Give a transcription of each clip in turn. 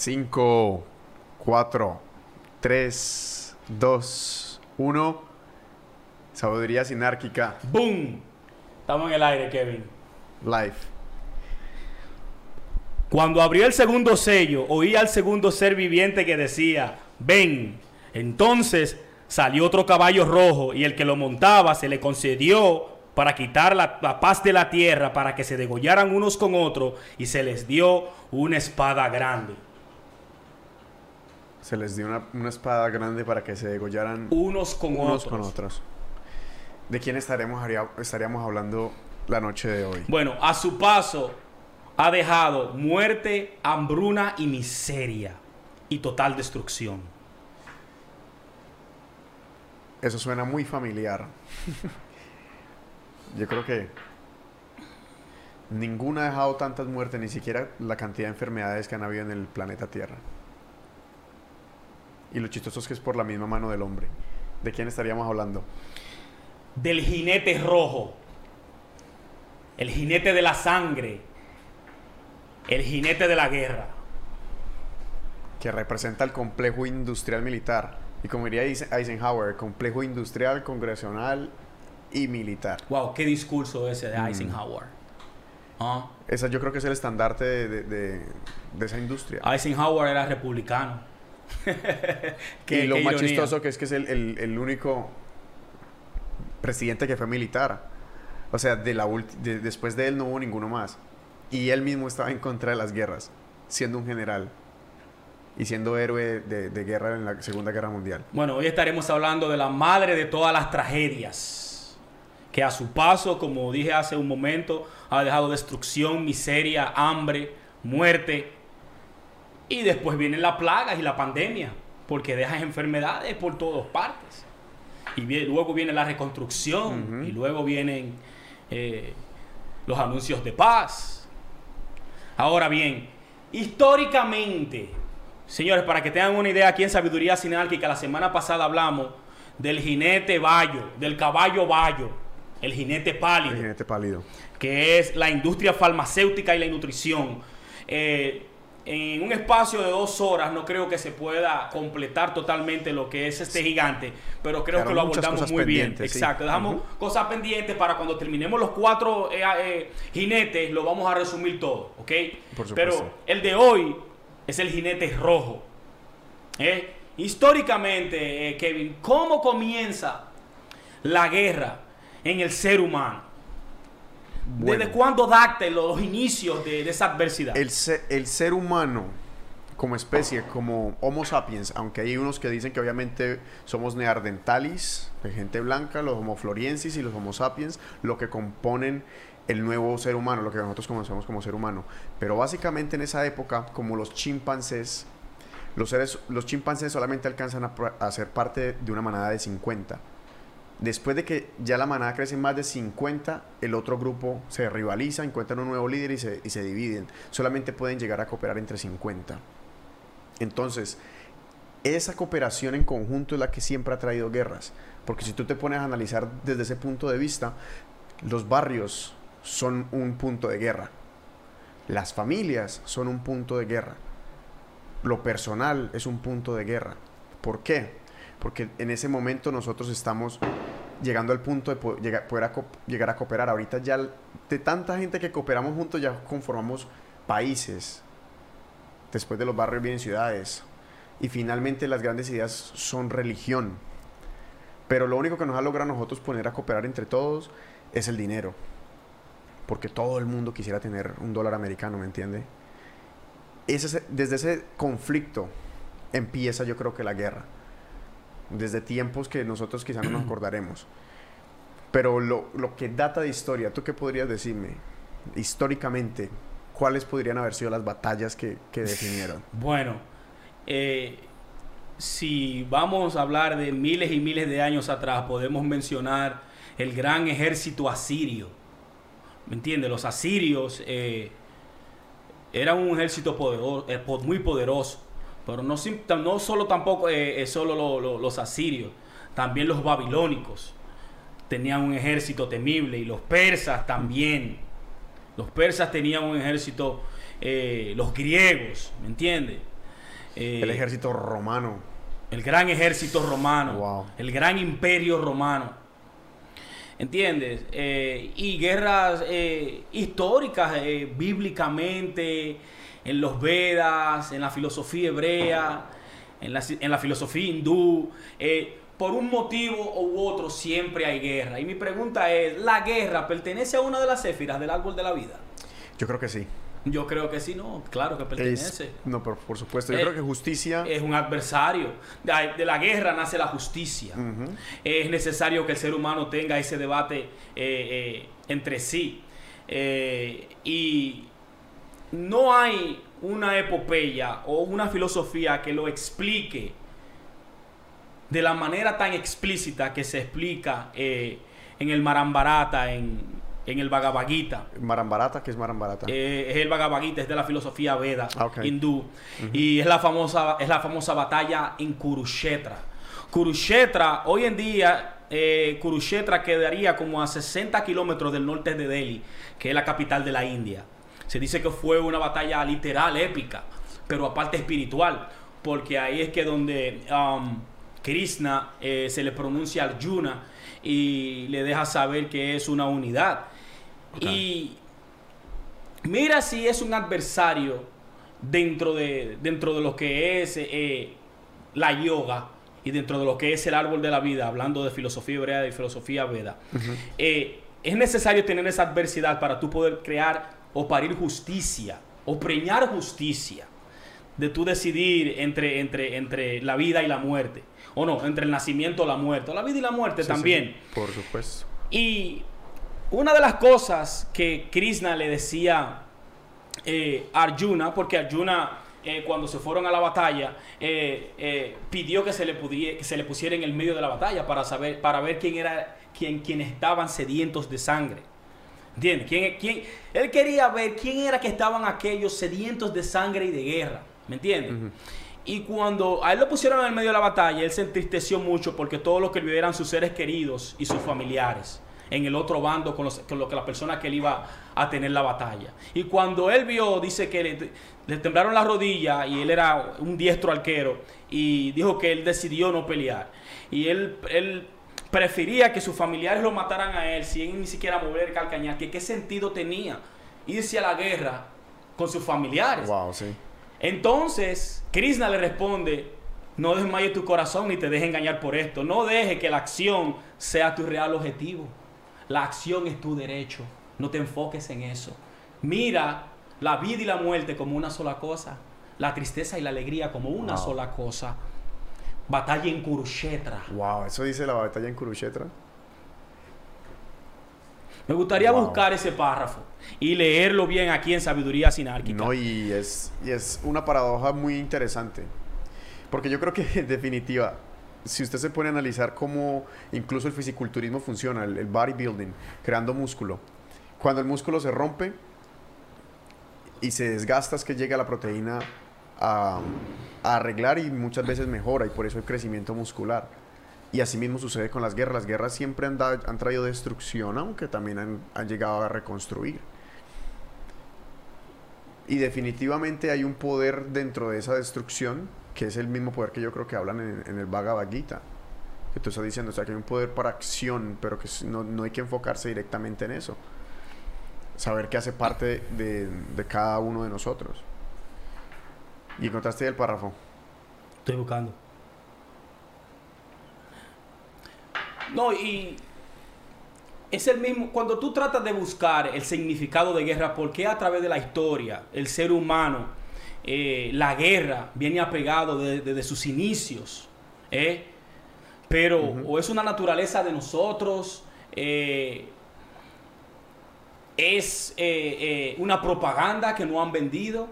5, 4, 3, 2, 1. Sabiduría sinárquica. ¡Boom! Estamos en el aire, Kevin. Live. Cuando abrió el segundo sello, oí al segundo ser viviente que decía, ven. Entonces salió otro caballo rojo y el que lo montaba se le concedió para quitar la, la, paz de la tierra, para que se degollaran unos con otros y se les dio una espada grande. Se les dio una, una espada grande para que se degollaran Unos con unos otros. con otros. ¿De quién estaremos, estaríamos hablando la noche de hoy? Bueno, a su paso ha dejado muerte, hambruna y miseria y total destrucción. Eso suena muy familiar. Yo creo que ninguna ha dejado tantas muertes, ni siquiera la cantidad de enfermedades que han habido en el planeta Tierra. Y lo chistoso es que es por la misma mano del hombre. ¿De quién estaríamos hablando? Del jinete rojo, el jinete de la sangre, el jinete de la guerra. Que representa el complejo industrial militar. Y como diría Eisen- Eisenhower, complejo industrial, congresional y militar. Wow, qué discurso ese de Mm. Eisenhower. Ah, Esa yo creo que es el estandarte de, de- de- de esa industria. Eisenhower era republicano. Qué- y lo qué más ironía. chistoso que es que es el, el- el único presidente que fue militar. O sea, de la de- después de él no hubo ninguno más. Y él mismo estaba en contra de las guerras, siendo un general y siendo héroe de, de guerra en la Segunda Guerra Mundial. Bueno, hoy estaremos hablando de la madre de todas las tragedias, que a su paso, como dije hace un momento, ha dejado destrucción, miseria, hambre, muerte, y después vienen las plagas y la pandemia, porque dejan enfermedades por todas partes. Y luego viene la reconstrucción, y luego vienen eh, los anuncios de paz. Ahora bien, históricamente, señores, para que tengan una idea, aquí en Sabiduría Sinálquica, la semana pasada hablamos del jinete bayo, del caballo bayo, el jinete pálido El jinete pálido. que es la industria farmacéutica y la nutrición. Eh, en un espacio de dos horas no creo que se pueda completar totalmente lo que es este gigante, pero creo que lo abordamos muy bien. sí. Exacto, dejamos cosas pendientes para cuando terminemos los cuatro eh, eh, jinetes, lo vamos a resumir todo, ¿ok? Por. Pero el de hoy es el jinete rojo. ¿eh? Históricamente, eh, Kevin, ¿cómo comienza la guerra en el ser humano? ¿Desde Bueno. cuándo date los inicios de, de esa adversidad? El, se- el ser humano como especie, como Homo sapiens, aunque hay unos que dicen que obviamente somos neandertalis, de gente blanca, los Homo floriensis y los Homo sapiens, lo que componen el nuevo ser humano, lo que nosotros conocemos como ser humano. Pero básicamente en esa época, como los chimpancés, los, seres, los chimpancés solamente alcanzan a, a ser parte de una manada de 50. Después de que ya la manada crece en más de 50, el otro grupo se rivaliza, encuentran un nuevo líder y se, y se dividen. Solamente pueden llegar a cooperar entre 50. Entonces, esa cooperación en conjunto es la que siempre ha traído guerras. Porque si tú te pones a analizar desde ese punto de vista, los barrios son un punto de guerra. Las familias son un punto de guerra. Lo personal es un punto de guerra. ¿Por qué? Porque en ese momento nosotros estamos llegando al punto de po- llegar, poder a llegar a cooperar. Ahorita ya de tanta gente que cooperamos juntos ya conformamos países. Después de los barrios vienen ciudades. Y finalmente las grandes ideas son religión. Pero lo único que nos ha logrado nosotros poner a cooperar entre todos es el dinero. Porque todo el mundo quisiera tener un dólar americano, ¿me entiende? Ese- desde ese conflicto empieza yo creo que la guerra. Desde tiempos que nosotros quizás no nos acordaremos. Pero lo, lo que data de historia, ¿tú qué podrías decirme? Históricamente, ¿cuáles podrían haber sido las batallas que, que definieron? Bueno, eh, si vamos a hablar de miles y miles de años atrás, podemos mencionar el gran ejército asirio. ¿Me entiendes? Los asirios eh, eran un ejército podero- eh, muy poderoso, pero no, solo tampoco eh, eh, solo lo- lo- los asirios, también los babilónicos tenían un ejército temible y los persas también. Los persas tenían un ejército, eh, los griegos, ¿me entiendes? Eh, el ejército romano. El gran ejército romano. Wow. El gran imperio romano. ¿Entiendes? Eh, y guerras históricas, bíblicamente, en los Vedas, en la filosofía hebrea, en la, en la filosofía hindú. eh, por un motivo u otro siempre hay guerra. Y mi pregunta es, ¿la guerra pertenece a una de las céfiras del árbol de la vida? Yo creo que sí. Yo creo que sí, no, claro que Es- pertenece. no, por, por supuesto. Yo Eh, creo que justicia. Es un adversario. De, de la guerra nace la justicia. Es necesario que el ser humano tenga ese debate eh, eh, entre sí. Y no hay una epopeya o una filosofía que lo explique de la manera tan explícita que se explica eh, en el Marambarata, en, en el Bhagavad Gita. Marambarata, ¿qué es Marambarata? Eh, es el Bhagavad Gita, es de la filosofía Veda, Ah, hindú. Y es la, famosa, es la famosa batalla en Kurukshetra. Kurukshetra, hoy en día, eh, Kurukshetra quedaría como a 60 kilómetros del norte de Delhi, que es la capital de la India. Se dice que fue una batalla literal, épica, pero aparte espiritual, porque ahí es que donde um, Krishna eh, se le pronuncia Arjuna y le deja saber que es una unidad. Y mira si es un adversario dentro de, dentro de lo que es eh, la yoga y dentro de lo que es el árbol de la vida, hablando de filosofía hebrea y filosofía veda. Eh, es necesario tener esa adversidad para tú poder crear o parir justicia o preñar justicia de tú decidir entre, entre, entre la vida y la muerte. O no, entre el nacimiento y la muerte. O la vida y la muerte Sí, también. sí, por supuesto. Y una de las cosas que Krishna le decía eh, a Arjuna, porque Arjuna eh, cuando se fueron a la batalla eh, eh, pidió que se le pudiera, que se le pusiera en el medio de la batalla para saber, para ver quién era, quién, quién estaban sedientos de sangre. ¿Entiendes? ¿Quién, quién? Él quería ver quién era que estaban aquellos sedientos de sangre y de guerra. ¿Me entiendes? Y cuando a él lo pusieron en el medio de la batalla, él se entristeció mucho porque todos los que vio eran sus seres queridos y sus familiares en el otro bando con, los, con lo que la persona que él iba a tener la batalla. Y cuando él vio, dice que le, le temblaron las rodillas y él era un diestro arquero y dijo que él decidió no pelear. Y él, él prefería que sus familiares lo mataran a él sin ni siquiera mover el calcañar, que qué sentido tenía irse a la guerra con sus familiares. Wow, sí. Entonces, Krishna le responde, no desmayes tu corazón ni te deje engañar por esto. No deje que la acción sea tu real objetivo. La acción es tu derecho. No te enfoques en eso. Mira la vida y la muerte como una sola cosa. La tristeza y la alegría como una Wow. sola cosa. Batalla en Kurukshetra. Wow, eso dice la batalla en Kurukshetra. Me gustaría Wow. buscar ese párrafo y leerlo bien aquí en Sabiduría Sinárquica. No, y es, y es una paradoja muy interesante. Porque yo creo que, en definitiva, si usted se pone a analizar cómo incluso el fisiculturismo funciona, el, el bodybuilding, creando músculo, cuando el músculo se rompe y se desgasta, es que llega la proteína a, arreglar y muchas veces mejora, y por eso el crecimiento muscular. Y así mismo sucede con las guerras. Las guerras siempre han, da- han traído destrucción, aunque también han, han llegado a reconstruir. Y definitivamente hay un poder dentro de esa destrucción, que es el mismo poder que yo creo que hablan en, el Bhagavad Gita. Que tú estás diciendo, o sea, que hay un poder para acción, pero que no, no hay que enfocarse directamente en eso. Saber que hace parte de cada uno de nosotros. Y encontraste el párrafo. Estoy buscando. No, y es el mismo, cuando tú tratas de buscar el significado de guerra, ¿por qué a través de la historia el ser humano, eh, la guerra viene apegado de- desde sus inicios? ¿eh? Pero o es una naturaleza de nosotros, eh, es eh, eh, una propaganda que no han vendido,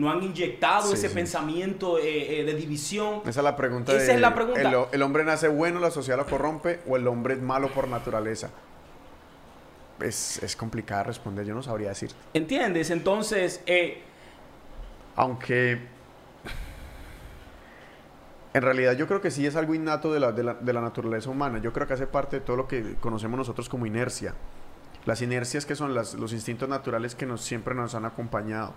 no han inyectado Sí, ese sí. pensamiento eh, eh, de división. Esa es la pregunta. Esa de, es la pregunta. El, el hombre nace bueno, la sociedad lo corrompe, o el hombre es malo por naturaleza? Es, es complicado responder, yo no sabría decir. ¿Entiendes? Entonces, eh, Aunque en realidad yo creo que sí es algo innato de la, de la- de la naturaleza humana. Yo creo que hace parte de todo lo que conocemos nosotros como inercia. Las inercias que son las- los instintos naturales que nos, siempre nos han acompañado.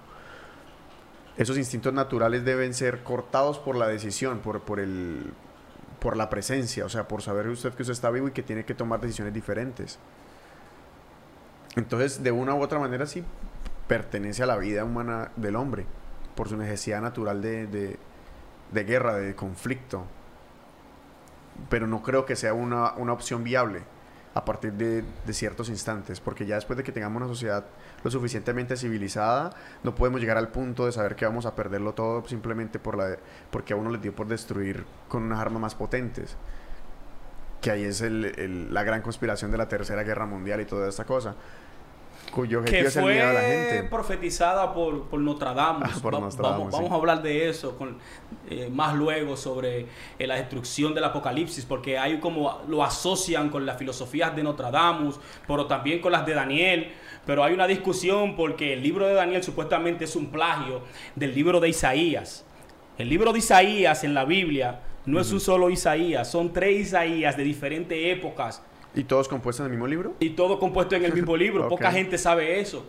Esos instintos naturales deben ser cortados por la decisión, por, por, el, por la presencia, o sea, por saber usted que usted está vivo y que tiene que tomar decisiones diferentes. Entonces, de una u otra manera, sí pertenece a la vida humana del hombre, por su necesidad natural de, de, guerra, de conflicto. Pero no creo que sea una, una opción viable a partir de, de, ciertos instantes, porque ya después de que tengamos una sociedad lo suficientemente civilizada, no podemos llegar al punto de saber que vamos a perderlo todo simplemente por la, porque a uno le dio por destruir con unas armas más potentes. Que ahí es la gran conspiración de la Tercera Guerra Mundial y toda esta cosa cuyo objetivo que es el miedo a la gente. profetizada por, por Nostradamus. Ah, por Nostradamus vamos, vamos, a hablar de eso con, eh, más luego sobre eh, la destrucción del apocalipsis, porque hay como lo asocian con las filosofías de Nostradamus, pero también con las de Daniel. Pero hay una discusión porque el libro de Daniel supuestamente es un plagio del libro de Isaías. El libro de Isaías en la Biblia no es un solo Isaías, son tres Isaías de diferentes épocas ¿Y todos compuestos en el mismo libro? Y todos compuestos en el mismo libro. Poca gente sabe eso.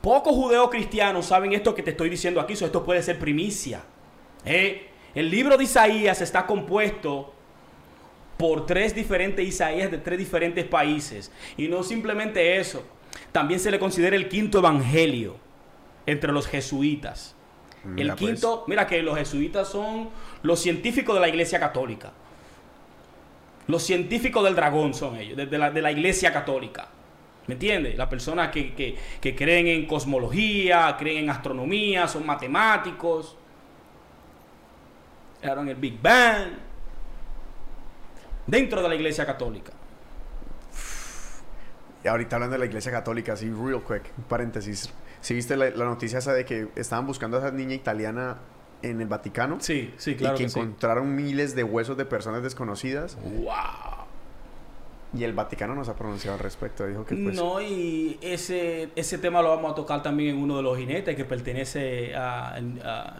Pocos judeos cristianos saben esto que te estoy diciendo aquí. esto puede ser primicia. ¿Eh? El libro de Isaías está compuesto por tres diferentes Isaías de tres diferentes países. Y no simplemente eso. También se le considera el quinto evangelio entre los jesuitas. el pues. quinto, mira que los jesuitas son los científicos de la iglesia católica. Los científicos del dragón son ellos, de, la, de la iglesia católica. ¿Me entiendes? Las personas que, creen en cosmología, creen en astronomía, son matemáticos. Eran el Big Bang. Dentro de la iglesia católica. Y ahorita hablando de la iglesia católica, así, real quick, paréntesis. Si viste la, la noticia esa de que estaban buscando a esa niña italiana en el Vaticano. Sí, sí, claro. Y que, encontraron miles de huesos de personas desconocidas. ¡Wow! Y el Vaticano nos ha pronunciado al respecto. Dijo que pues, No, y ese, ese tema lo vamos a tocar también en uno de los jinetes que pertenece a...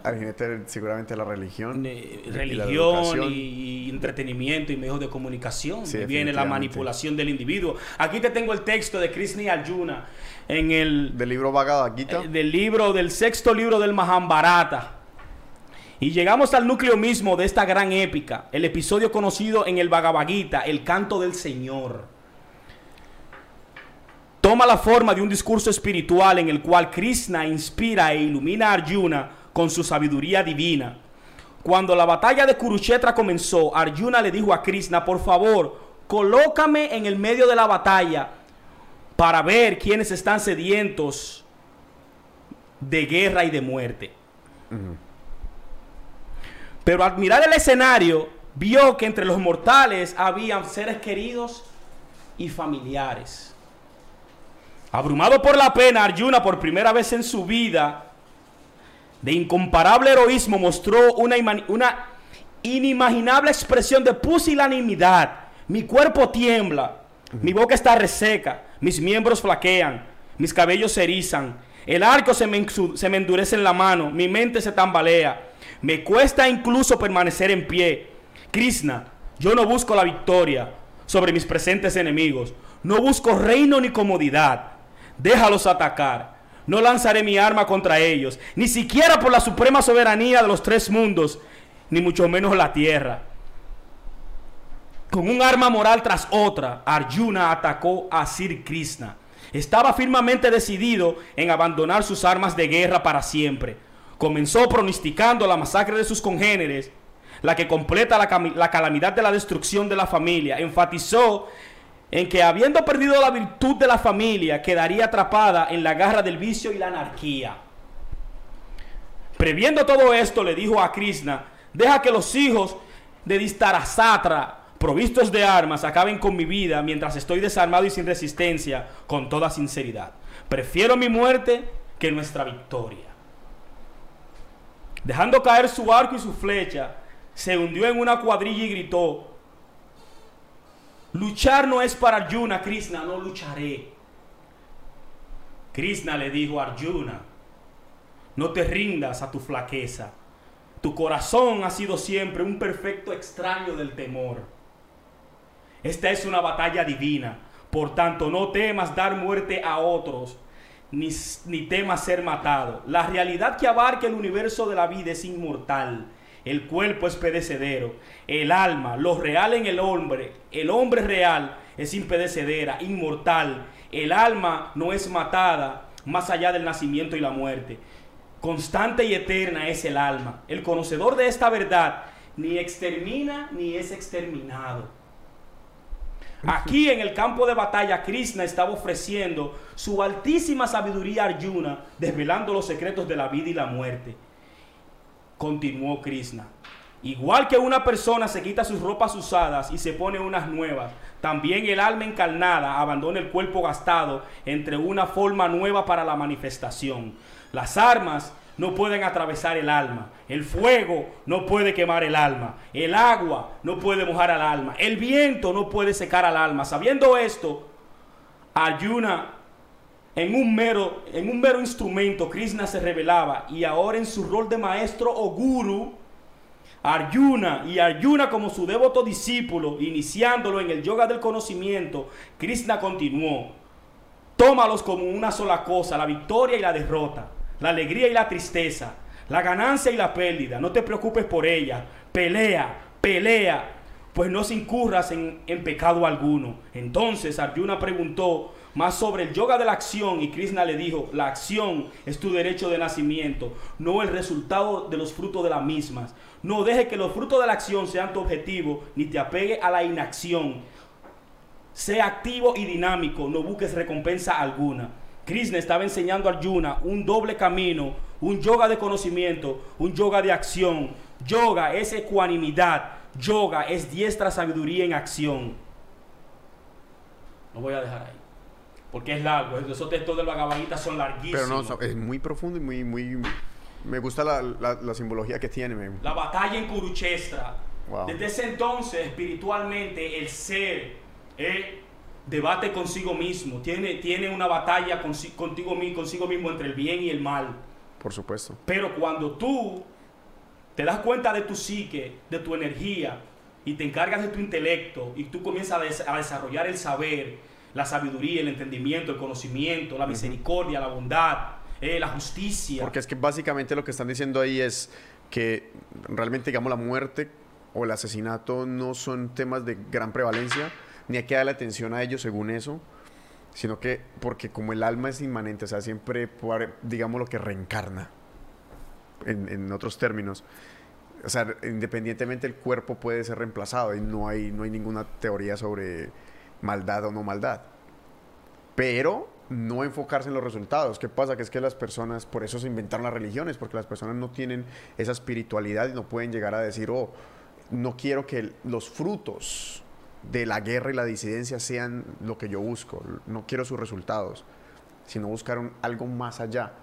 al jinete seguramente a la religión. religión y, entretenimiento y medios de comunicación. Sí, viene la manipulación del individuo. Aquí te tengo el texto de Krishna Arjuna en el... Del libro Bhagavad Gita. Eh, del libro, del sexto libro del Mahabharata. Y llegamos al núcleo mismo de esta gran épica, el episodio conocido en el Bhagavad Gita, el canto del Señor. Toma la forma de un discurso espiritual en el cual Krishna inspira e ilumina a Arjuna con su sabiduría divina. Cuando la batalla de Kurukshetra comenzó, Arjuna le dijo a Krishna, por favor, colócame en el medio de la batalla para ver quiénes están sedientos de guerra y de muerte. Pero al mirar el escenario, vio que entre los mortales habían seres queridos y familiares. Abrumado por la pena, Arjuna por primera vez en su vida, de incomparable heroísmo, mostró una, una inimaginable expresión de pusilanimidad. Mi cuerpo tiembla, mi boca está reseca, mis miembros flaquean, mis cabellos se erizan, el arco se me, se me endurece en la mano, mi mente se tambalea. Me cuesta incluso permanecer en pie. Krishna, yo no busco la victoria sobre mis presentes enemigos. No busco reino ni comodidad. Déjalos atacar. No lanzaré mi arma contra ellos, ni siquiera por la suprema soberanía de los tres mundos, ni mucho menos la tierra. Con un arma moral tras otra, Arjuna atacó a Sir Krishna. Estaba firmemente decidido en abandonar sus armas de guerra para siempre comenzó pronosticando la masacre de sus congéneres, la que completa la, calamidad de la destrucción de la familia. Enfatizó en que habiendo perdido la virtud de la familia, quedaría atrapada en la garra del vicio y la anarquía. Previendo todo esto, le dijo a Krishna, deja que los hijos de Distarasatra, provistos de armas, acaben con mi vida mientras estoy desarmado y sin resistencia, con toda sinceridad. Prefiero mi muerte que nuestra victoria. Dejando caer su arco y su flecha, se hundió en una cuadrilla y gritó, luchar no es para Arjuna, Krishna, no lucharé. Krishna le dijo a Arjuna, no te rindas a tu flaqueza. Tu corazón ha sido siempre un perfecto extraño del temor. Esta es una batalla divina, por tanto no temas dar muerte a otros ni, ni tema ser matado. La realidad que abarca el universo de la vida es inmortal. El cuerpo es perecedero. El alma, lo real en el hombre, el hombre real es impedecedera, inmortal. El alma no es matada más allá del nacimiento y la muerte. Constante y eterna es el alma. El conocedor de esta verdad ni extermina ni es exterminado. Aquí en el campo de batalla, Krishna estaba ofreciendo su altísima sabiduría a Arjuna, desvelando los secretos de la vida y la muerte. Continuó Krishna. Igual que una persona se quita sus ropas usadas y se pone unas nuevas, también el alma encarnada abandona el cuerpo gastado entre una forma nueva para la manifestación. Las armas no pueden atravesar el alma. El fuego no puede quemar el alma. El agua no puede mojar al alma. El viento no puede secar al alma. Sabiendo esto, Ayuna en un mero, en un mero instrumento, Krishna se revelaba y ahora en su rol de maestro o guru, Arjuna y Arjuna como su devoto discípulo, iniciándolo en el yoga del conocimiento, Krishna continuó. Tómalos como una sola cosa, la victoria y la derrota la alegría y la tristeza, la ganancia y la pérdida. No te preocupes por ella. Pelea, pelea, pues no se incurras en, en, pecado alguno. Entonces Arjuna preguntó más sobre el yoga de la acción y Krishna le dijo, la acción es tu derecho de nacimiento, no el resultado de los frutos de las mismas. No deje que los frutos de la acción sean tu objetivo, ni te apegue a la inacción. Sé activo y dinámico, no busques recompensa alguna. Krishna estaba enseñando a Arjuna un doble camino, un yoga de conocimiento, un yoga de acción. Yoga es ecuanimidad, yoga es diestra sabiduría en acción. Lo voy a dejar ahí. Porque es largo. Esos textos de Gita son larguísimos. Pero no, es muy profundo y muy, muy... Me gusta la, la, la simbología que tiene. La batalla en Kurukshetra. Wow. Desde ese entonces, espiritualmente, el ser... Eh, debate consigo mismo, tiene, tiene una batalla consigo, contigo, consigo mismo entre el bien y el mal. Por supuesto. Pero cuando tú te das cuenta de tu psique, de tu energía, y te encargas de tu intelecto, y tú comienzas a, des a desarrollar el saber, la sabiduría, el entendimiento, el conocimiento, la misericordia, uh -huh. la bondad, eh, la justicia. Porque es que básicamente lo que están diciendo ahí es que realmente, digamos, la muerte o el asesinato no son temas de gran prevalencia, ni hay que darle atención a ellos según eso, sino que porque como el alma es inmanente, o sea, siempre, digamos, lo que reencarna, en, en otros términos, o sea, independientemente el cuerpo puede ser reemplazado y no hay, no hay ninguna teoría sobre maldad o no maldad. Pero no enfocarse en los resultados. ¿Qué pasa? Que es que las personas, por eso se inventaron las religiones, porque las personas no tienen esa espiritualidad y no pueden llegar a decir, oh, no quiero que los frutos de la guerra y la disidencia sean lo que yo busco. No quiero sus resultados, sino buscar un, algo más allá.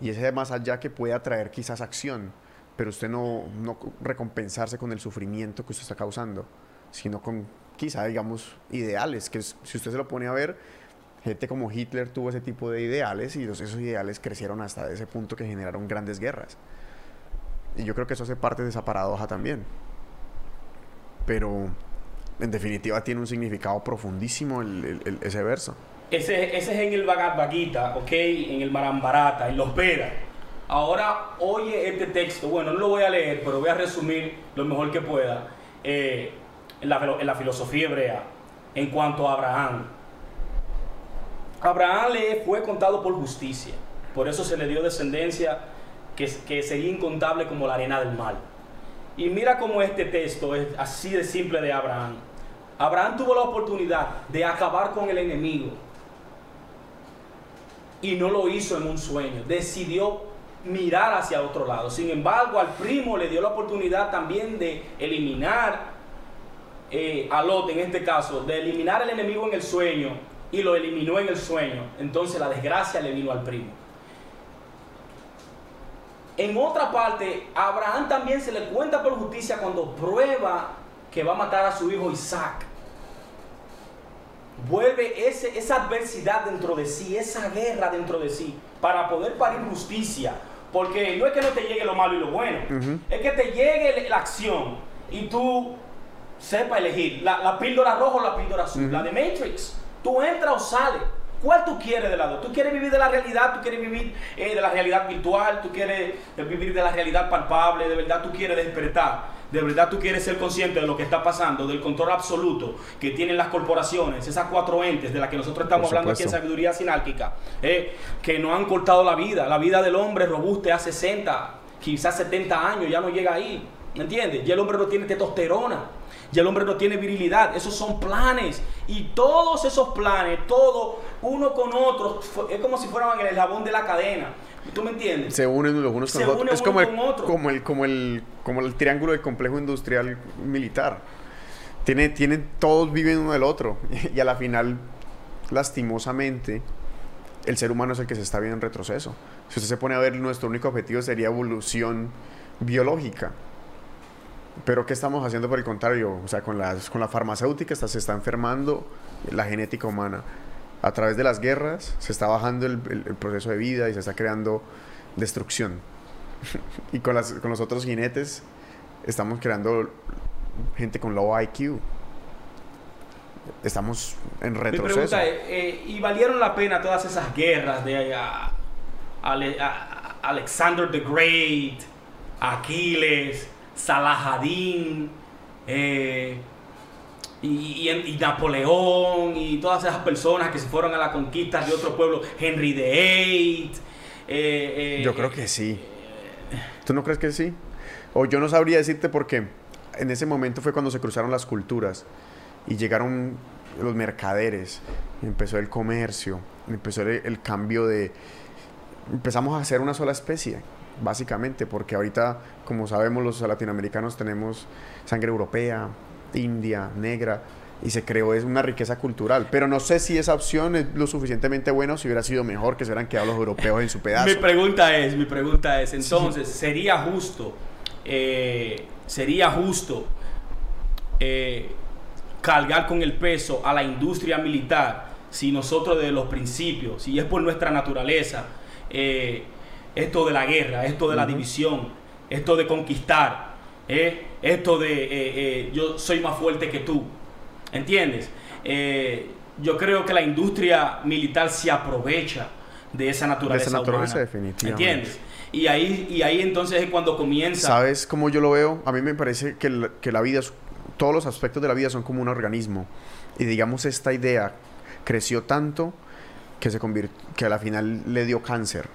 Y ese más allá que puede atraer quizás acción, pero usted no, no recompensarse con el sufrimiento que usted está causando, sino con quizá, digamos, ideales, que si usted se lo pone a ver, gente como Hitler tuvo ese tipo de ideales y esos ideales crecieron hasta ese punto que generaron grandes guerras. Y yo creo que eso hace parte de esa paradoja también. Pero en definitiva tiene un significado profundísimo ese verso. Ese, es en el Bhagavad ¿ok? En el Marambarata, en los Vedas. Ahora oye este texto, bueno, no lo voy a leer, pero voy a resumir lo mejor que pueda eh, en, la, filosofía hebrea en cuanto a Abraham. Abraham fue contado por justicia, por eso se le dio descendencia que, que sería incontable como la arena del mar. Y mira cómo este texto es así de simple de Abraham. Abraham tuvo la oportunidad de acabar con el enemigo y no lo hizo en un sueño. Decidió mirar hacia otro lado. Sin embargo, al primo le dio la oportunidad también de eliminar eh, a Lot, en este caso, de eliminar el enemigo en el sueño y lo eliminó en el sueño. Entonces la desgracia le vino al primo. En otra parte, a Abraham también se le cuenta por justicia cuando prueba que va a matar a su hijo Isaac. Vuelve ese, esa adversidad dentro de sí, esa guerra dentro de sí, para poder parir justicia. Porque no es que no te llegue lo malo y lo bueno, uh -huh. es que te llegue la acción y tú sepas elegir la, la píldora roja o la píldora azul, uh -huh. la de Matrix. Tú entras o sales. ¿Cuál tú quieres de lado? ¿Tú quieres vivir de la realidad? ¿Tú quieres vivir eh, de la realidad virtual? ¿Tú quieres vivir de la realidad palpable? ¿De verdad tú quieres despertar? ¿De verdad tú quieres ser consciente de lo que está pasando, del control absoluto que tienen las corporaciones, esas cuatro entes de las que nosotros estamos hablando aquí en Sabiduría Sinálquica, eh, que no han cortado la vida? La vida del hombre robuste a 60, quizás 70 años, ya no llega ahí. ¿Me entiendes? Ya el hombre no tiene testosterona. Ya el hombre no tiene virilidad. Esos son planes. Y todos esos planes, todo uno con otro, es como si fueran el eslabón de la cadena. ¿Tú me entiendes? Se unen los unos con los otros. Es como, el, como, el, como, el, como el triángulo del complejo industrial militar. Tiene, tienen, todos viven uno del otro. Y a la final, lastimosamente, el ser humano es el que se está viendo en retroceso. Si usted se pone a ver, nuestro único objetivo sería evolución biológica. Pero ¿qué estamos haciendo por el contrario? O sea, con, las, con la farmacéutica se está enfermando la genética humana. A través de las guerras se está bajando el, proceso de vida y se está creando destrucción. y con, las, con los otros jinetes estamos creando gente con low IQ. Estamos en retroceso. Mi pregunta es, eh, ¿y valieron la pena todas esas guerras de Alexander the Great, Aquiles, Salahadín, eh, y, Napoleón, y todas esas personas que se fueron a la conquista de otro pueblo, Henry VIII. Eh, eh, yo creo que sí. ¿Tú no crees que sí? O yo no sabría decirte porque en ese momento fue cuando se cruzaron las culturas y llegaron los mercaderes, empezó el comercio, empezó el cambio de... Empezamos a ser una sola especie básicamente, porque ahorita, como sabemos, los latinoamericanos tenemos sangre europea, india, negra, y se creó es una riqueza cultural. Pero no sé si esa opción es lo suficientemente buena o si hubiera sido mejor que se hubieran quedado los europeos en su pedazo. mi pregunta es, mi pregunta es, entonces, ¿sería justo, eh, sería justo eh, cargar con el peso a la industria militar si nosotros desde los principios, si es por nuestra naturaleza, eh, esto de la guerra, esto de la división, esto de conquistar, ¿eh? esto de eh, eh, yo soy más fuerte que tú. ¿Entiendes? yo creo que la industria militar se aprovecha de esa naturaleza. De esa naturaleza, definitivamente. ¿Entiendes? Y ahí, y ahí entonces es cuando comienza. ¿Sabes cómo yo lo veo? A mí me parece que, la, que la vida, todos los aspectos de la vida son como un organismo. Y digamos, esta idea creció tanto que se convirtió, que a la final le dio cáncer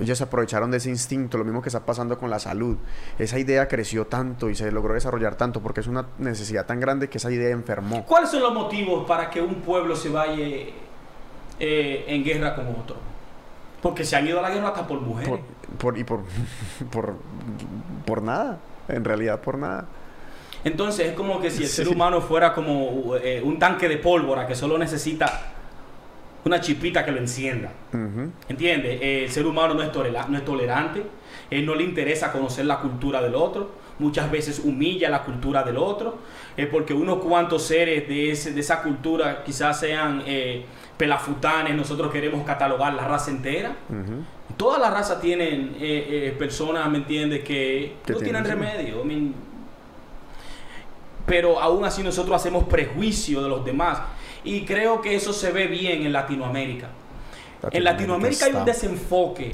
ellos aprovecharon de ese instinto, lo mismo que está pasando con la salud. Esa idea creció tanto y se logró desarrollar tanto porque es una necesidad tan grande que esa idea enfermó. ¿Cuáles son los motivos para que un pueblo se vaya eh, en guerra con otro? Porque se han ido a la guerra hasta por mujeres. Por, y por, por, por nada, en realidad por nada. Entonces es como que si el ser humano fuera como eh, un tanque de pólvora que solo necesita una chipita que lo encienda. ¿Entiendes? el ser humano no es, no es tolerante, él no le interesa conocer la cultura del otro, muchas veces humilla la cultura del otro, es porque unos cuantos seres de, ese, de esa cultura quizás sean eh, pelafutanes, nosotros queremos catalogar la raza entera. Todas las razas tienen eh, eh, personas, ¿me entiendes?, que no tienen remedio. pero aún así nosotros hacemos prejuicio de los demás. Y creo que eso se ve bien en Latinoamérica. en Latinoamérica hay un desenfoque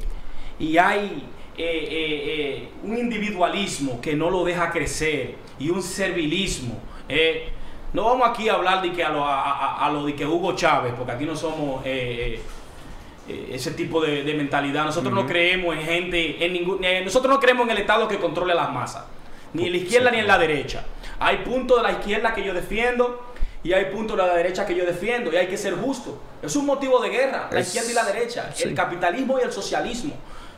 y hay eh, eh, eh, un individualismo que no lo deja crecer y un servilismo. no vamos aquí a hablar de que a lo, a, lo de que Hugo Chávez, porque aquí no somos ese tipo de, mentalidad. Nosotros no creemos en gente, en ningún, nosotros no creemos en el Estado que controle las masas, ni en la izquierda ni en la derecha. Hay puntos de la izquierda que yo defiendo y hay puntos de la derecha que yo defiendo y hay que ser justo. Es un motivo de guerra, la izquierda y la derecha, el capitalismo y el socialismo,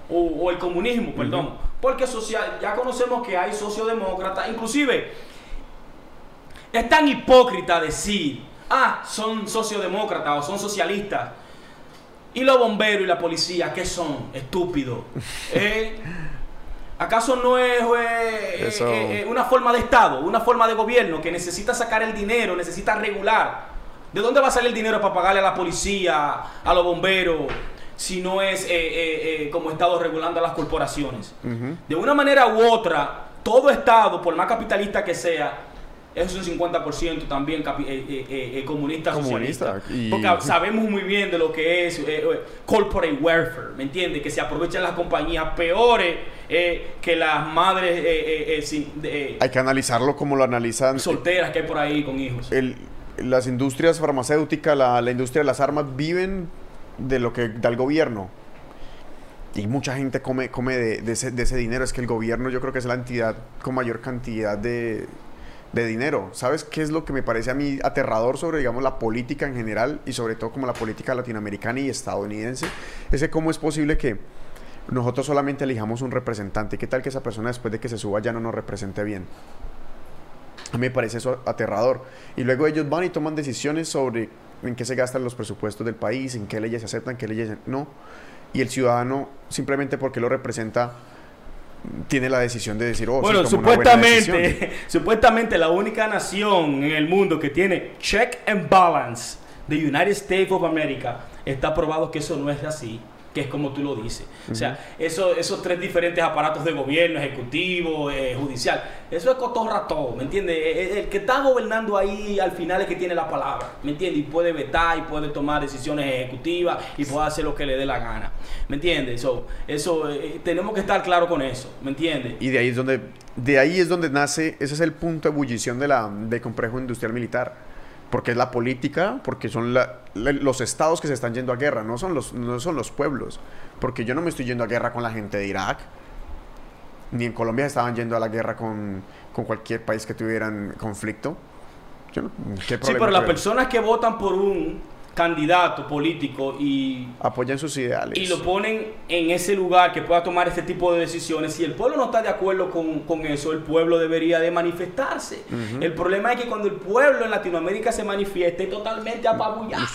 o, el comunismo, perdón. Porque social, ya conocemos que hay sociodemócratas, inclusive es tan hipócrita decir, ah, son sociodemócratas o son socialistas. Y los bomberos y la policía, ¿qué son? Estúpidos. ¿Eh? ¿Acaso no es eh, eh, eh, una forma de Estado, una forma de gobierno que necesita sacar el dinero, necesita regular? ¿De dónde va a salir el dinero para pagarle a la policía, a los bomberos, si no es como Estado regulando a las corporaciones? De una manera u otra, todo Estado, por más capitalista que sea, es un 50% también eh, eh, eh, comunista, Comunista, socialista. y- Porque sabemos muy bien de lo que es corporate welfare, ¿me entiendes? Que se aprovechan las compañías peores que las madres sin- Hay que analizarlo como lo analizan solteras que hay por ahí con hijos. el- las industrias farmacéuticas, la, la industria de las armas viven de lo que da el gobierno. Y mucha gente come, come de, de ese, de ese dinero. Es que el gobierno yo creo que es la entidad con mayor cantidad de, de dinero. ¿Sabes qué es lo que me parece a mí aterrador sobre, digamos, la política en general y sobre todo como la política latinoamericana y estadounidense? Es que cómo es posible que nosotros solamente elijamos un representante. ¿Qué tal que esa persona después de que se suba ya no nos represente bien? A mí me parece eso aterrador. Y luego ellos van y toman decisiones sobre en qué se gastan los presupuestos del país, en qué leyes se aceptan, qué leyes no. Y el ciudadano, simplemente porque lo representa, tiene la decisión de decir, oh, Bueno, supuestamente, supuestamente la única nación en el mundo que tiene check and balance de United States of America está probado que eso no es así, que es como tú lo dices. O sea, eso, esos tres diferentes aparatos de gobierno, ejecutivo, eh, judicial, eso es cotorra todo, ¿me entiendes? El, el que está gobernando ahí al final es que tiene la palabra, ¿me entiendes? Y puede vetar y puede tomar decisiones ejecutivas y puede hacer lo que le dé la gana, ¿me entiendes? So, eso, eh, tenemos que estar claros con eso, ¿me entiendes? Y de ahí es donde, de ahí es donde nace, ese es el punto de ebullición de la, del complejo industrial militar. Porque es la política, porque son la- la- los estados que se están yendo a guerra, no son, los, no son los pueblos. Porque yo no me estoy yendo a guerra con la gente de Irak, ni en Colombia se estaban yendo a la guerra con, con cualquier país que tuvieran conflicto. Yo no- ¿qué Sí, pero las personas que votan por un candidato político y, apoyan sus ideales. y lo ponen en ese lugar que pueda tomar este tipo de decisiones, si el pueblo no está de acuerdo con, con eso, el pueblo debería de manifestarse. El problema es que cuando el pueblo en Latinoamérica se manifiesta es totalmente apabullado.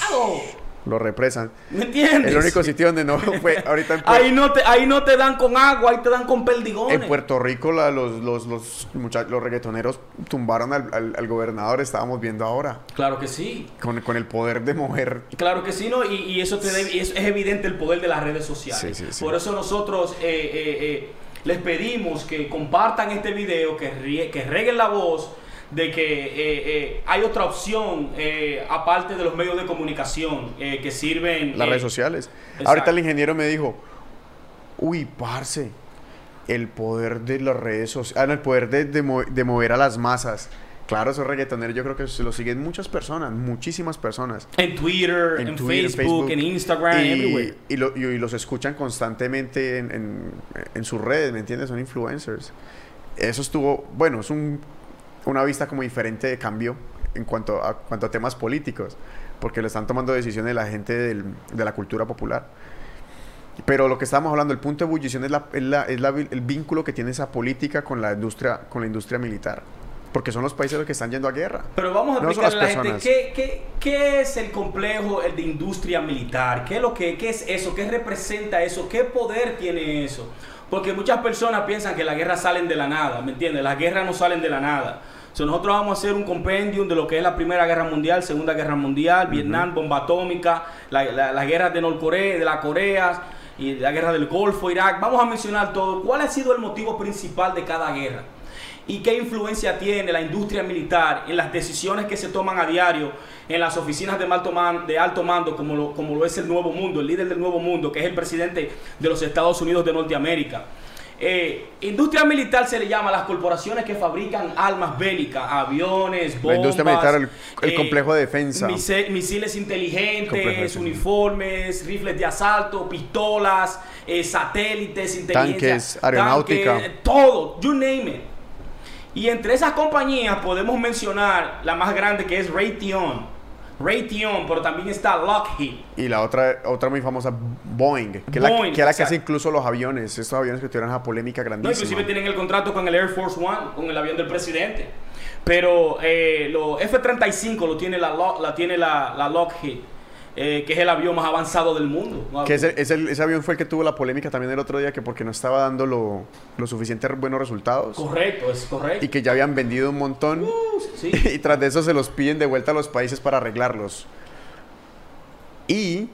Lo represan. ¿Me entiendes? El único sitio donde no fue ahorita en, Ahí no, te, ahí no te dan con agua, ahí te dan con perdigones. en Puerto Rico la- los, los, los, mucha- los reggaetoneros tumbaron al, al- al gobernador, estábamos viendo ahora, Claro que sí. con, con el poder de mover. Claro que sí, ¿no? Y, y eso, te debe- y eso es evidente el poder de las redes sociales. Sí, sí, sí. Por eso nosotros eh, eh, eh, les pedimos que compartan este video, que, rie- que reguen la voz de que eh, eh, hay otra opción eh, aparte de los medios de comunicación que sirven... las redes sociales. exacto. Ahorita el ingeniero me dijo, uy, parce, el poder de las redes sociales, ah, el poder de, de mo- de mover a las masas. Claro, esos reggaetoneros yo creo que se lo siguen muchas personas, muchísimas personas. En Twitter, en, Twitter, Facebook, en Instagram, y, everywhere. y, lo- y- y los escuchan constantemente en, en- en sus redes, ¿me entiendes? Son influencers. Eso estuvo, bueno, es un- una vista como diferente de cambio en cuanto a, cuanto a temas políticos, porque lo están tomando decisiones la gente del- de la cultura popular. Pero lo que estábamos hablando, el punto de ebullición es, la, es, la- es la- el vínculo que tiene esa política con la industria, con la industria militar. Porque son los países los que están yendo a guerra. Pero vamos a No explicarle a la gente qué, qué, qué es el complejo el de industria militar, qué es lo que qué es eso, qué representa eso, qué poder tiene eso. Porque muchas personas piensan que las guerras salen de la nada, ¿me entiendes? Las guerras no salen de la nada. So, nosotros vamos a hacer un compendium de lo que es la Primera Guerra Mundial, Segunda Guerra Mundial, Vietnam, bomba atómica, la- la- las guerras de Norcorea, de la Corea y la guerra del Golfo, Irak. Vamos a mencionar todo. ¿Cuál ha sido el motivo principal de cada guerra? Y qué influencia tiene la industria militar en las decisiones que se toman a diario en las oficinas de alto, man- de alto mando, como lo, como lo es el Nuevo Mundo, el líder del Nuevo Mundo, que es el presidente de los Estados Unidos de Norteamérica. Eh, industria militar se le llama a las corporaciones que fabrican armas bélicas, aviones, bombas. La industria militar, el- el eh, complejo de defensa. misiles inteligentes, defensa. uniformes, rifles de asalto, pistolas, eh, satélites, inteligencia, Tanques, aeronáutica. tanques, todo, you name it. Y entre esas compañías podemos mencionar la más grande que es Raytheon. Raytheon, pero también está Lockheed. Y la otra, otra muy famosa, Boeing, que es la, Boeing, que, es la que hace incluso los aviones, estos aviones que tuvieron esa polémica No, grandísima. inclusive tienen el contrato con el Air Force One, con el avión del presidente. Pero eh, los F-35 lo tiene la, tiene la, la Lockheed, eh, que es el avión más avanzado del mundo. Que ese, ese, ese avión fue el que tuvo la polémica también el otro día, que porque no estaba dando lo, lo suficiente buenos resultados. Correcto, es correcto. Y que ya habían vendido un montón. Uh, sí. y tras de eso se los piden de vuelta a los países para arreglarlos. Y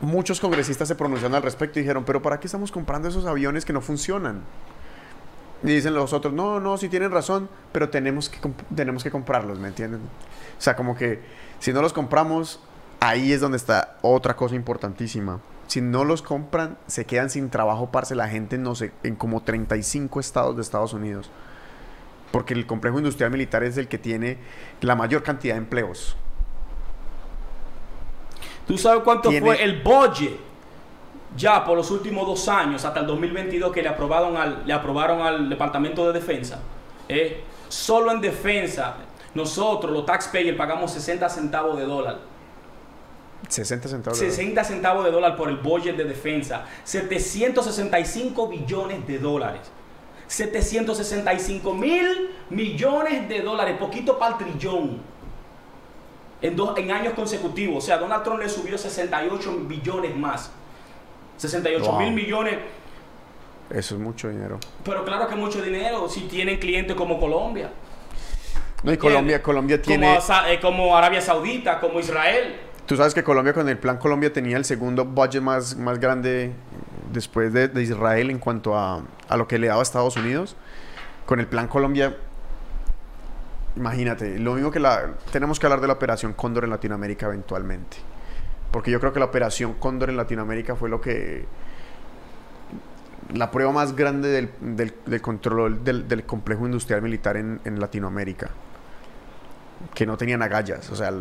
muchos congresistas se pronunciaron al respecto y dijeron, pero ¿para qué estamos comprando esos aviones que no funcionan? Y dicen los otros, no, no, sí tienen razón, pero tenemos que, tenemos que comprarlos, ¿me entienden? O sea, como que si no los compramos, ahí es donde está otra cosa importantísima. Si no los compran, se quedan sin trabajo, parce, la gente, no sé, en como 35 estados de Estados Unidos. Porque el complejo industrial militar es el que tiene la mayor cantidad de empleos. ¿Tú sabes cuánto Tiene- fue el budget ya por los últimos dos años, hasta el 2022, que le aprobaron al, le aprobaron al Departamento de Defensa? Eh, Solo en defensa, nosotros, los taxpayers, pagamos 60 centavos de dólar. 60 centavos. de dólar. 60 centavos de dólar por el budget de defensa. 765 billones de dólares. 765 mil millones de dólares. Poquito para el trillón. En, dos, en años consecutivos. O sea, Donald Trump le subió 68 billones más. 68 mil Wow. millones. Eso es mucho dinero. Pero claro que mucho dinero si tienen clientes como Colombia. No, y Colombia, Colombia tiene... Como, eh, como Arabia Saudita, como Israel. Tú sabes que Colombia con el Plan Colombia tenía el segundo budget más, más grande después de, Israel en cuanto a, a lo que le daba a Estados Unidos. Con el Plan Colombia, imagínate, lo mismo que la... Tenemos que hablar de la Operación Cóndor en Latinoamérica eventualmente. Porque yo creo que la Operación Cóndor en Latinoamérica fue lo que... La prueba más grande del, del- control del, complejo industrial militar en Latinoamérica que no tenían agallas. O sea,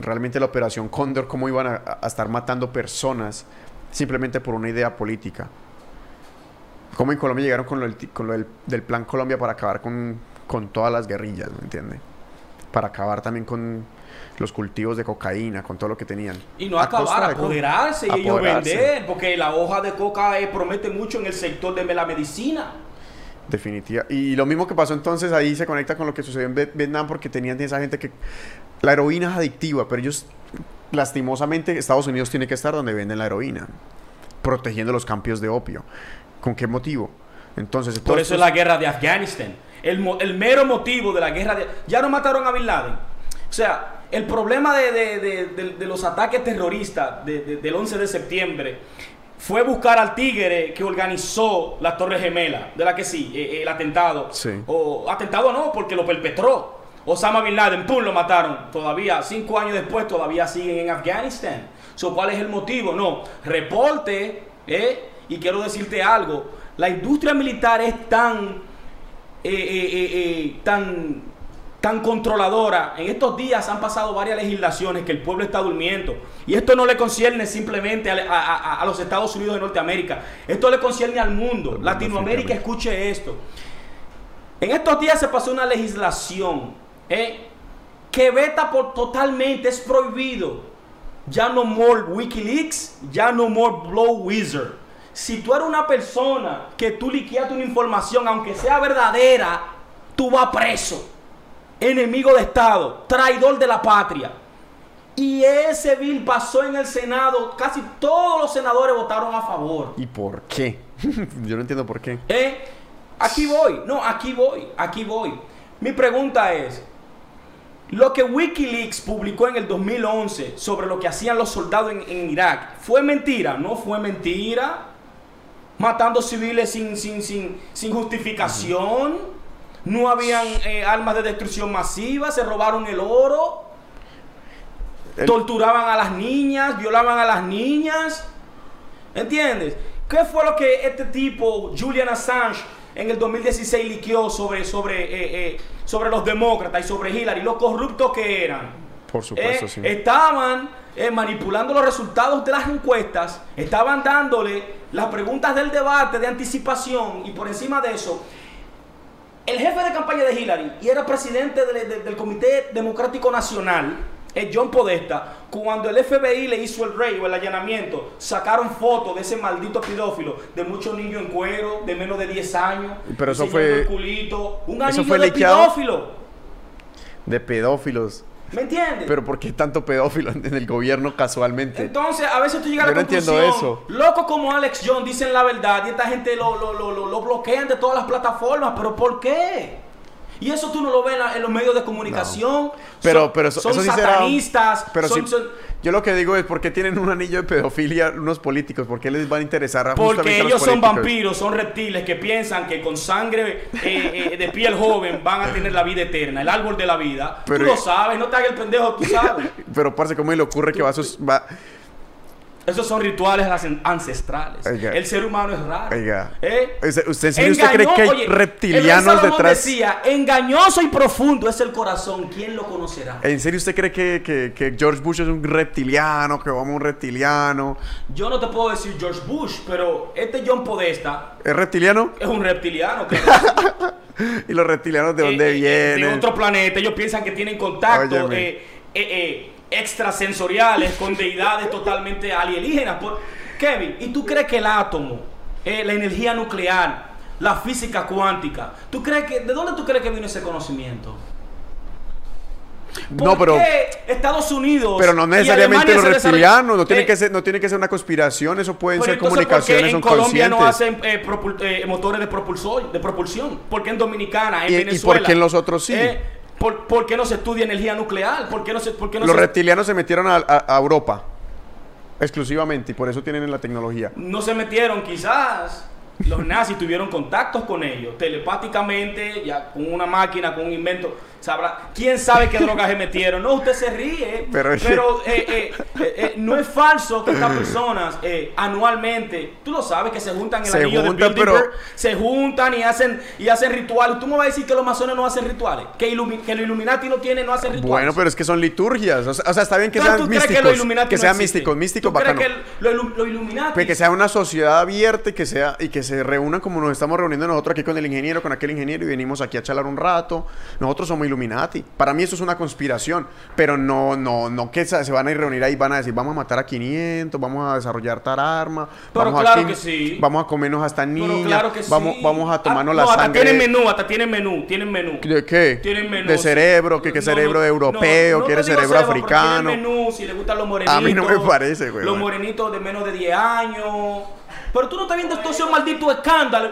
realmente la operación Cóndor, cómo iban a, a estar matando personas simplemente por una idea política. Cómo en Colombia llegaron con lo, del, ti- con lo del, del plan Colombia para acabar con, con todas las guerrillas, ¿me entiende? Para acabar también con los cultivos de cocaína, con todo lo que tenían. Y no A acabar, apoderarse y ellos vender, porque la hoja de coca eh, promete mucho en el sector de la medicina. Definitiva. Y lo mismo que pasó entonces ahí se conecta con lo que sucedió en Vietnam porque tenían esa gente que la heroína es adictiva, pero ellos lastimosamente Estados Unidos tiene que estar donde venden la heroína, protegiendo los campos de opio. ¿Con qué motivo? Entonces, Por eso es la guerra de Afganistán. El, mero motivo de la guerra de... Ya no mataron a Bin Laden. O sea, el problema de, de- de- de- de los ataques terroristas de- de- del 11 de septiembre fue buscar al tigre que organizó la Torre Gemela, de la que sí, eh, eh, el atentado. Sí. O atentado no, porque lo perpetró. Osama Bin Laden, ¡pum! lo mataron. Todavía, cinco años después, todavía siguen en Afganistán. So, ¿Cuál es el motivo? No, reporte, ¿eh? y quiero decirte algo, la industria militar es tan, eh, eh, eh, eh, tan, tan controladora. En estos días han pasado varias legislaciones que el pueblo está durmiendo. Y esto no le concierne simplemente a, a- a- a los Estados Unidos de Norteamérica. Esto le concierne al mundo. mundo, Latinoamérica, escuche esto. En estos días se pasó una legislación ¿eh? que veta por totalmente, es prohibido. Ya no more Wikileaks, ya no more Blow Wizard. Si tú eres una persona que tú liqueaste una información, aunque sea verdadera, tú vas preso. Enemigo de Estado, traidor de la patria. Y ese bill pasó en el Senado, casi todos los senadores votaron a favor. ¿Y por qué? Yo no entiendo por qué. ¿Eh? Aquí voy, no, aquí voy, aquí voy. Mi pregunta es, lo que Wikileaks publicó en el 2011 sobre lo que hacían los soldados en, en Irak, ¿fue mentira? No fue mentira. Matando civiles sin, sin, sin, sin justificación. No habían eh, armas de destrucción masiva, se robaron el oro, El- torturaban a las niñas, violaban a las niñas. ¿Entiendes? ¿Qué fue lo que este tipo, Julian Assange, en el 2016 liqueó sobre, sobre, eh, eh, sobre los demócratas y sobre Hillary? Lo corruptos que eran. Por supuesto, sí. Estaban manipulando los resultados de las encuestas, estaban dándole las preguntas del debate de anticipación y por encima de eso, el jefe de campaña de Hillary y era presidente del, del- del Comité Democrático Nacional, eh, John Podesta, cuando el FBI le hizo el rey o el allanamiento, sacaron fotos de ese maldito pedófilo, de muchos niños en cuero, de menos de 10 años, Pero eso fue- culito, un eso anillo fue de pedófilo, De pedófilos. ¿Me entiendes? Pero ¿por qué tanto pedófilo en el gobierno casualmente? Entonces, a veces tú llegas a la no entiendo conclusión, eso. locos como Alex Jones dicen la verdad y esta gente lo, lo, lo, lo- lo bloquean de todas las plataformas, pero ¿por qué? Y eso tú no lo ves en, los medios de comunicación. Pero- son, pero eso- son eso sí será- satanistas. Pero son- sí, son- yo lo que digo es por qué tienen un anillo de pedofilia unos políticos, por qué les va a interesar a Porque justamente a los ellos son vampiros, son reptiles que piensan que con sangre eh, eh, de piel joven van a tener la vida eterna, el árbol de la vida. Pero- tú lo sabes, no te hagas el pendejo, tú sabes. Pero parce, ¿cómo le ocurre que va a sus va Esos son rituales an- ancestrales. Oiga. El ser humano es raro. Oiga. ¿Eh? ¿Usted- usted en serio usted cree que hay oye, el reptilianos Salomón detrás? decía, engañoso y profundo es el corazón, ¿quién lo conocerá? ¿En serio usted cree que, que- que George Bush es un reptiliano, que vamos un reptiliano? Yo no te puedo decir George Bush, pero este John Podesta ¿Es reptiliano? es un reptiliano. claro. ¿Y los reptilianos de dónde Eh, eh, eh, vienen? De otro planeta. Ellos piensan que tienen contacto Óyeme. eh, eh, eh, extrasensoriales con deidades totalmente alienígenas. Por- Kevin, ¿y tú crees que el átomo, eh, la energía nuclear, la física cuántica, ¿tú crees que, ¿de dónde tú crees que vino ese conocimiento? ¿Por No, pero- qué Estados Unidos. Pero no y necesariamente los reptilianos, no tiene, Eh, que ser, no tiene que ser una conspiración, eso pueden ser entonces, ¿por qué comunicaciones, en Colombia no hacen eh, propul- eh, motores de propulsión, de propulsión? ¿Por qué en Dominicana, en ¿Y- y Venezuela? por qué en los otros sí? ¿Por, por qué no se estudia energía nuclear? ¿Por qué no se, por qué no los se, reptilianos se metieron a, a- a Europa exclusivamente y por eso tienen la tecnología. no se metieron quizás? Los nazis tuvieron contactos con ellos, telepáticamente, ya con una máquina, con un invento. Sabrá, ¿Quién sabe qué drogas se metieron? No, usted se ríe. Pero- Pero, eh, eh, eh, eh, no es falso que estas personas eh, anualmente, tú lo sabes, que se juntan en el Se anillo juntan, de pero- se juntan y hacen, y hacen rituales. ¿Tú me vas a decir que los masones no hacen rituales? ¿Que, Ilumi- que los Illuminati no tienen, no hacen rituales? Bueno, pero es que son liturgias. O sea, o sea, está bien que sean ¿tú crees místicos. que sean místicos, místicos, ¿Tú crees bacano. que Illu- los Illuminati Pero que sea una sociedad abierta y que sea y que se reúnan como nos estamos reuniendo nosotros aquí con el ingeniero, con aquel ingeniero y venimos aquí a charlar un rato. Nosotros somos Illuminati. Para mí eso es una conspiración, pero no no no que se van a ir a reunir ahí y van a decir, "Vamos a matar a 500, vamos a desarrollar tal arma, Pero vamos claro aquí, que sí. vamos a comernos hasta Pero niñas, claro que vamos sí. vamos a tomarnos Ah, la no, hasta sangre tienen menú, hasta tienen menú, tienen menú. ¿De qué? Tienen menú. De cerebro, que, cerebro no, europeo, no, no quiere cerebro cerebro, pero africano. tienen menú, si le gustan los morenitos. A mí no me parece, güey. Los morenitos de menos de 10 años. Pero tú no estás viendo ese maldito escándalo.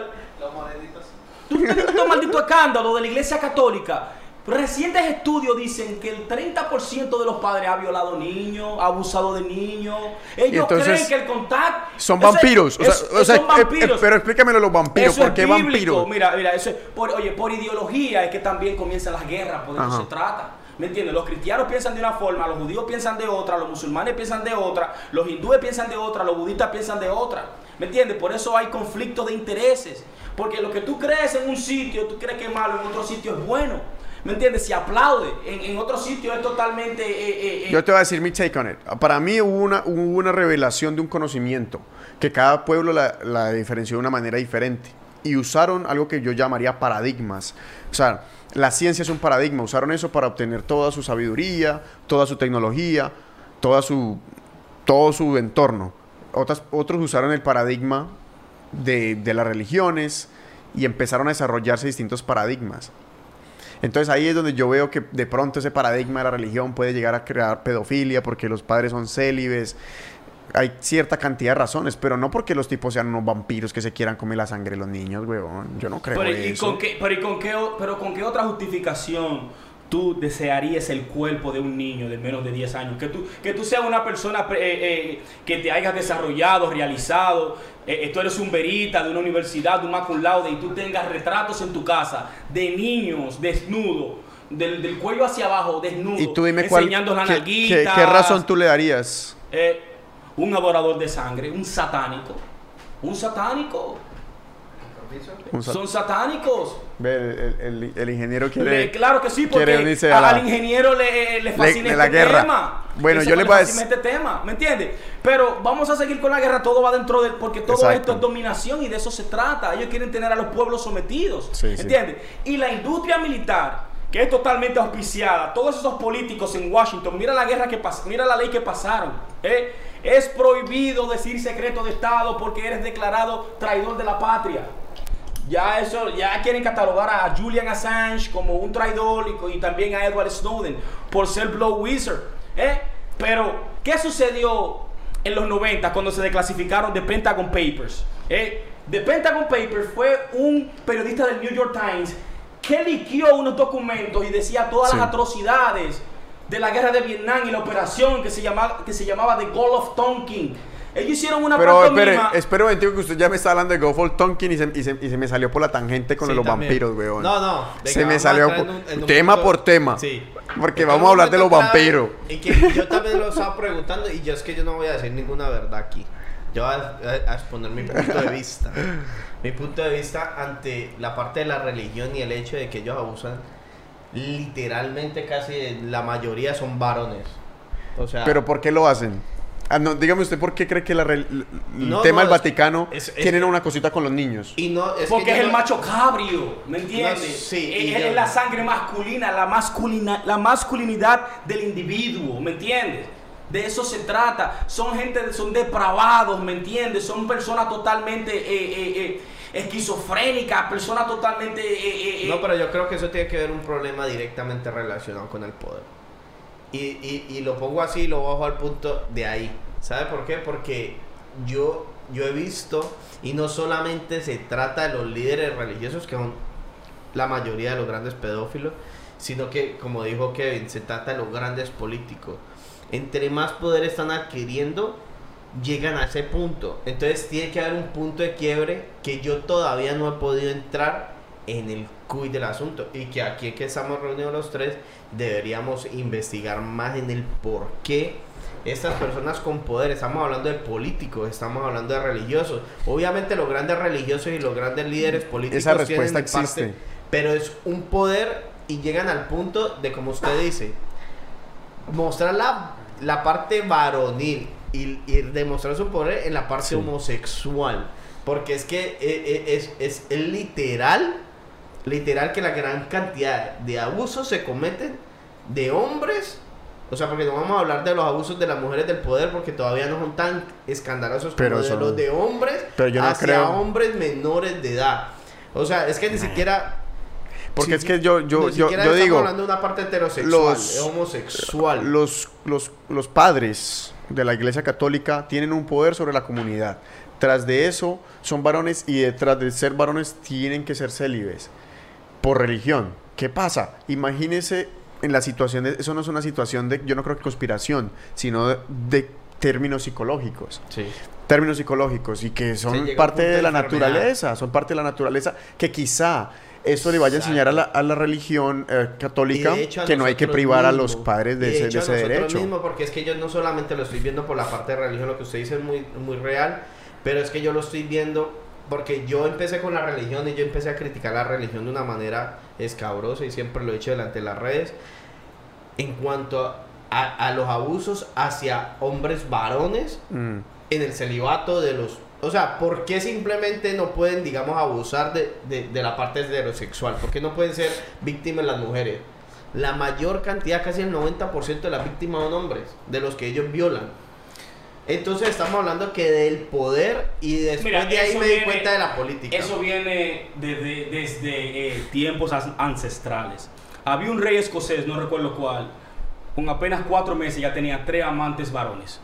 Tú no estás viendo todo maldito escándalo de la iglesia católica. Recientes estudios dicen que el 30% de los padres ha violado niños, ha abusado de niños. Ellos entonces, creen que el contacto. Son Eso es- vampiros. O sea, es- o sea, son eh, eh, vampiros. pero explícamelo los vampiros. Eso ¿Por qué bíblico. vampiros? Mira, mira, eso es por, oye, por ideología es que también comienzan las guerras, por eso Ajá. se trata. ¿Me entiendes? Los cristianos piensan de una forma, los judíos piensan de otra, los musulmanes piensan de otra, los hindúes piensan de otra, los budistas piensan de otra. ¿Me entiendes? Por eso hay conflictos de intereses. Porque lo que tú crees en un sitio, tú crees que es malo, en otro sitio es bueno. ¿Me entiendes? Se aplaude. En, en otro sitio es totalmente... eh, eh, eh, Yo te voy a decir mi take on it. Para mí hubo una, hubo una revelación de un conocimiento que cada pueblo la, la diferenció de una manera diferente. Y usaron algo que yo llamaría paradigmas. O sea, la ciencia es un paradigma. Usaron eso para obtener toda su sabiduría, toda su tecnología, toda su, todo su entorno. Otras, otros usaron el paradigma de, de las religiones y empezaron a desarrollarse distintos paradigmas. Entonces ahí es donde yo veo que de pronto ese paradigma de la religión puede llegar a crear pedofilia porque los padres son célibes. Hay cierta cantidad de razones, pero no porque los tipos sean unos vampiros que se quieran comer la sangre de los niños, weón. Yo no creo pero, ¿y eso. con qué, pero, ¿y con qué, pero con qué otra justificación tú desearías el cuerpo de un niño de menos de 10 años? Que tú, que tú seas una persona eh, eh, que te hayas desarrollado, realizado, eh, eh, tú eres un verita de una universidad, de un laude, y tú tengas retratos en tu casa de niños desnudos, del, del cuello hacia abajo, desnudos, Y tú dime cuál, enseñando las qué, qué- qué razón tú le darías. Un adorador de sangre, un satánico. Un satánico. Son satánicos. El, el- el ingeniero Le- quiere... claro que sí, porque a- la- al ingeniero le, le fascina la este guerra. tema. Bueno, yo le le voy a fascina este tema, ¿me entiendes? Pero vamos a seguir con la guerra, todo va dentro del... Porque todo Exacto. esto es dominación y de eso se trata. Ellos quieren tener a los pueblos sometidos, Sí, sí. ¿entiendes? Y la industria militar, que es totalmente auspiciada, todos esos políticos en Washington, mira la guerra que pas- mira la ley que pasaron, ¿eh? Es prohibido decir secreto de Estado porque eres declarado traidor de la patria. Ya eso, ya quieren catalogar a Julian Assange como un traidor y, también a Edward Snowden por ser Blow Wizard. ¿eh? Pero, ¿qué sucedió en los 90 cuando se declasificaron The Pentagon Papers? ¿eh? The Pentagon Papers fue un periodista del New York Times que liquió unos documentos y decía todas Sí. las atrocidades de la guerra de Vietnam y la operación que se llamaba, que se llamaba The Gulf of Tonkin. Ellos hicieron una Pero espere, espere un que usted ya me está hablando de Go for Tonkin y se, y, se, y se me salió por la tangente con Sí, los también. vampiros, weón. No, no. venga, se me salió por- un- tema por tema. Sí. Porque En vamos a hablar de los vampiros. Y que yo también lo estaba preguntando y yo es que yo no voy a decir ninguna verdad aquí. Yo voy a, a- a exponer mi punto de vista. mi punto de vista ante la parte de la religión y el hecho de que ellos abusan literalmente casi la mayoría son varones. O sea, Pero ¿por qué lo hacen? Ah, no, dígame usted por qué cree que la el No, tema no, del Vaticano es- es- tienen una cosita con los niños. y no es porque que es el macho cabrio, ¿me entiendes? No, sí, es, la sangre masculina, la, masculina, la masculinidad del individuo, ¿me entiendes? De eso se trata. Son gente, son depravados, ¿me entiendes? Son personas totalmente eh, eh, eh, esquizofrénicas, personas totalmente... eh, eh, No, pero yo creo que eso tiene que ver un problema directamente relacionado con el poder. Y, y, lo pongo así y lo bajo al punto de ahí. ¿Sabe por qué? Porque yo, yo he visto, y no solamente se trata de los líderes religiosos, que son la mayoría de los grandes pedófilos, sino que, como dijo Kevin, se trata de los grandes políticos. Entre más poder están adquiriendo, llegan a ese punto. Entonces tiene que haber un punto de quiebre que yo todavía no he podido entrar en el cuy del asunto. Y que aquí que estamos reunidos los tres, deberíamos investigar más en el por qué estas personas con poder, estamos hablando de políticos, estamos hablando de religiosos. Obviamente los grandes religiosos y los grandes líderes políticos Esa tienen respuesta parte- existe. pero es un poder y llegan al punto de, como usted dice, mostrar la, la parte varonil y, y demostrar su poder en la parte Sí. homosexual. Porque es que eh, eh, es, es, es literal, literal que la gran cantidad de abusos se cometen de hombres. O sea, porque no vamos a hablar de los abusos de las mujeres del poder porque todavía no son tan escandalosos como Pero de son- los de hombres Pero yo no hacia creo- hombres menores de edad. O sea, es que ni siquiera Porque Sí, es que yo, yo, yo, yo digo, hablando de una parte heterosexual, los- homosexual. los, los, los padres de la Iglesia Católica tienen un poder sobre la comunidad. Tras de eso son varones y detrás de ser varones tienen que ser célibes por religión. ¿Qué pasa? Imagínese en la situación de... Eso no es una situación de, yo no creo que conspiración, sino de, de términos psicológicos. Sí. Términos psicológicos y que son parte de de la enfermedad. naturaleza, son parte de la naturaleza que quizá eso le vaya a enseñar a la, a la religión eh, católica hecho que no hay que privar a los padres de Y ese, hecho de ese nosotros derecho. mismos, porque es que yo no solamente lo estoy viendo por la parte de religión, lo que usted dice es muy, muy real, pero es que yo lo estoy viendo porque yo empecé con la religión y yo empecé a criticar la religión de una manera escabrosa y siempre lo he hecho delante de las redes en cuanto a, a los abusos hacia hombres varones Mm. en el celibato de los... O sea, ¿por qué simplemente no pueden, digamos, abusar de, de, de la parte heterosexual? ¿Por qué no pueden ser víctimas las mujeres? La mayor cantidad, casi el 90% de las víctimas son hombres, de los que ellos violan. Entonces estamos hablando que del poder y después Mira, de ahí me di cuenta de la política. Eso viene desde, desde eh, tiempos ancestrales. Había un rey escocés, no recuerdo cuál, con apenas cuatro meses ya tenía tres amantes varones.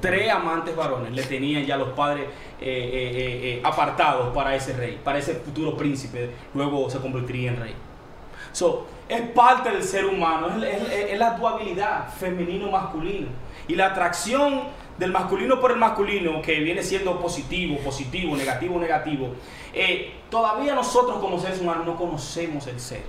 Tres amantes varones le tenían ya los padres eh, eh, eh, eh, apartados para ese rey, para ese futuro príncipe, luego se convertiría en rey. So, es parte del ser humano, es, es- es la dualidad femenino-masculino. Y la atracción del masculino por el masculino, que viene siendo positivo, positivo, negativo, negativo, eh, todavía nosotros como seres humanos no conocemos el ser.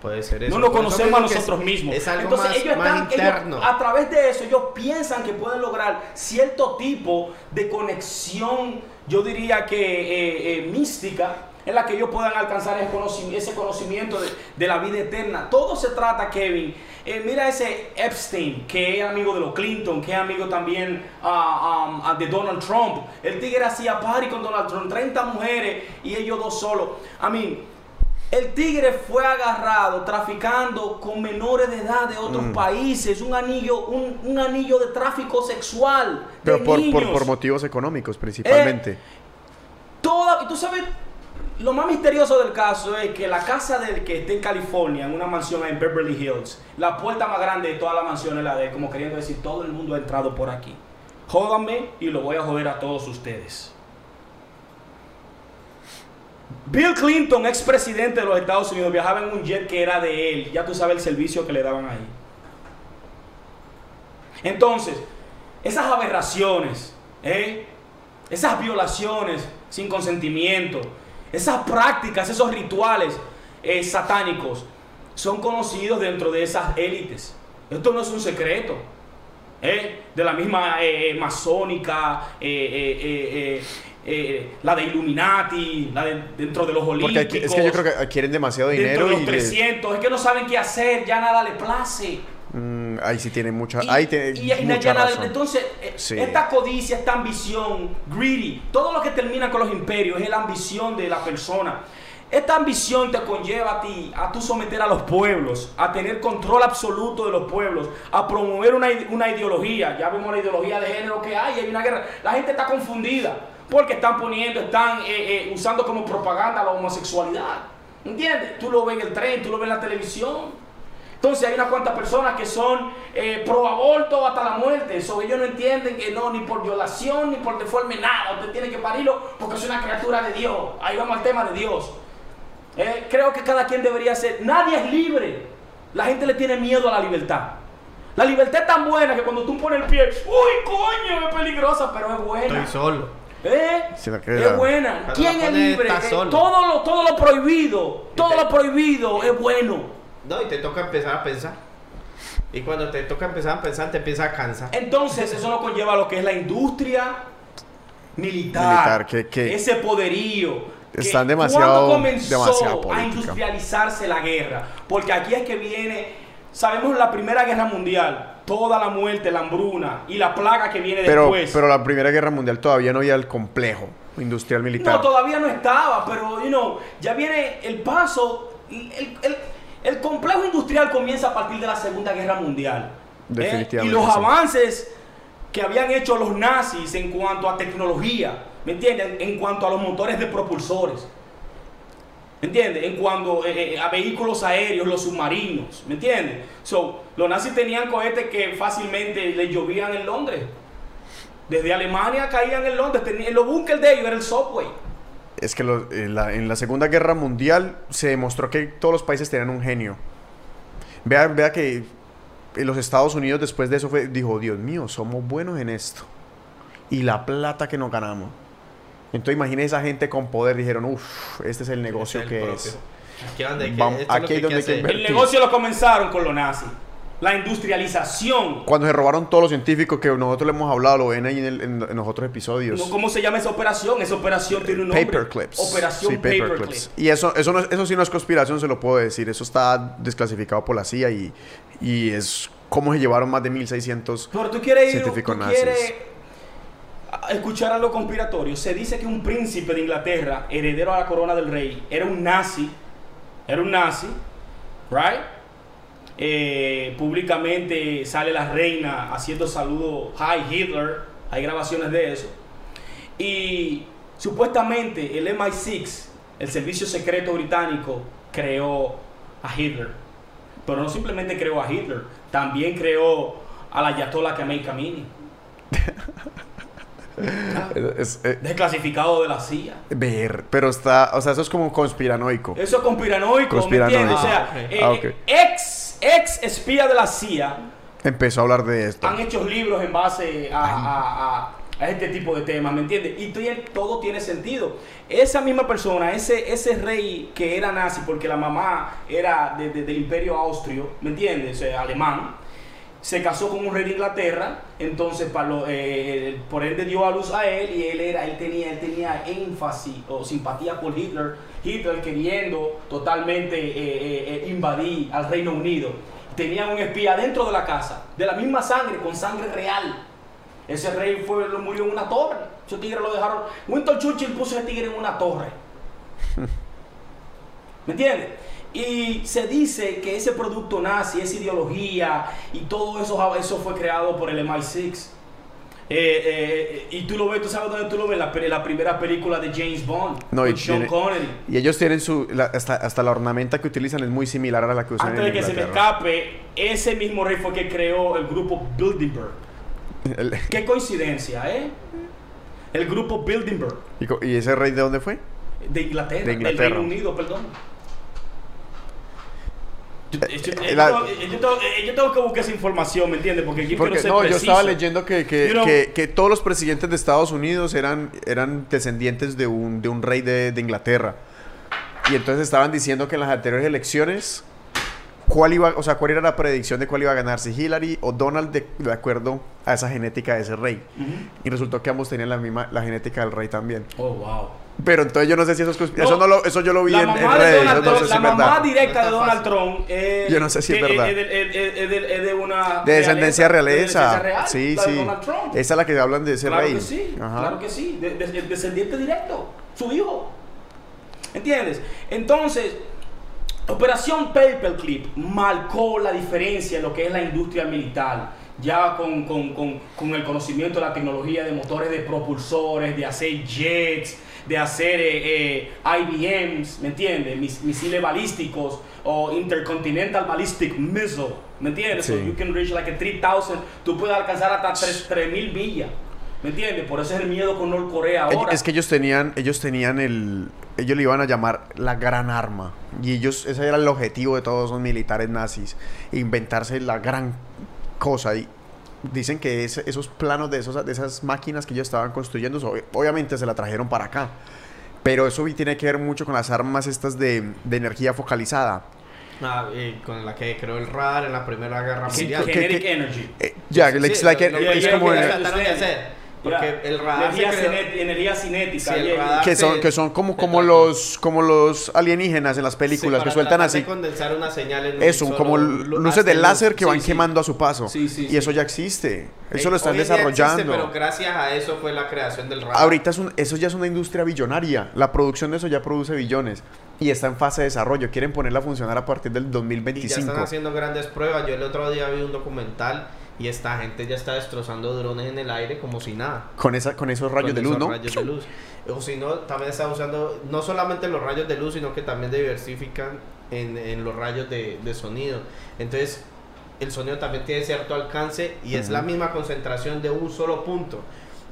Puede ser eso. No eso conocemos a es- nosotros mismos. Es algo Entonces más, ellos más están, ellos, interno. a través de eso, ellos piensan que pueden lograr cierto tipo de conexión, yo diría que eh, eh, mística, en la que ellos puedan alcanzar ese conocimiento, ese conocimiento de, de la vida eterna. Todo se trata, Kevin. eh, mira ese Epstein, que es amigo de los Clinton, que es amigo también ah, um, ah, de Donald Trump. El tigre hacía party con Donald Trump, 30 mujeres y ellos dos solos. A mí, el tigre fue agarrado traficando con menores de edad de otros Mm. países, un anillo, un, un anillo de tráfico sexual. Pero por, por, niños. por motivos económicos principalmente. Toda, y tú sabes, lo más misterioso del caso es que la casa del que está en California, en una mansión en Beverly Hills, la puerta más grande de toda la mansión es la de como queriendo decir, todo el mundo ha entrado por aquí. Jódanme y lo voy a joder a todos ustedes. Bill Clinton, expresidente de los Estados Unidos, viajaba en un jet que era de él. Ya tú sabes el servicio que le daban ahí. Entonces, esas aberraciones, ¿eh? esas violaciones sin consentimiento, esas prácticas, esos rituales eh, satánicos, son conocidos dentro de esas élites. Esto no es un secreto. ¿eh? De la misma eh, masónica, la de Illuminati, la de dentro de los olímpicos. Porque es que yo creo que quieren demasiado dinero. Dentro de los 300, es que no saben qué hacer, ya nada le place. Mm, ahí sí tiene mucha, ahí tiene Entonces, esta codicia, esta ambición, greedy, todo lo que termina con los imperios es la ambición de la persona. Esta ambición te conlleva a ti a tú someter a los pueblos, a tener control absoluto de los pueblos, a promover una, ideología. Ya vemos la ideología de género que hay, hay una guerra. La gente está confundida porque están poniendo, están eh, eh, usando como propaganda la homosexualidad. ¿Entiendes? Tú lo ves en el tren, tú lo ves en la televisión. Entonces hay unas cuantas personas que son eh, pro aborto hasta la muerte. Eso ellos no entienden que no, ni por violación, ni por deforme, nada. Usted tiene que parirlo porque es una criatura de Dios. Ahí vamos al tema de Dios. Eh, creo que cada quien debería ser. Nadie es libre. La gente le tiene miedo a la libertad. La libertad es tan buena que cuando tú pones el pie, uy, coño, es peligrosa, pero es buena. Estoy solo. ¿Eh? es buena. ¿Quién es libre? Eh, todo, lo, todo lo prohibido, todo lo prohibido es bueno. No, y te toca empezar a pensar. Y cuando te toca empezar a pensar, te empieza a cansar. Entonces, eso nos conlleva a lo que es la industria militar. que, ese poderío. Están demasiado, comenzó a industrializarse la guerra? Porque aquí es que viene, sabemos la Primera Guerra Mundial, toda la muerte, la hambruna y la plaga que viene pero, después. Pero la Primera Guerra Mundial todavía no había el complejo industrial militar. No, todavía no estaba, pero you know, ya viene el paso. el, el complejo industrial comienza a partir de la Segunda Guerra Mundial. ¿eh? Definitivamente. Y los avances que habían hecho los nazis en cuanto a tecnología, ¿me entienden? En cuanto a los motores de propulsores. ¿Me entiendes? En cuanto eh, eh, a vehículos aéreos, los submarinos, ¿me entiendes? So, los nazis tenían cohetes que fácilmente les llovían en Londres. Desde Alemania caían en Londres. En los bunkers de ellos era el subway es que en, la, Segunda Guerra Mundial se demostró que todos los países tenían un genio. Vea, vea que en los Estados Unidos después de eso fue, dijo, Dios mío, somos buenos en esto. Y la plata que nos ganamos. Entonces imagínese esa gente con poder, dijeron, uff, este es el negocio que es. Aquí, donde El negocio lo comenzaron con los nazis la industrialización. Cuando se robaron todos los científicos que nosotros le hemos hablado, lo ven ahí en, los otros episodios. ¿Cómo se llama esa operación? Esa operación tiene un nombre. Paperclips. Operación sí, Paperclips. Y eso, eso, eso sí no es conspiración, se lo puedo decir. Eso está desclasificado por la CIA y, y es cómo se llevaron más de 1600 Pero tú quieres científicos ¿tú Quieres escuchar algo conspiratorio. Se dice que un príncipe de Inglaterra, heredero a la corona del rey, era un nazi. Era un nazi. Right? Eh, públicamente sale la reina haciendo saludo Hi Hitler, hay grabaciones de eso. Y supuestamente el MI6, el servicio secreto británico, creó a Hitler. Pero no simplemente creó a Hitler, también creó a la Ayatollah Khamenei Kamini. es, eh, desclasificado de la CIA. Ver, pero está, o sea, eso es como conspiranoico. Eso es conspiranoico, conspiranoico. O sea, ah, eh, ah, ex, ex espía de la CIA empezó a hablar de esto. Han hecho libros en base a, este tipo de temas, ¿me entiendes? Y todo tiene sentido. Esa misma persona, ese, ese rey que era nazi, porque la mamá era del imperio austrio, ¿me entiendes? O sea, alemán se casó con un rey de Inglaterra, entonces eh, por ende dio a luz a él y él era, él tenía, él tenía énfasis o simpatía por Hitler, Hitler queriendo totalmente eh, eh, invadir al Reino Unido. Tenían un espía dentro de la casa, de la misma sangre, con sangre real. Ese rey fue, murió en una torre. Ese tigre lo dejaron. Winston Churchill puso ese tigre en una torre. ¿Me entiendes? Y se dice que ese producto nazi, esa ideología y todo eso, eso fue creado por el MI6. Eh, eh, y tú lo ves, tú sabes dónde tú lo ves, la, la primera película de James Bond, no, y Sean Connery. Y ellos tienen su, hasta, la ornamenta que utilizan es muy similar a la que usan Antes de que se me escape, ese mismo rey fue que creó el grupo Bilderberg. Qué coincidencia, ¿eh? El grupo Bilderberg. ¿Y, ese rey de dónde fue? De Inglaterra, De Inglaterra. del Reino Unido, perdón. Yo, yo- yo eh, la- tengo, yo tengo- eh, yo tengo que buscar esa información, ¿me entiendes? Porque yo Porque quiero ser no, yo estaba leyendo que, que, You know- que- que todos los presidentes de Estados Unidos eran, eran descendientes de un, de un rey de, de Inglaterra. Y entonces estaban diciendo que en las anteriores elecciones, cuál iba, o sea, cuál era la predicción de cuál iba a ganar, si Hillary o Donald de, de acuerdo a esa genética de ese rey. Ujú. Y resultó que ambos tenían la misma, la genética del rey también. Oh, wow. Pero entonces yo no sé si eso es No, eso no lo, eso yo lo vi la en, en mamá de redes, no Trump, sé si la es mamá verdad. directa No de Donald. Trump es, Yo no sé si es que verdad. Es, de- es- es- es de, de una De descendencia realeza, realeza. de descendencia real, sí, la de sí. Donald Trump. Esa es la que hablan de ese claro rey. que sí, Ajá. claro que sí, de- de- de- descendiente directo, su hijo. ¿Entiendes? Entonces, Operación Paperclip marcó la diferencia en lo que es la industria militar, ya con, con- con- con el conocimiento de la tecnología de motores de propulsores, de hacer jets, de hacer eh, eh, IBMs, ¿me entiendes? Mis- misiles balísticos o Intercontinental Ballistic Missile, ¿me entiendes? So Sí. you can reach like a 3000, tú puedes alcanzar hasta 3000 millas, ¿me entiendes? Por eso es el miedo con Norcorea ahora. Es que ellos tenían, ellos tenían el, ellos le iban a llamar la gran arma. Y ellos, ese era el objetivo de todos esos militares nazis, inventarse la gran cosa. Y dicen que esos planos de, esos, de esas máquinas que ellos estaban construyendo, so- obviamente se la trajeron para acá. Pero eso tiene que ver mucho con las armas estas de, de energía focalizada. Ah, y con la que creó el RAR en la Primera Guerra Sí, Mundial. ¿qué- Kinetic qué- Energy. Eh, ya, Sí, it's sí, like que es como. Porque Ya. el radar se energía, creó- cinet- energía cinética. Sí, el yeah. radar que son, se- que son como, se como los como los alienígenas en las películas Sí, que sueltan de así. condensar una señal en un Eso, solo como lu- luces de láser que Sí, van sí. quemando a su paso. Sí, sí, y sí. eso ya existe. Eso Eh, lo están día existe, desarrollando. pero gracias a eso fue la creación del radar. Ahorita es un- eso ya es una industria billonaria. La producción de eso ya produce billones. Y está en fase de desarrollo. Quieren ponerla a funcionar a partir del Y ya 2025. están haciendo grandes pruebas. Yo el otro día vi un documental y esta gente ya está destrozando drones en el aire como si nada. Con, esa, con esos rayos Con de luz, esos ¿no? rayos de luz. O si no, también está usando no solamente los rayos de luz, sino que también diversifican en, en los rayos de, de sonido. Entonces, el sonido también tiene cierto alcance y es la misma concentración de un solo punto.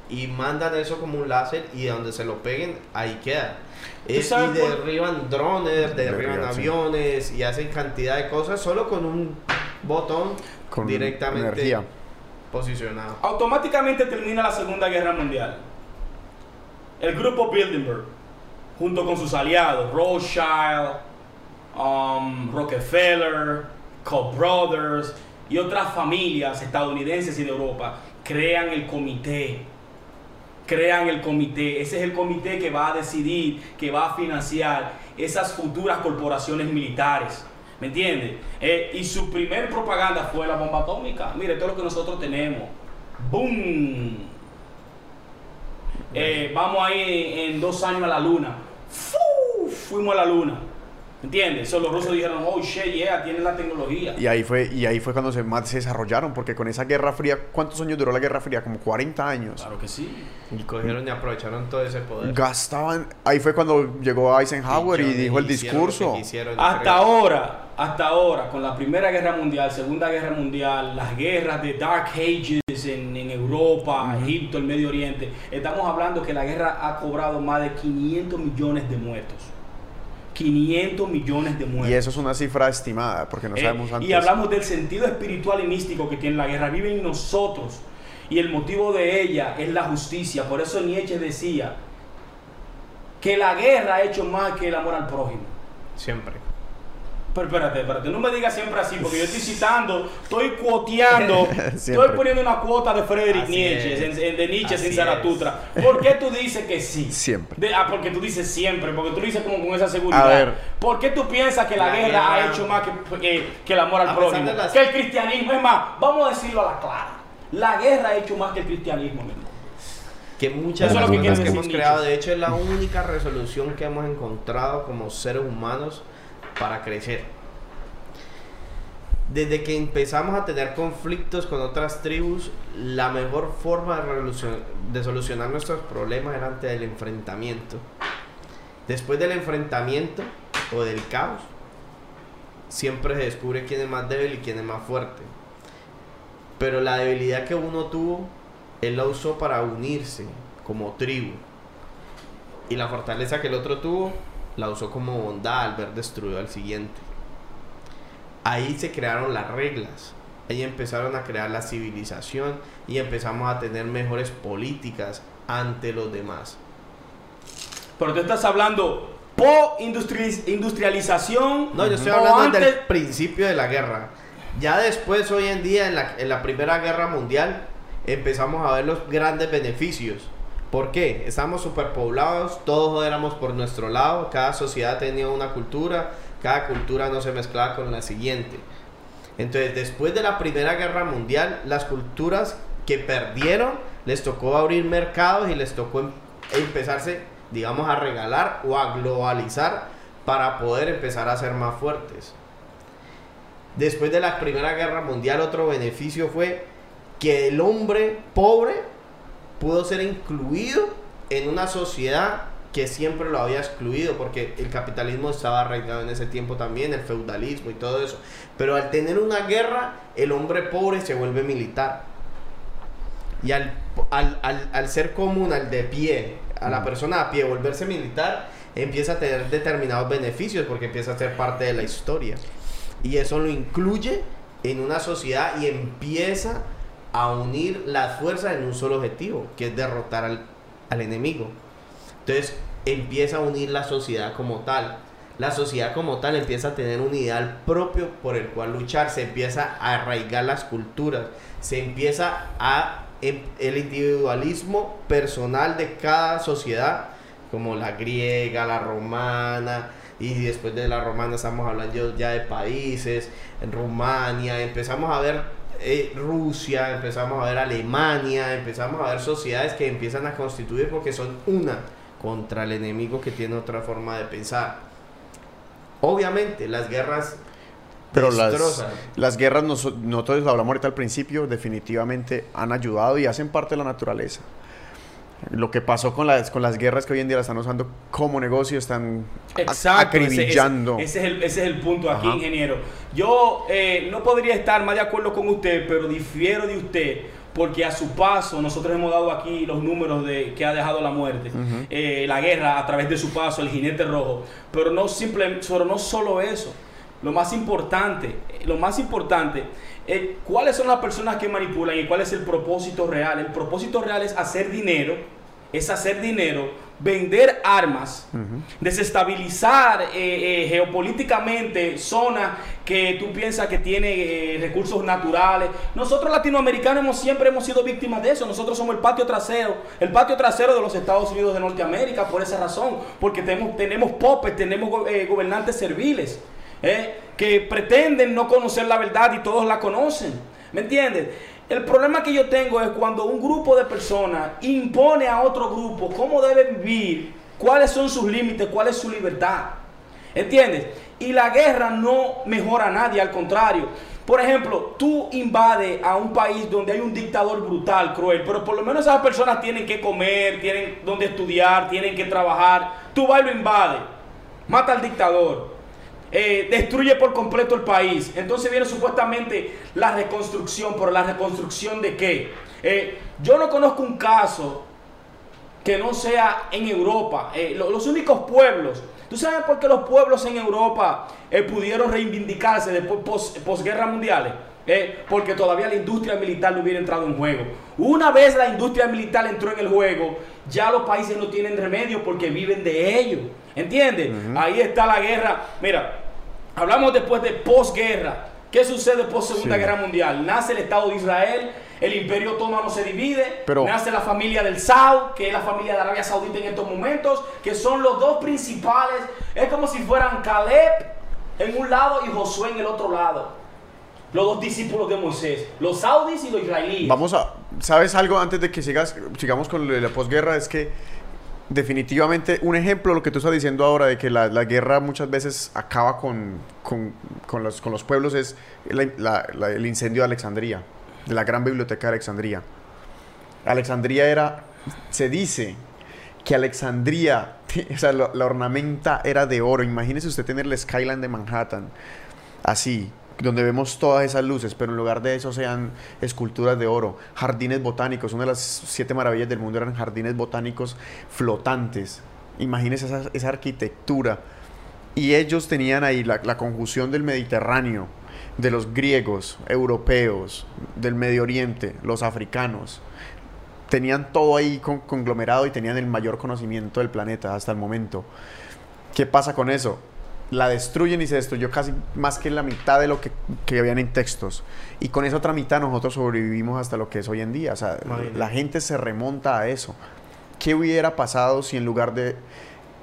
Y mandan eso como un láser y donde se lo peguen, ahí queda. ¿Tú Eh, sabes y por- derriban drones, derriban Derriban, sí. aviones y hacen cantidad de cosas solo con un botón Con directamente energía. posicionado. Automáticamente termina la Segunda Guerra Mundial. El grupo Bilderberg, junto con sus aliados, Rothschild, um, Rockefeller, Koch Brothers y otras familias estadounidenses y de Europa, crean el comité. Crean el comité. Ese es el comité que va a decidir, que va a financiar esas futuras corporaciones militares. ¿Me entiendes? Eh, y su primer propaganda fue la bomba atómica. Mire, todo lo que nosotros tenemos. ¡Boom! Eh, vamos ahí en, en dos años a la luna. ¡Fu! Fuimos a la luna. ¿Entiendes? So, los rusos dijeron, oh shit, yeah, tienen la tecnología. Y ahí fue, y ahí fue cuando se, más se desarrollaron, porque con esa Guerra Fría, ¿cuántos años duró la Guerra Fría? Como 40 años. Claro que sí. Y cogieron y aprovecharon todo ese poder. Gastaban, ahí fue cuando llegó Eisenhower y Billones, dijo el hicieron discurso. quisieron, Hasta creo. ahora, hasta ahora, con la Primera Guerra Mundial, Segunda Guerra Mundial, las guerras de Dark Ages en, en Europa, Egipto, el Medio Oriente, estamos hablando que la guerra ha cobrado más de 500 millones de muertos. 500 millones de muertos. Y eso es una cifra estimada, porque no Eh, sabemos antes. y hablamos del sentido espiritual y místico que tiene la guerra. Vive en nosotros. Y el motivo de ella es la justicia. Por eso Nietzsche decía que la guerra ha hecho más que el amor al prójimo. Siempre. Pero espérate, espérate, no me digas siempre así, porque yo estoy citando, estoy cuoteando, estoy poniendo una cuota de Friedrich Así Nietzsche, es. en- en- de Nietzsche Así sin es. Zaratustra. ¿Por qué tú dices que sí? Siempre. De- ah, porque tú dices siempre, porque tú lo dices como con esa seguridad. A ver. ¿Por qué tú piensas que la, La guerra, ha hecho más que, que- que el amor al prójimo? las- Que el cristianismo. Es más, vamos a decirlo a la clara. La guerra ha hecho más que el cristianismo, mi hermano. Que muchas Eso de es las lo que cosas que hemos creado, de hecho, es la única resolución que hemos encontrado como seres humanos para crecer. Desde que empezamos a tener conflictos con otras tribus, la mejor forma de, solucionar nuestros problemas era ante el enfrentamiento. Después del enfrentamiento o del caos, siempre se descubre quién es más débil y quién es más fuerte. Pero la debilidad que uno tuvo, él la usó para unirse como tribu. Y la fortaleza que el otro tuvo la usó como bondad al ver destruido al siguiente. Ahí se crearon las reglas. Ahí empezaron a crear la civilización y empezamos a tener mejores políticas ante los demás. Pero tú estás hablando po industrialización. No, yo estoy hablando del principio de la guerra. Ya después, hoy en día, en la, en la Primera Guerra Mundial, empezamos a ver los grandes beneficios. ¿Por qué? Estamos superpoblados, todos éramos por nuestro lado, cada sociedad tenía una cultura, cada cultura no se mezclaba con la siguiente. Entonces, después de la Primera Guerra Mundial, las culturas que perdieron les tocó abrir mercados y les tocó em, empezarse, digamos, a regalar o a globalizar para poder empezar a ser más fuertes. Después de la Primera Guerra Mundial, otro beneficio fue que el hombre pobre pudo ser incluido en una sociedad que siempre lo había excluido, porque el capitalismo estaba arraigado en ese tiempo también, el feudalismo y todo eso. Pero al tener una guerra, el hombre pobre se vuelve militar. Y al, al, ser común, al de pie, a la persona a pie, volverse militar, empieza a tener determinados beneficios porque empieza a ser parte de la historia. Y eso lo incluye en una sociedad y empieza a unir las fuerzas en un solo objetivo, que es derrotar al, al enemigo. Entonces empieza a unir la sociedad como tal. La sociedad como tal empieza a tener un ideal propio por el cual luchar, se empieza a arraigar las culturas, se empieza a em, el individualismo personal de cada sociedad, como la griega, la romana, y después de la romana estamos hablando ya de países, en Rumania, empezamos a ver eh, Rusia, empezamos a ver Alemania, empezamos a ver sociedades que empiezan a constituir porque son una contra el enemigo que tiene otra forma de pensar. Obviamente, las guerras pero las, las, guerras, nosotros hablamos ahorita al principio, definitivamente han ayudado y hacen parte de la naturaleza. Lo que pasó con las, con las guerras que hoy en día las están usando como negocio, están acribillando. Ese, es el, ese, es el, punto aquí, ingeniero. Yo eh, no podría estar más de acuerdo con usted, pero difiero de usted porque a su paso nosotros hemos dado aquí los números de que ha dejado la muerte, eh, la guerra a través de su paso, el jinete rojo, pero no simplemente, no solo eso, lo más importante, lo más importante, eh, cuáles son las personas que manipulan y cuál es el propósito real. El propósito real es hacer dinero, es hacer dinero vender armas, desestabilizar eh, eh, geopolíticamente zonas que tú piensas que tienen eh, recursos naturales. Nosotros latinoamericanos hemos, siempre hemos sido víctimas de eso. Nosotros somos el patio trasero, el patio trasero de los Estados Unidos de Norteamérica por esa razón, porque tenemos, tenemos popes, tenemos gobernantes serviles que pretenden no conocer la verdad y todos la conocen. ¿Me entiendes? El problema que yo tengo es cuando un grupo de personas impone a otro grupo cómo debe vivir, cuáles son sus límites, cuál es su libertad. ¿Entiendes? Y la guerra no mejora a nadie, al contrario. Por ejemplo, tú invades a un país donde hay un dictador brutal, cruel, pero por lo menos esas personas tienen que comer, tienen donde estudiar, tienen que trabajar. Tú vas y lo invades, mata al dictador, eh, destruye por completo el país. Entonces viene supuestamente la reconstrucción, pero la reconstrucción de qué? Eh, yo no conozco un caso que no sea en Europa. Eh, los únicos pueblos, ¿tú sabes por qué los pueblos en Europa pudieron reivindicarse después pos, posguerra mundiales? porque todavía la industria militar no hubiera entrado en juego. Una vez la industria militar entró en el juego, ya los países no tienen remedio porque viven de ello. ¿Entiendes? Ahí está la guerra. Mira, Hablamos después de posguerra. ¿Qué sucede post Segunda Guerra Mundial? Nace el Estado de Israel, el Imperio Otomano se divide, nace la familia del Saud, que es la familia de Arabia Saudita en estos momentos, que son los dos principales. Es como si fueran Caleb en un lado y Josué en el otro lado. Los dos discípulos de Moisés, los saudis y los israelíes. Vamos a, ¿sabes algo antes de que sigas, sigamos con la posguerra? Es que definitivamente un ejemplo lo que tú estás diciendo ahora de que la, guerra muchas veces acaba con, con, los, con los, pueblos es el incendio de Alexandría, de la gran biblioteca de Alexandría. Alexandría era, se dice que Alexandría, o sea, la ornamenta era de oro. Imagínese usted tener el skyline de Manhattan así, donde vemos todas esas luces, pero en lugar de eso sean esculturas de oro, jardines botánicos, una de las siete maravillas del mundo eran jardines botánicos flotantes, Imagínense esa, esa arquitectura. Y ellos tenían ahí la, la conjunción del Mediterráneo, de los griegos, europeos, del Medio Oriente, los africanos. Tenían todo ahí con- conglomerado y tenían el mayor conocimiento del planeta hasta el momento. ¿Qué pasa con eso? La destruyen y se destruyó casi más que la mitad de lo que, que habían en textos. Y con esa otra mitad nosotros sobrevivimos hasta lo que es hoy en día. O sea, Imagínate. la gente se remonta a eso. ¿Qué hubiera pasado si en lugar de,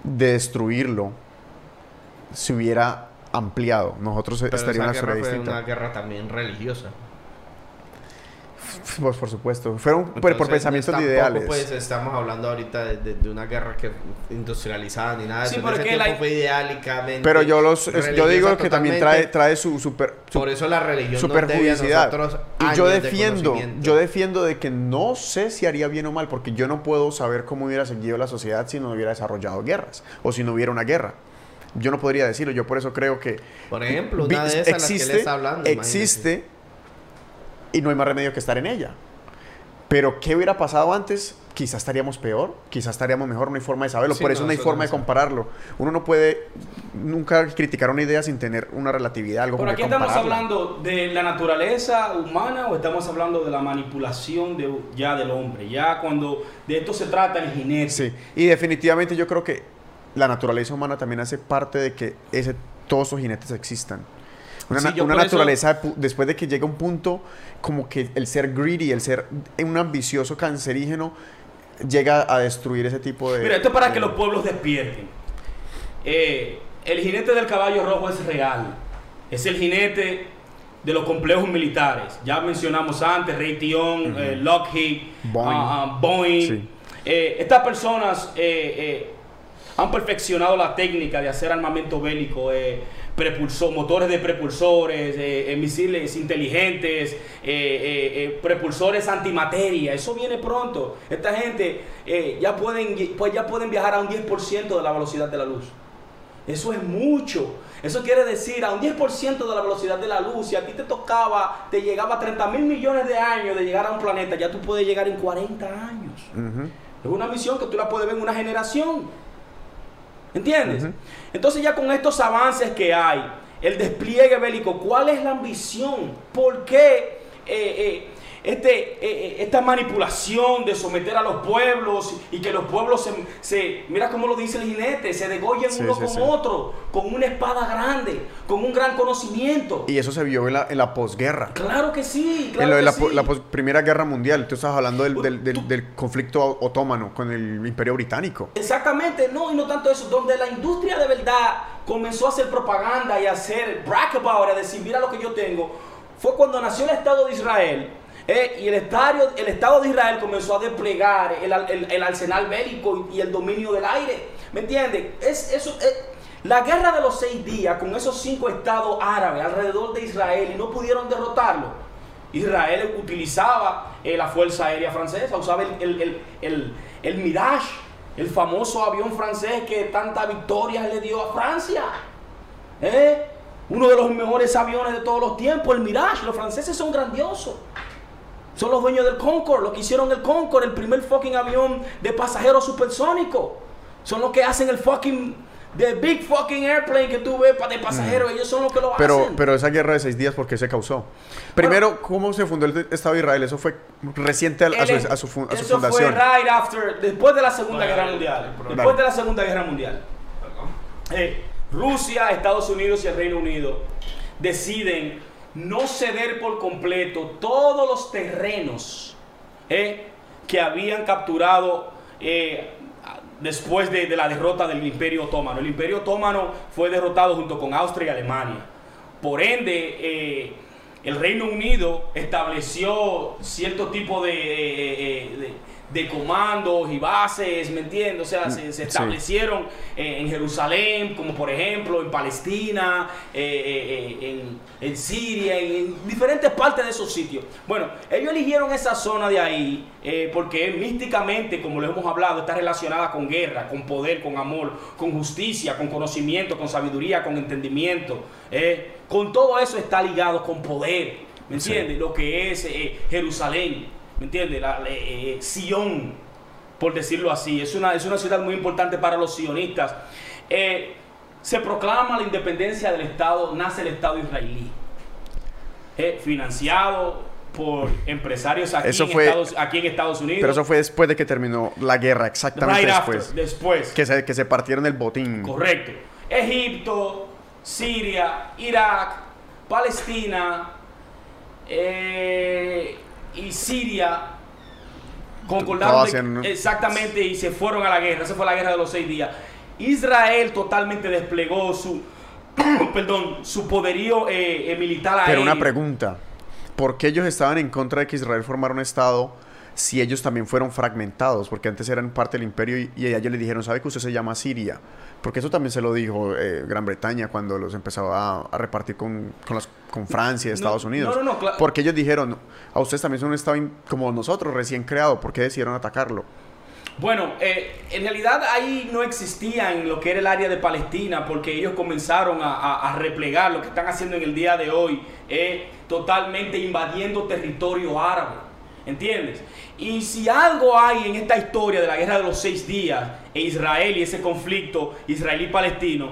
de destruirlo se hubiera ampliado? Nosotros Pero estaríamos esa en guerra distinta. una guerra también religiosa. Pues por supuesto. Fueron por- por Entonces, pensamientos tampoco, ideales. pues estamos hablando ahorita de, de- de una guerra que industrializada ni nada de Sí, eso. En ese porque la- fue ideálicamente Pero yo los yo digo que también trae, trae su super su- Por eso la religión su nos debe a nosotros Y yo años de defiendo, conocimiento. yo defiendo de que no sé si haría bien o mal, porque yo no puedo saber cómo hubiera seguido la sociedad si no hubiera desarrollado guerras o si no hubiera una guerra. Yo no podría decirlo, yo por eso creo que Por ejemplo, una de esas las que él está hablando. existe y no hay más remedio que estar en ella. Pero ¿qué hubiera pasado antes? Quizás estaríamos peor, quizás estaríamos mejor, no hay forma de saberlo, Sí, por eso no, no hay eso forma no de compararlo. Uno no puede nunca criticar una idea sin tener una relatividad, algo Pero aquí estamos hablando de la naturaleza humana o estamos hablando de la manipulación de, ya del hombre. Ya cuando de esto se trata el jinete. Sí, y definitivamente yo creo que la naturaleza humana también hace parte de que ese, todos esos jinetes existan. Una, Sí, una eso- naturaleza, pu- después de que llega un punto, como que el ser greedy, el ser un ambicioso cancerígeno, llega a destruir ese tipo de... Mira, esto es para de- que los pueblos despierten. Eh, el jinete del caballo rojo es real. Es el jinete de los complejos militares. Ya mencionamos antes, Raytheon, eh, Lockheed, Boeing. ah, ah, Boeing. Sí. Eh, estas personas han perfeccionado la técnica de hacer armamento bélico, prepulsor, motores de propulsores, eh, eh, misiles inteligentes, eh, eh, eh, propulsores antimateria. Eso viene pronto. Esta gente ya, pueden, pues ya pueden viajar a un 10% de la velocidad de la luz. Eso es mucho. Eso quiere decir a un 10% de la velocidad de la luz. Si a ti te tocaba, te llegaba a 30 mil millones de años de llegar a un planeta, ya tú puedes llegar en 40 años. Es una misión que tú la puedes ver en una generación. ¿Entiendes? Entonces ya con estos avances que hay, el despliegue bélico, ¿cuál es la ambición? ¿Por qué eh, eh, este, eh, eh, esta manipulación de someter a los pueblos y que los pueblos se, se- mira cómo lo dice el jinete, se degollen Sí, uno sí, con sí. otro, con una espada grande, con un gran conocimiento? Y eso se vio en la, en la posguerra. Claro que sí, claro en lo de que la, la Primera Guerra Mundial, tú estás hablando del, del- del- del conflicto otomano con el Imperio Británico. Exactamente, no, y no tanto eso, donde la industria de verdad comenzó a hacer propaganda y a hacer brag about, a decir, mira lo que yo tengo, fue cuando nació el Estado de Israel. Eh, y el, estadio, el Estado de Israel comenzó a desplegar el, el- el arsenal bélico y, el dominio del aire. ¿Me entiendes? Es, eso, eh, la guerra de los seis días con esos cinco estados árabes alrededor de Israel y no pudieron derrotarlo. Israel utilizaba eh, la Fuerza Aérea Francesa, usaba el, el, el, Mirage, el famoso avión francés que tantas victorias le dio a Francia. Uno de los mejores aviones de todos los tiempos, el Mirage. Los franceses son grandiosos. Son los dueños del Concorde, los que hicieron el Concorde, el primer fucking avión de pasajeros supersónico. Son los que hacen el fucking, the big fucking airplane que tú ves de pasajeros. Ellos son los que lo Pero, hacen. pero esa guerra de seis días, ¿por qué se causó? Primero, ¿cómo se fundó el Estado de Israel? Eso fue reciente a, su, a su fun- a su eso fundación. fue right after, después de la Segunda Guerra Mundial. Después de la Segunda Guerra Mundial. Eh, Rusia, Estados Unidos y el Reino Unido deciden no ceder por completo todos los terrenos eh, que habían capturado eh, después de, de la derrota del Imperio Otomano. El Imperio Otomano fue derrotado junto con Austria y Alemania. Por ende, eh, el Reino Unido estableció cierto tipo de, de- de comandos y bases, ¿me entiendes? O sea, se, se establecieron en Jerusalén, como por ejemplo en Palestina, eh, eh, eh, en, en Siria, en, en diferentes partes de esos sitios. Bueno, ellos eligieron esa zona de ahí eh, porque místicamente, como lo hemos hablado, está relacionada con guerra, con poder, con amor, con justicia, con conocimiento, con sabiduría, con entendimiento. Con todo eso está ligado con poder, ¿me Sí. entiendes? Lo que es Jerusalén, ¿me entiendes? La, eh, eh, Sion. por decirlo así. Es una, es una ciudad muy importante para los sionistas. Eh, se proclama la independencia del Estado, nace el Estado israelí, eh, financiado por empresarios aquí, Eso en fue- Estados, aquí en Estados Unidos. Pero eso fue después de que terminó la guerra, exactamente Right after, después. después. Que se, que se partieron el botín. Correcto. Egipto, Siria, Irak, Palestina eh, y Siria concordaron exactamente y se fueron a la guerra. Esa fue la guerra de los seis días. Israel totalmente desplegó su perdón su poderío eh, eh, militar Pero aéreo. una pregunta. ¿Por qué ellos estaban en contra de que Israel formara un Estado si ellos también fueron fragmentados? Porque antes eran parte del imperio y, y a ellos le dijeron, ¿sabe que usted se llama Siria? Porque eso también se lo dijo eh, Gran Bretaña cuando los empezaba a, a repartir con, con, las- con Francia y Estados No, Unidos. no, no, Porque ellos dijeron, a ustedes también son un Estado como nosotros, recién creado. ¿Por qué decidieron atacarlo? Bueno, eh, en realidad ahí no existía en lo que era el área de Palestina porque ellos comenzaron a, a- a replegar. Lo que están haciendo en el día de hoy es totalmente invadiendo territorio árabe. ¿Entiendes? Y si algo hay en esta historia de la guerra de los seis días en Israel y ese conflicto israelí-palestino,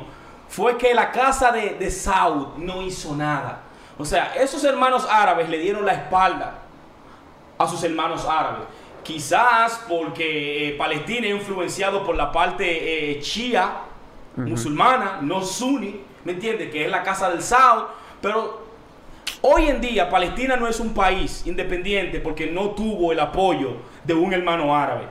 fue que la casa de, de Saud no hizo nada. O sea, esos hermanos árabes le dieron la espalda a sus hermanos árabes. Quizás porque eh, Palestina es influenciado por la parte eh, chía, musulmana, no suní, ¿me entiendes? Que es la casa del Saud. Pero hoy en día Palestina no es un país independiente porque no tuvo el apoyo de un hermano árabe.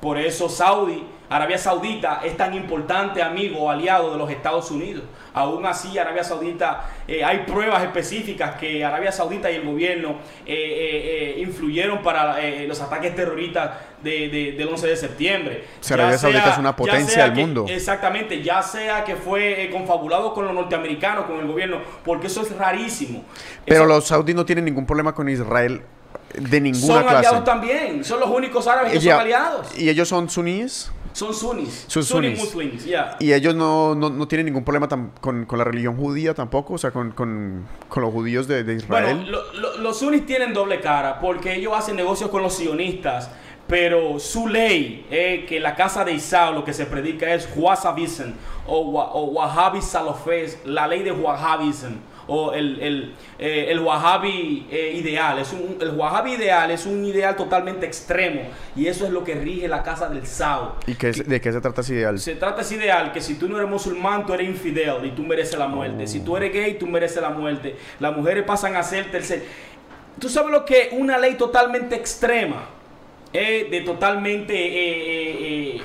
Por eso Saudi, Arabia Saudita es tan importante amigo o aliado de los Estados Unidos. Aún así, Arabia Saudita, eh, hay pruebas específicas que Arabia Saudita y el gobierno eh, eh, influyeron para eh, los ataques terroristas de- de- del 11 de septiembre. O sea, Arabia Saudita es una potencia del mundo. Exactamente, ya sea que fue eh, confabulado con los norteamericanos, con el gobierno, porque eso es rarísimo. Pero Eso- los saudíes no tienen ningún problema con Israel de ninguna son clase. aliados también, son los únicos árabes que son aliados. ¿Y ellos son suníes? Son sunnis. Son Sunni sunnis. muslims, yeah. Y ellos no, no, no tienen ningún problema con, con la religión judía tampoco, o sea, con, con, con los judíos de, de Israel. Bueno, lo- lo- los sunnis tienen doble cara porque ellos hacen negocios con los sionistas, pero su ley es que la casa de Isao lo que se predica es Wahhabism o, o Wahhabi Salafés, la ley de Wahhabism o el, el, eh, el Wahhabi eh, ideal. Es un, el Wahhabi ideal es un ideal totalmente extremo y eso es lo que rige la casa del Sao. ¿Y qué de qué se trata ese ideal? Se trata ese ideal que si tú no eres musulmán, tú eres infidel y tú mereces la muerte. Si tú eres gay, tú mereces la muerte. Las mujeres pasan a ser tercer. Tú sabes lo que es una ley totalmente extrema, eh, de totalmente eh, eh, eh,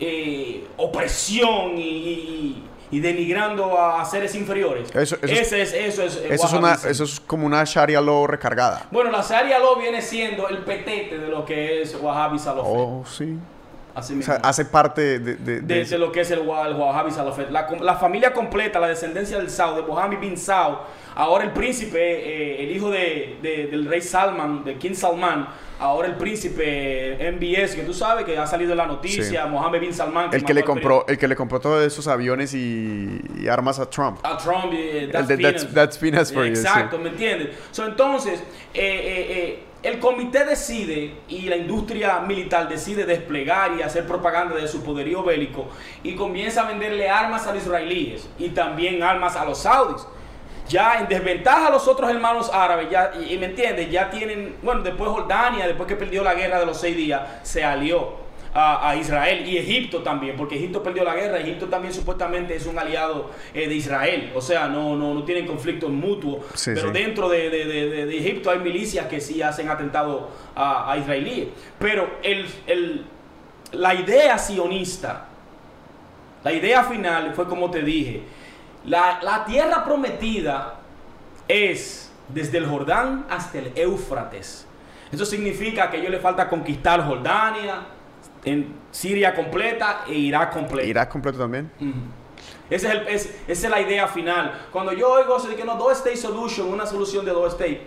eh, opresión y, y- y denigrando a, seres inferiores. Eso- eso es- Ese es, eso es, Eso es, una, wahhabism. eso es como una Sharia law recargada. Bueno, la Sharia Law viene siendo el petete de lo que es Wahhabi Salafé. Oh, sí. Así O mismo. sea, hace parte de... de- de de, de lo que es el, el Wahhabi Salafet. La, la familia completa, la descendencia del Saud, de Mohammed bin Saud, ahora el príncipe, eh, el hijo de, de- del rey Salman, de King Salman, ahora el príncipe MBS, que tú sabes que ha salido en la noticia, Sí. Mohammed bin Salman. el que le compró el que le compró todos esos aviones y, y armas a Trump. a Trump, eh, El that's de peanuts. that's, that's peanuts for you, sí. Exacto, ¿me entiendes? So, entonces, eh, eh, eh, el comité decide y la industria militar decide desplegar y hacer propaganda de su poderío bélico y comienza a venderle armas a los israelíes y también armas a los saudis. Ya en desventaja a los otros hermanos árabes, ya, y, y me entiendes, ya tienen, bueno, después Jordania, después que perdió la guerra de los seis días, se alió a, a Israel y Egipto también, porque Egipto perdió la guerra, Egipto también supuestamente es un aliado eh, de Israel, o sea, no, no, no tienen conflictos mutuos, Sí, pero sí. dentro de, de- de- de- de Egipto hay milicias que sí hacen atentados a, a israelíes, pero el, el- la idea sionista, la idea final fue como te dije, la, la tierra prometida es desde el Jordán hasta el Éufrates. Eso significa que a ellos le falta conquistar Jordania, en Siria completa e Irak completa. Irak completo también. Ese es el- es- esa es la idea final. Cuando yo oigo eso de que no, dos state solution, una solución de dos state,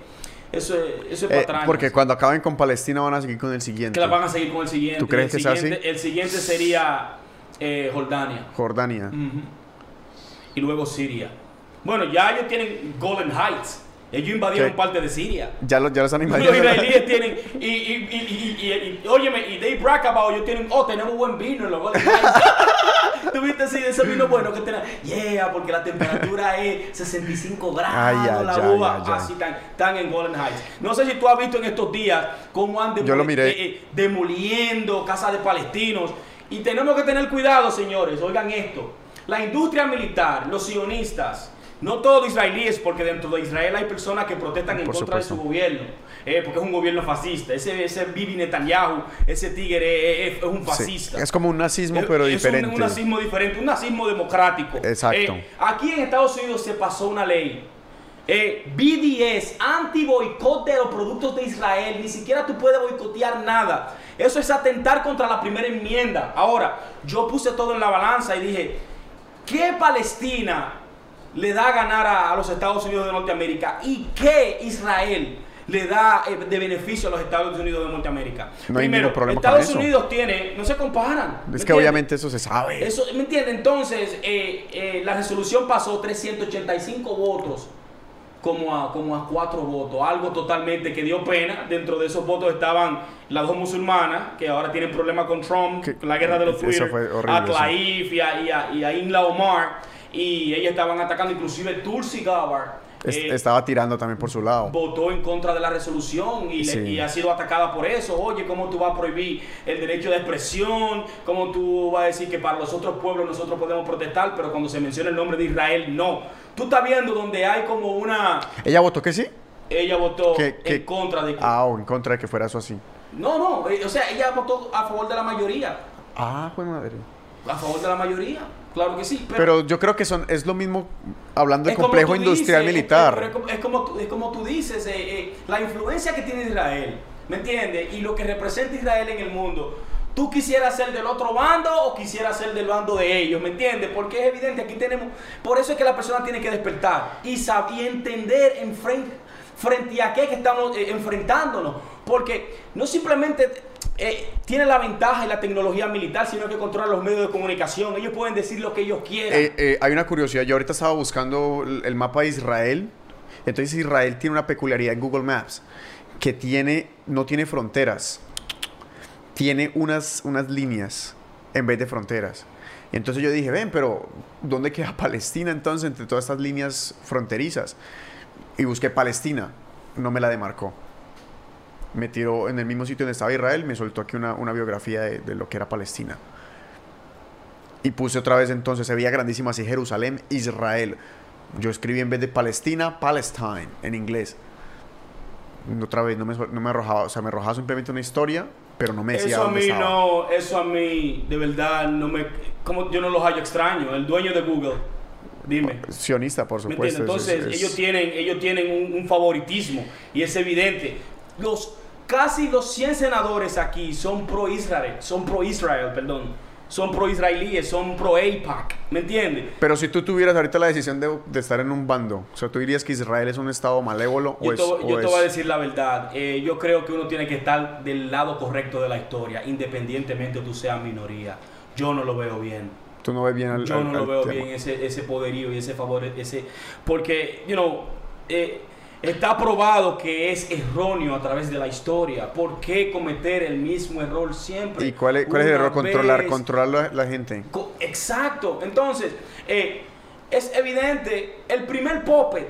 eso es, eso es Eh, patrañas. porque cuando acaben con Palestina van a seguir con el siguiente. que la van a seguir con el siguiente. ¿Tú crees el que sea siguiente, El siguiente sería eh, Jordania. Jordania. Y luego Siria. Bueno, ya ellos tienen Golden Heights. Ellos invadieron parte de Siria. Ya, lo, ya los han Los invadido. israelíes tienen, y, y, y, y, óyeme, y they brag about, ellos tienen, oh, tenemos buen vino en los Golden Heights. ¿Tú viste así de ese vino bueno que tenemos? Yeah, porque la temperatura es 65 grados, Ay, la uva, así tan, tan en Golden Heights. No sé si tú has visto en estos días cómo han eh, eh, demoliendo casas de palestinos. Y tenemos que tener cuidado, señores, oigan esto. La industria militar, los sionistas, no todos israelíes, porque dentro de Israel hay personas que protestan en Por contra de su gobierno, eh, porque es un gobierno fascista. Ese, ese Bibi Netanyahu, ese tigre es, es un Sí, fascista. Es como un nazismo, Es- pero es un- diferente. Un, nazismo diferente, un nazismo democrático. Exacto. Eh, aquí en Estados Unidos se pasó una ley. Eh, BDS, anti-boicot de los productos de Israel. Ni siquiera tú puedes boicotear nada. Eso es atentar contra la primera enmienda. Ahora, yo puse todo en la balanza y dije, ¿qué Palestina le da a ganar a, a los Estados Unidos de Norteamérica? ¿Y qué Israel le da eh, de beneficio a los Estados Unidos de Norteamérica? No hay Primero, ningún problema con Estados eso. Unidos tiene, no se comparan. ¿me Es que entiendes? obviamente eso se sabe. Eso, ¿me entiendes? Entonces, eh, eh, la resolución pasó 385 votos como a, como a 4 votos. Algo totalmente que dio pena. Dentro de esos votos estaban las dos musulmanas, que ahora tienen problemas con Trump, Que- la guerra de los eso Twitter, fue horrible, a eso. Tlaib y a, y a, y a Inla Omar. Y ellas estaban atacando, inclusive Tulsi Gabbard. Eh, estaba tirando también por su lado. votó en contra de la resolución y, le- y ha sido atacada por eso. Oye, ¿cómo tú vas a prohibir el derecho de expresión? ¿Cómo tú vas a decir que para los otros pueblos nosotros podemos protestar, pero cuando se menciona el nombre de Israel, no? Tú estás viendo donde hay como una... ¿Ella votó que sí? Ella votó Que- que- en contra de... que- Ah, o en contra de que fuera eso así. No, no, eh, o sea, ella votó a favor de la mayoría. Ah, pues madre. A favor de la mayoría, claro que sí. Pero yo creo que son es lo mismo hablando de Es como complejo industrial dices, militar. Es, es como- es como, tú- es como tú dices, eh, eh, la influencia que tiene Israel, ¿me entiendes? Y lo que representa Israel en el mundo. ¿Tú quisieras ser del otro bando o quisieras ser del bando de ellos? ¿Me entiendes? Porque es evidente, aquí tenemos... Por eso es que la persona tiene que despertar y, sab- y entender en frente, frente a qué que estamos eh, enfrentándonos. Porque no simplemente eh, tiene la ventaja y la tecnología militar, sino que controla los medios de comunicación. Ellos pueden decir lo que ellos quieran. Eh, eh, hay una curiosidad. Yo ahorita estaba buscando el mapa de Israel. Entonces Israel tiene una peculiaridad en Google Maps que tiene no tiene fronteras. Tiene unas, unas líneas en vez de fronteras. Y entonces yo dije, ven, pero ¿dónde queda Palestina entonces entre todas estas líneas fronterizas? Y busqué Palestina. No me la demarcó. Me tiró en el mismo sitio donde estaba Israel, me soltó aquí una, una biografía de, de lo que era Palestina. Y puse otra vez entonces, se veía grandísimo así, Jerusalén, Israel. Yo escribí en vez de Palestina, Palestine, en inglés. Otra vez, no me, no me arrojaba, o sea, me arrojaba simplemente una historia, pero no me decía Eso a mí estaba. no, eso a mí de verdad no me, como yo no los hallo extraño. El dueño de Google, dime. Sionista, por ¿Me supuesto. es- Entonces es- ellos tienen, ellos tienen un, un favoritismo y es evidente. Los casi los 100 senadores aquí son pro Israel, son pro Israel, perdón, son pro israelíes, son pro AIPAC, ¿me entiendes? Pero si tú tuvieras ahorita la decisión de, de estar en un bando, o sea, tú dirías que Israel es un estado malévolo o Yo, es... te, o yo te es- voy a decir la verdad. eh, yo creo que uno tiene que estar del lado correcto de la historia, independientemente tú seas minoría. Yo no lo veo bien. Tú no ves bien al, Yo al- no lo veo tema. bien ese, ese poderío y ese favor, ese porque, you know, eh, está probado que es erróneo a través de la historia. ¿Por qué cometer el mismo error siempre? ¿Y cuál es, cuál es el error? Controlar, controlar la, la gente. Co- Exacto. Entonces, eh, es evidente, el primer puppet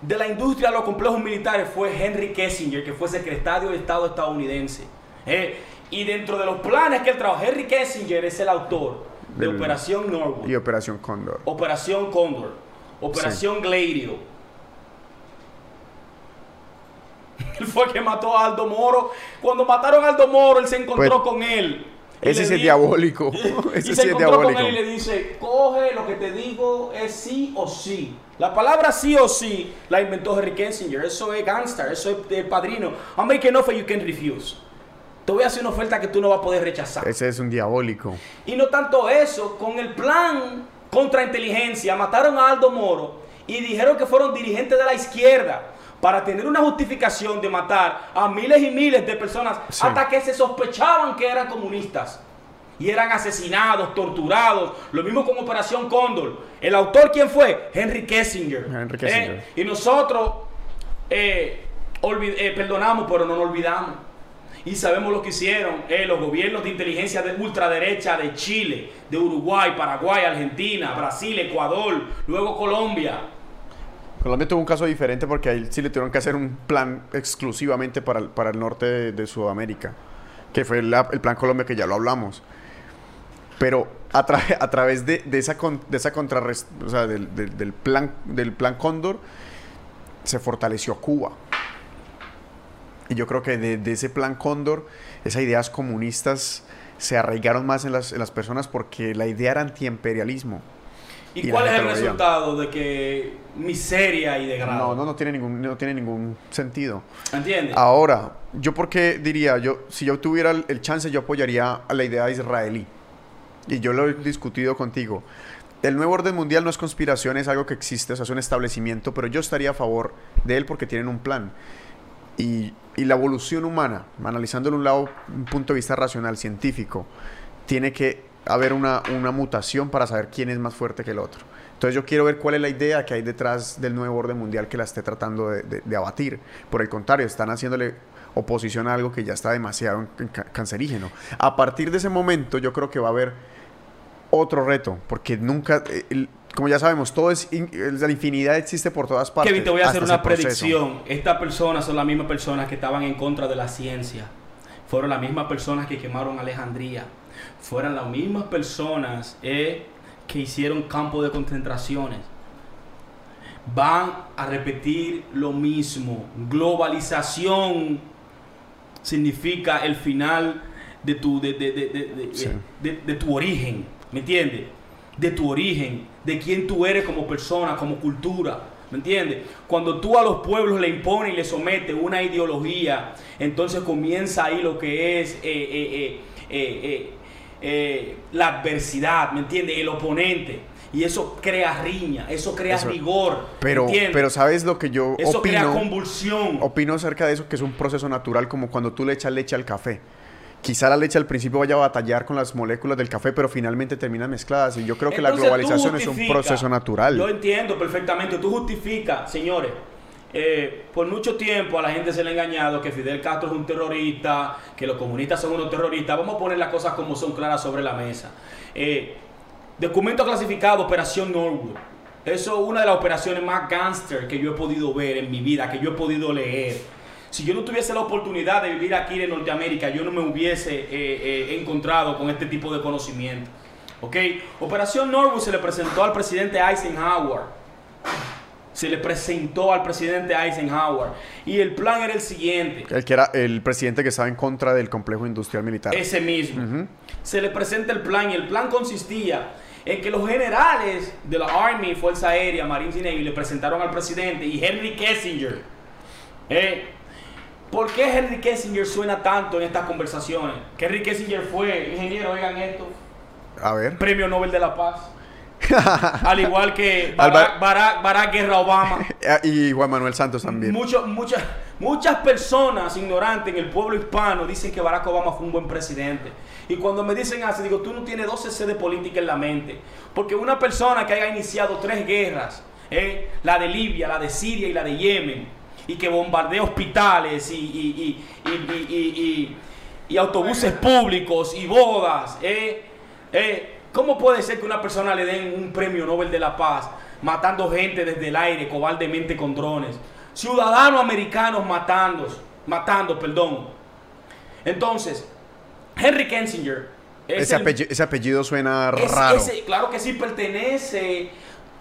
de la industria de los complejos militares fue Henry Kissinger, que fue secretario de Estado estadounidense. Eh, y dentro de los planes que él trabajó, Henry Kissinger es el autor de Operación Norwood, Y Operación Cóndor. Operación Cóndor, Operación Gladio. Él fue el que mató a Aldo Moro. Cuando mataron a Aldo Moro, él se encontró Pues, con él. Y Ese sí es di- diabólico. y Ese se sí es encontró con diabólico. él y le dice, coge lo que te digo es sí o sí. La palabra sí o sí la inventó Henry Kissinger. Eso es gangster, eso es el padrino. I'm making an offer you can refuse. Te voy a hacer una oferta que tú no vas a poder rechazar. Ese es un diabólico. Y no tanto eso, con el plan contra inteligencia, mataron a Aldo Moro y dijeron que fueron dirigentes de la izquierda para tener una justificación de matar a miles y miles de personas Sí. hasta que se sospechaban que eran comunistas. y eran asesinados, torturados. Lo mismo con Operación Cóndor. ¿El autor quién fue? Henry Kissinger. Henry Kissinger. ¿Eh? Y nosotros eh, eh, perdonamos, pero no nos olvidamos. Y sabemos lo que hicieron eh, los gobiernos de inteligencia de ultraderecha de Chile, de Uruguay, Paraguay, Argentina, Brasil, Ecuador, luego Colombia. Colombia tuvo un caso diferente porque ahí sí le tuvieron que hacer un plan exclusivamente para, el- para el norte de, de Sudamérica, que fue la- el plan Colombia que ya lo hablamos. Pero a, tra- a través de, de esa, con- de esa o sea, del, del- del plan, del plan Cóndor, se fortaleció Cuba. Y yo creo que de, de ese plan Cóndor, esas ideas comunistas se arraigaron más en las, en las personas porque la idea era antiimperialismo. ¿Y, cuál es el resultado de que miseria y degrado? No, no, no tiene ningún, no tiene ningún sentido. ¿Entiendes? Ahora, yo porque diría, yo si yo tuviera el, el chance, yo apoyaría a la idea israelí. Y yo lo he discutido contigo. El nuevo orden mundial no es conspiración, es algo que existe, o sea, es un establecimiento, pero yo estaría a favor de él porque tienen un plan. Y, y la evolución humana, analizándolo de un lado, un punto de vista racional, científico, tiene que haber una, una mutación para saber quién es más fuerte que el otro. Entonces yo quiero ver cuál es la idea que hay detrás del nuevo orden mundial que la esté tratando de, de- de abatir. Por el contrario, están haciéndole oposición a algo que ya está demasiado ca- cancerígeno. A partir de ese momento yo creo que va a haber otro reto, porque nunca, eh, el- como ya sabemos, todo es, in- la infinidad existe por todas partes. Kevin, te voy a hacer una predicción. Estas personas son las mismas personas que estaban en contra de la ciencia. Fueron las mismas personas que quemaron Alejandría. Fueron las mismas personas eh, que hicieron campos de concentraciones. Van a repetir lo mismo. Globalización significa el final de tu, de, de- de- de- de- Sí. de- de tu origen. ¿Me entiendes? De tu origen, de quién tú eres como persona, como cultura. ¿Me entiendes? Cuando tú a los pueblos le impones y le sometes una ideología, entonces comienza ahí lo que es eh, eh, eh, la adversidad, ¿me entiendes? El oponente. Y eso crea riña, eso crea Eso- rigor. Pero, pero ¿sabes lo que yo eso crea opino? convulsión. Opino acerca de eso que es un proceso natural como cuando tú le echas leche al café. Quizá la leche al principio vaya a batallar con las moléculas del café, pero finalmente terminan mezcladas. Y yo creo que la Entonces, globalización es un proceso natural. Yo entiendo perfectamente. Tú justificas, señores. Eh, por mucho tiempo a la gente se le ha engañado que Fidel Castro es un terrorista, que los comunistas son unos terroristas. Vamos a poner las cosas como son claras sobre la mesa. Eh, documento clasificado, Operación Norwood. Eso es una de las operaciones más gangster que yo he podido ver en mi vida, que yo he podido leer. Si yo no tuviese la oportunidad de vivir aquí en Norteamérica, yo no me hubiese eh, encontrado con este tipo de conocimiento. ¿Ok? Operación Norwood se le presentó al presidente Eisenhower. Se le presentó al presidente Eisenhower. Y el plan era el siguiente. El que era el presidente que estaba en contra del complejo industrial militar. Ese mismo. Se le presenta el plan y el plan consistía en que los generales de la Army, Fuerza Aérea, Marines y Navy le presentaron al presidente y Henry Kissinger. Eh, ¿Por qué Henry Kissinger suena tanto en estas conversaciones? Que Henry Kissinger fue, ingeniero, oigan esto, A ver. premio Nobel de la Paz. Al igual que Barack, Barack- Barack Guerra Obama. Y Juan Manuel Santos también. Mucho- muchas, muchas personas ignorantes en el pueblo hispano dicen que Barack Obama fue un buen presidente. Y cuando me dicen así, digo, tú no tienes 12 C de política en la mente. Porque una persona que haya iniciado tres guerras, ¿eh? la de Libia, la de Siria y la de Yemen, y que bombardea hospitales y- y- y- y autobuses públicos y bodas, ¿eh? ¿eh? ¿Cómo puede ser que una persona le den un premio Nobel de la Paz matando gente desde el aire cobardemente con drones? Ciudadanos americanos matando, matando, perdón. Entonces, Henry Kissinger es Ese, el- apellido, ese apellido suena es- raro. ese- claro que sí, pertenece.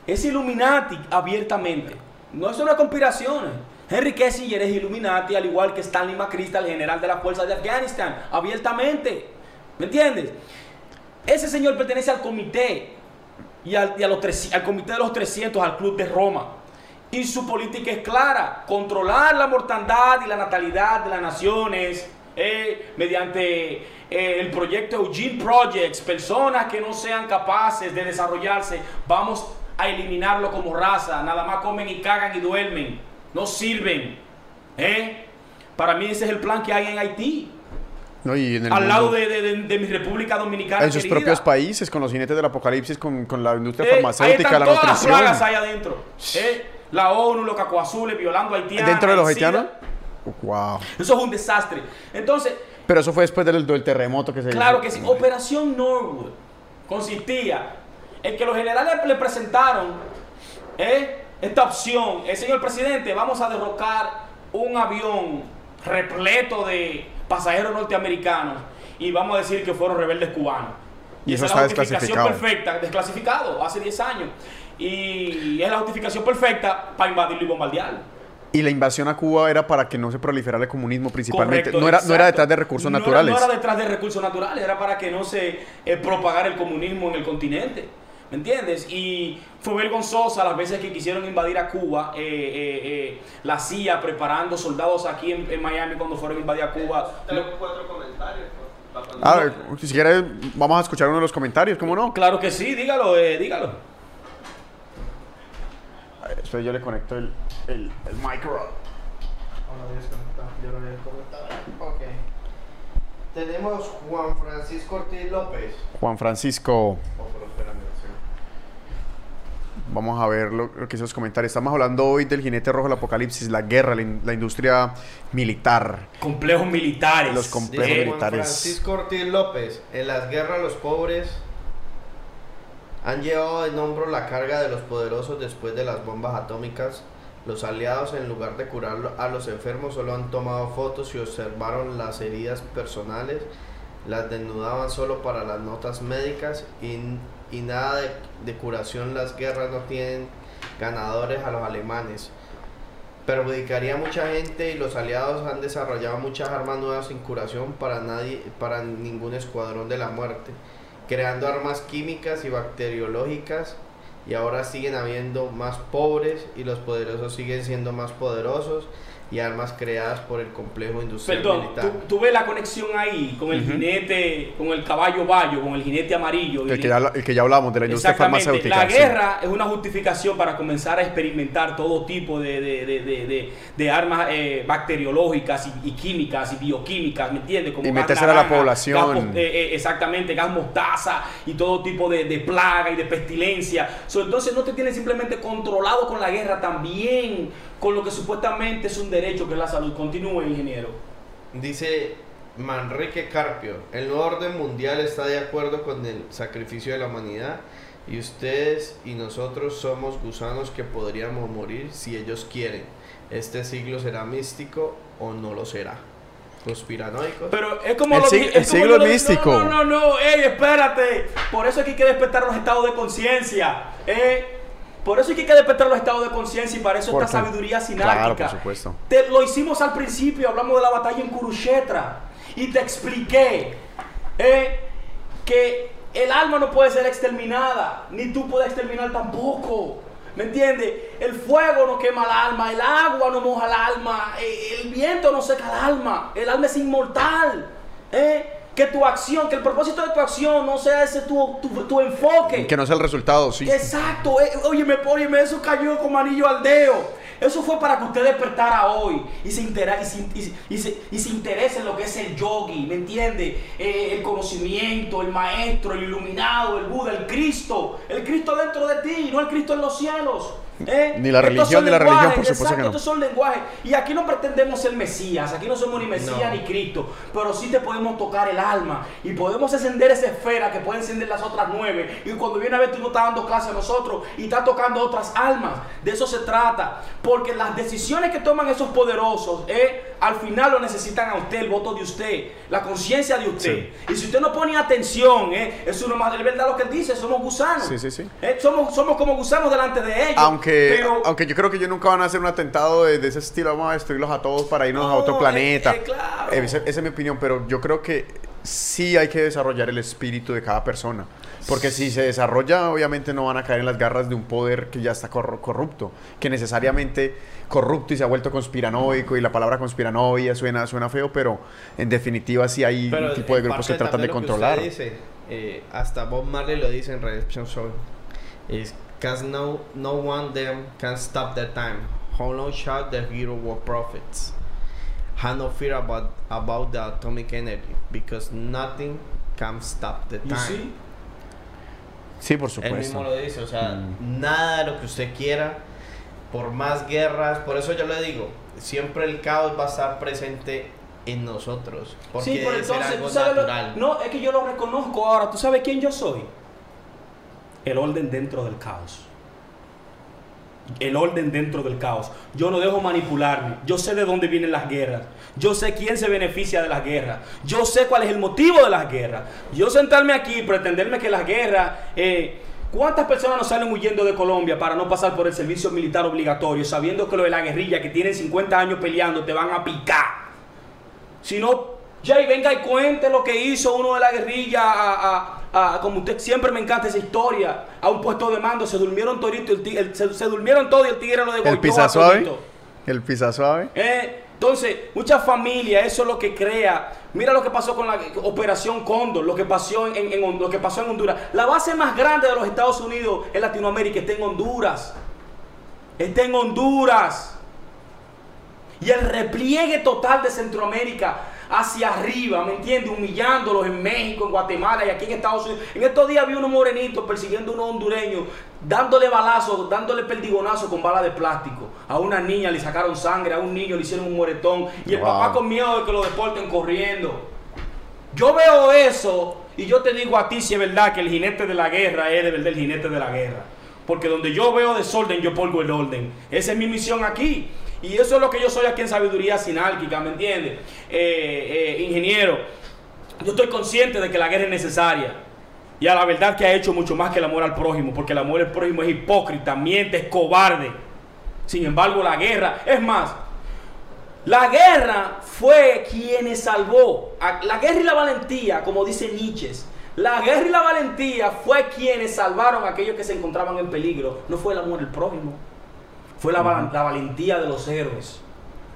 Es Illuminati abiertamente. No es una conspiración. Henry Kissinger es Illuminati, al igual que Stanley McChrystal, general de la fuerza de Afganistán, abiertamente. ¿Me entiendes? Ese señor pertenece al comité y, al, los tres- al comité de los 300, al Club de Roma. Y su política es clara, controlar la mortandad y la natalidad de las naciones eh, mediante eh, el proyecto Eugene Projects, personas que no sean capaces de desarrollarse, vamos a eliminarlo como raza, nada más comen y cagan y duermen, no sirven. ¿eh? Para mí ese es el plan que hay en Haití. No, y en el al lado mundo- de, de- de- de mi República Dominicana. en sus querida. propios países, con los jinetes del apocalipsis, con, con la industria Eh, ahí farmacéutica, están la todas nutrición. las plagas ahí adentro. Eh, la ONU, los cacoazules, violando a haitianos. ¿Dentro de los haitianos? Wow. Eso es un desastre. Entonces, Pero eso fue después del, del terremoto que se claro hizo. que sí. Operación Norwood consistía en que los generales le presentaron eh, esta opción. El señor presidente, vamos a derrocar un avión repleto de pasajeros norteamericanos y vamos a decir que fueron rebeldes cubanos. Y eso esa es la justificación perfecta, desclasificado hace 10 años. Y es la justificación perfecta para invadirlo y bombardearlo. Y la invasión a Cuba era para que no se proliferara el comunismo principalmente. Correcto, no, era, no era exacto. detrás de recursos No era- naturales. No era, detrás de recursos naturales, era para que no se eh, propagara el comunismo en el continente. ¿Me entiendes? Y fue vergonzosa las veces que quisieron invadir a Cuba, eh, eh, eh, la CIA preparando soldados aquí en, en Miami cuando fueron a invadir a Cuba. Tengo cuatro comentarios. pues, para cuando- A ver, si quieres, vamos a escuchar uno de los comentarios, ¿cómo no? Claro que sí, dígalo, eh, dígalo. A ver, Espera, yo le conecto el, el, el micro. Yo lo había comentado. Ok. Tenemos Juan Francisco Ortiz López. Juan Francisco, Oh, pero espérame, sí. Vamos a ver lo, lo que hizo los comentarios. Estamos hablando hoy del jinete rojo del apocalipsis, la guerra, la, in- la industria militar. Complejos militares. Los Dice complejos Juan militares. Francisco Ortiz López, en las guerras los pobres han llevado en hombro la carga de los poderosos después de las bombas atómicas. Los aliados en lugar de curar a los enfermos solo han tomado fotos y observaron las heridas personales, las desnudaban solo para las notas médicas y, y nada de, curación. Las guerras no tienen ganadores a los alemanes perjudicaría a mucha gente y los aliados han desarrollado muchas armas nuevas sin curación para nadie para ningún escuadrón de la muerte creando armas químicas y bacteriológicas y ahora siguen habiendo más pobres y los poderosos siguen siendo más poderosos y armas creadas por el complejo industrial Perdón, militar. ¿tú, tú ves la conexión ahí con el jinete, con el caballo bayo, con el jinete amarillo. El que, ya, el que ya hablábamos de la industria Exactamente. farmacéutica. La sí. guerra es una justificación para comenzar a experimentar todo tipo de, de- de- de- de- de armas eh, bacteriológicas y, y químicas y bioquímicas, ¿me entiendes? Como Y gas metérsela a la población. gas eh, eh, exactamente, gas mostaza y todo tipo de, de plaga y de pestilencia. So, entonces no te tienes simplemente controlado con la guerra, también con lo que supuestamente es un derecho que es la salud. Continúe, ingeniero. Dice Manrique Carpio, el nuevo orden mundial está de acuerdo con el sacrificio de la humanidad y ustedes y nosotros somos gusanos que podríamos morir si ellos quieren. Este siglo será místico o no lo será. Conspiranoicos. Pero es como El lo sig- el es como siglo lo- místico. No, no, no, no, ey, espérate. Por eso es que hay que despertar los estados de conciencia. eh. Por eso es que hay que despertar los estados de conciencia y para eso ¿Por esta sabiduría Claro, sinárquica. por supuesto. Te, lo hicimos al principio, hablamos de la batalla en Kurukshetra y te expliqué eh, que el alma no puede ser exterminada, ni tú puedes exterminar tampoco. ¿Me entiendes? El fuego no quema el alma, el agua no moja el alma, el viento no seca el alma, el alma es inmortal. ¿eh? Que tu acción, que el propósito de tu acción no sea ese tu, tu, tu enfoque. Que no sea el resultado, sí. Exacto, eh, óyeme, óyeme, eso cayó como anillo al dedo. Eso fue para que usted despertara hoy y se, intera- y se, y se- y se- y se interese en lo que es el yogi, ¿me entiende? Eh, el conocimiento, el maestro, el iluminado, el Buda, el Cristo. El Cristo dentro de ti, no el Cristo en los cielos. ¿Eh? Ni la religión, ni la religión, por supuesto exacto, que no. Estos son lenguajes. Y aquí no pretendemos ser Mesías, aquí no somos ni Mesías No. ni Cristo, pero sí te podemos tocar el alma y podemos encender esa esfera que puede encender las otras nueve. Y cuando viene a ver, tú no estás dando clase a nosotros y estás tocando otras almas. De eso se trata. Porque las decisiones que toman esos poderosos, eh, al final lo necesitan a usted, el voto de usted, la conciencia de usted. Y si usted no pone atención, eh, es uno más de verdad lo que él dice, somos gusanos. Sí, sí, sí. Eh, somos, somos como gusanos delante de ellos. Aunque, pero- aunque yo creo que ellos nunca van a hacer un atentado de, de ese estilo, vamos a destruirlos a todos para irnos a No, otro planeta. eh, eh, claro. Eh, esa, esa es mi opinión, pero yo creo que sí hay que desarrollar el espíritu de cada persona. Porque si se desarrolla, obviamente no van a caer en las garras de un poder que ya está corru- corrupto, que necesariamente corrupto y se ha vuelto conspiranoico, y la palabra conspiranoia suena, suena feo, pero en definitiva sí hay Pero un tipo de grupos que tratan de controlar. usted dice, eh, hasta Bob Marley lo dice en Redemption Show. Is cause no no one them can stop the time. How long shall the hero war prophets? have no fear about, about the atomic energy because nothing can stop the You time. see? Sí, por Él supuesto. mismo lo dice, o sea, Mm. nada de lo que usted quiera, por más guerras, por eso yo le digo, siempre el caos va a estar presente en nosotros, porque Sí, pero entonces, algo ¿tú sabes lo-. No, es que yo lo reconozco ahora. ¿Tú sabes quién yo soy? El orden dentro del caos. El orden dentro del caos. Yo no dejo manipularme. Yo sé de dónde vienen las guerras. Yo sé quién se beneficia de las guerras. Yo sé cuál es el motivo de las guerras. Yo sentarme aquí y pretenderme que las guerras... eh, ¿Cuántas personas no salen huyendo de Colombia para no pasar por el servicio militar obligatorio, sabiendo que lo de la guerrilla, que tienen 50 años peleando, te van a picar? Si no, Jay, venga y cuente lo que hizo uno de la guerrilla a, a- a- como usted siempre me encanta esa historia, a un puesto de mando, se durmieron todito, el se, se durmieron todos y el tigre lo degolló El pisa suave. El pisa suave. Eh, entonces, muchas familias, eso es lo que crea. Mira lo que pasó con la Operación Cóndor, lo que pasó en, en- en- lo que pasó en Honduras. La base más grande de los Estados Unidos en Latinoamérica está en Honduras. Está en Honduras. Y el repliegue total de Centroamérica hacia arriba, ¿me entiendes? Humillándolos en México, en Guatemala y aquí en Estados Unidos. En estos días vi unos morenitos persiguiendo a unos hondureños, dándole balazos, dándole perdigonazos con balas de plástico. A una niña le sacaron sangre, a un niño le hicieron un moretón. Y el Wow. papá con miedo de que lo deporten corriendo. Yo veo eso y yo te digo a ti si es verdad que el jinete de la guerra es de verdad el jinete de la guerra. Porque donde yo veo desorden, yo pongo el orden. Esa es mi misión aquí. Y eso es lo que yo soy aquí en Sabiduría Sinálquica, ¿me entiendes? Eh, eh, ingeniero, yo estoy consciente de que la guerra es necesaria. Y a la verdad que ha hecho mucho más que el amor al prójimo, porque el amor al prójimo es hipócrita, miente, es cobarde. Sin embargo, la guerra, es más, la guerra fue quien salvó. La guerra y la valentía, como dice Nietzsche, la guerra y la valentía fue quienes salvaron a aquellos que se encontraban en peligro. No fue el amor del prójimo, fue la, val- la valentía de los héroes.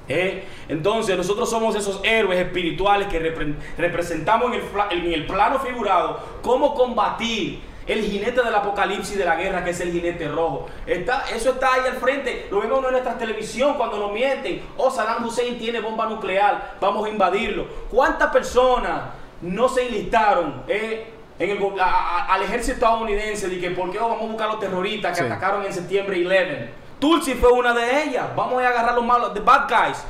¿eh? Entonces nosotros somos esos héroes espirituales que repre- representamos en el, en el plano figurado cómo combatir el jinete del apocalipsis de la guerra que es el jinete rojo. Está, eso está ahí al frente, lo vemos en nuestra televisión cuando nos mienten. Oh, Saddam Hussein tiene bomba nuclear, vamos a invadirlo. ¿Cuántas personas no se enlistaron? eh, en el go- a- a- al ejército estadounidense de que por qué no vamos a buscar a los terroristas que Sí. atacaron en septiembre 11. Tulsi fue una de ellas. Vamos a agarrar los malos, the bad guys.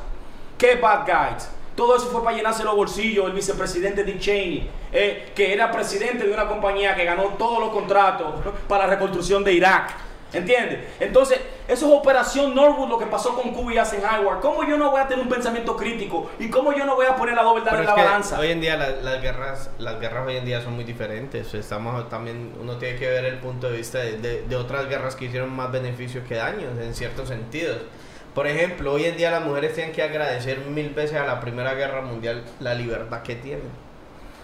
¿Qué bad guys? Todo eso fue para llenarse los bolsillos el vicepresidente Dick Cheney, eh, que era presidente de una compañía que ganó todos los contratos para la reconstrucción de Irak. ¿Entiendes? Entonces, eso es Operación Norwood, lo que pasó con Cuba y Eisenhower. ¿Cómo yo no voy a tener un pensamiento crítico? ¿Y cómo yo no voy a poner la doble en la balanza? Hoy en día la- las guerras, las guerras hoy en día son muy diferentes. Estamos también, uno tiene que ver el punto de vista de, de- de otras guerras que hicieron más beneficios que daños, en ciertos sentidos. Por ejemplo, hoy en día las mujeres tienen que agradecer mil veces a la Primera Guerra Mundial la libertad que tienen.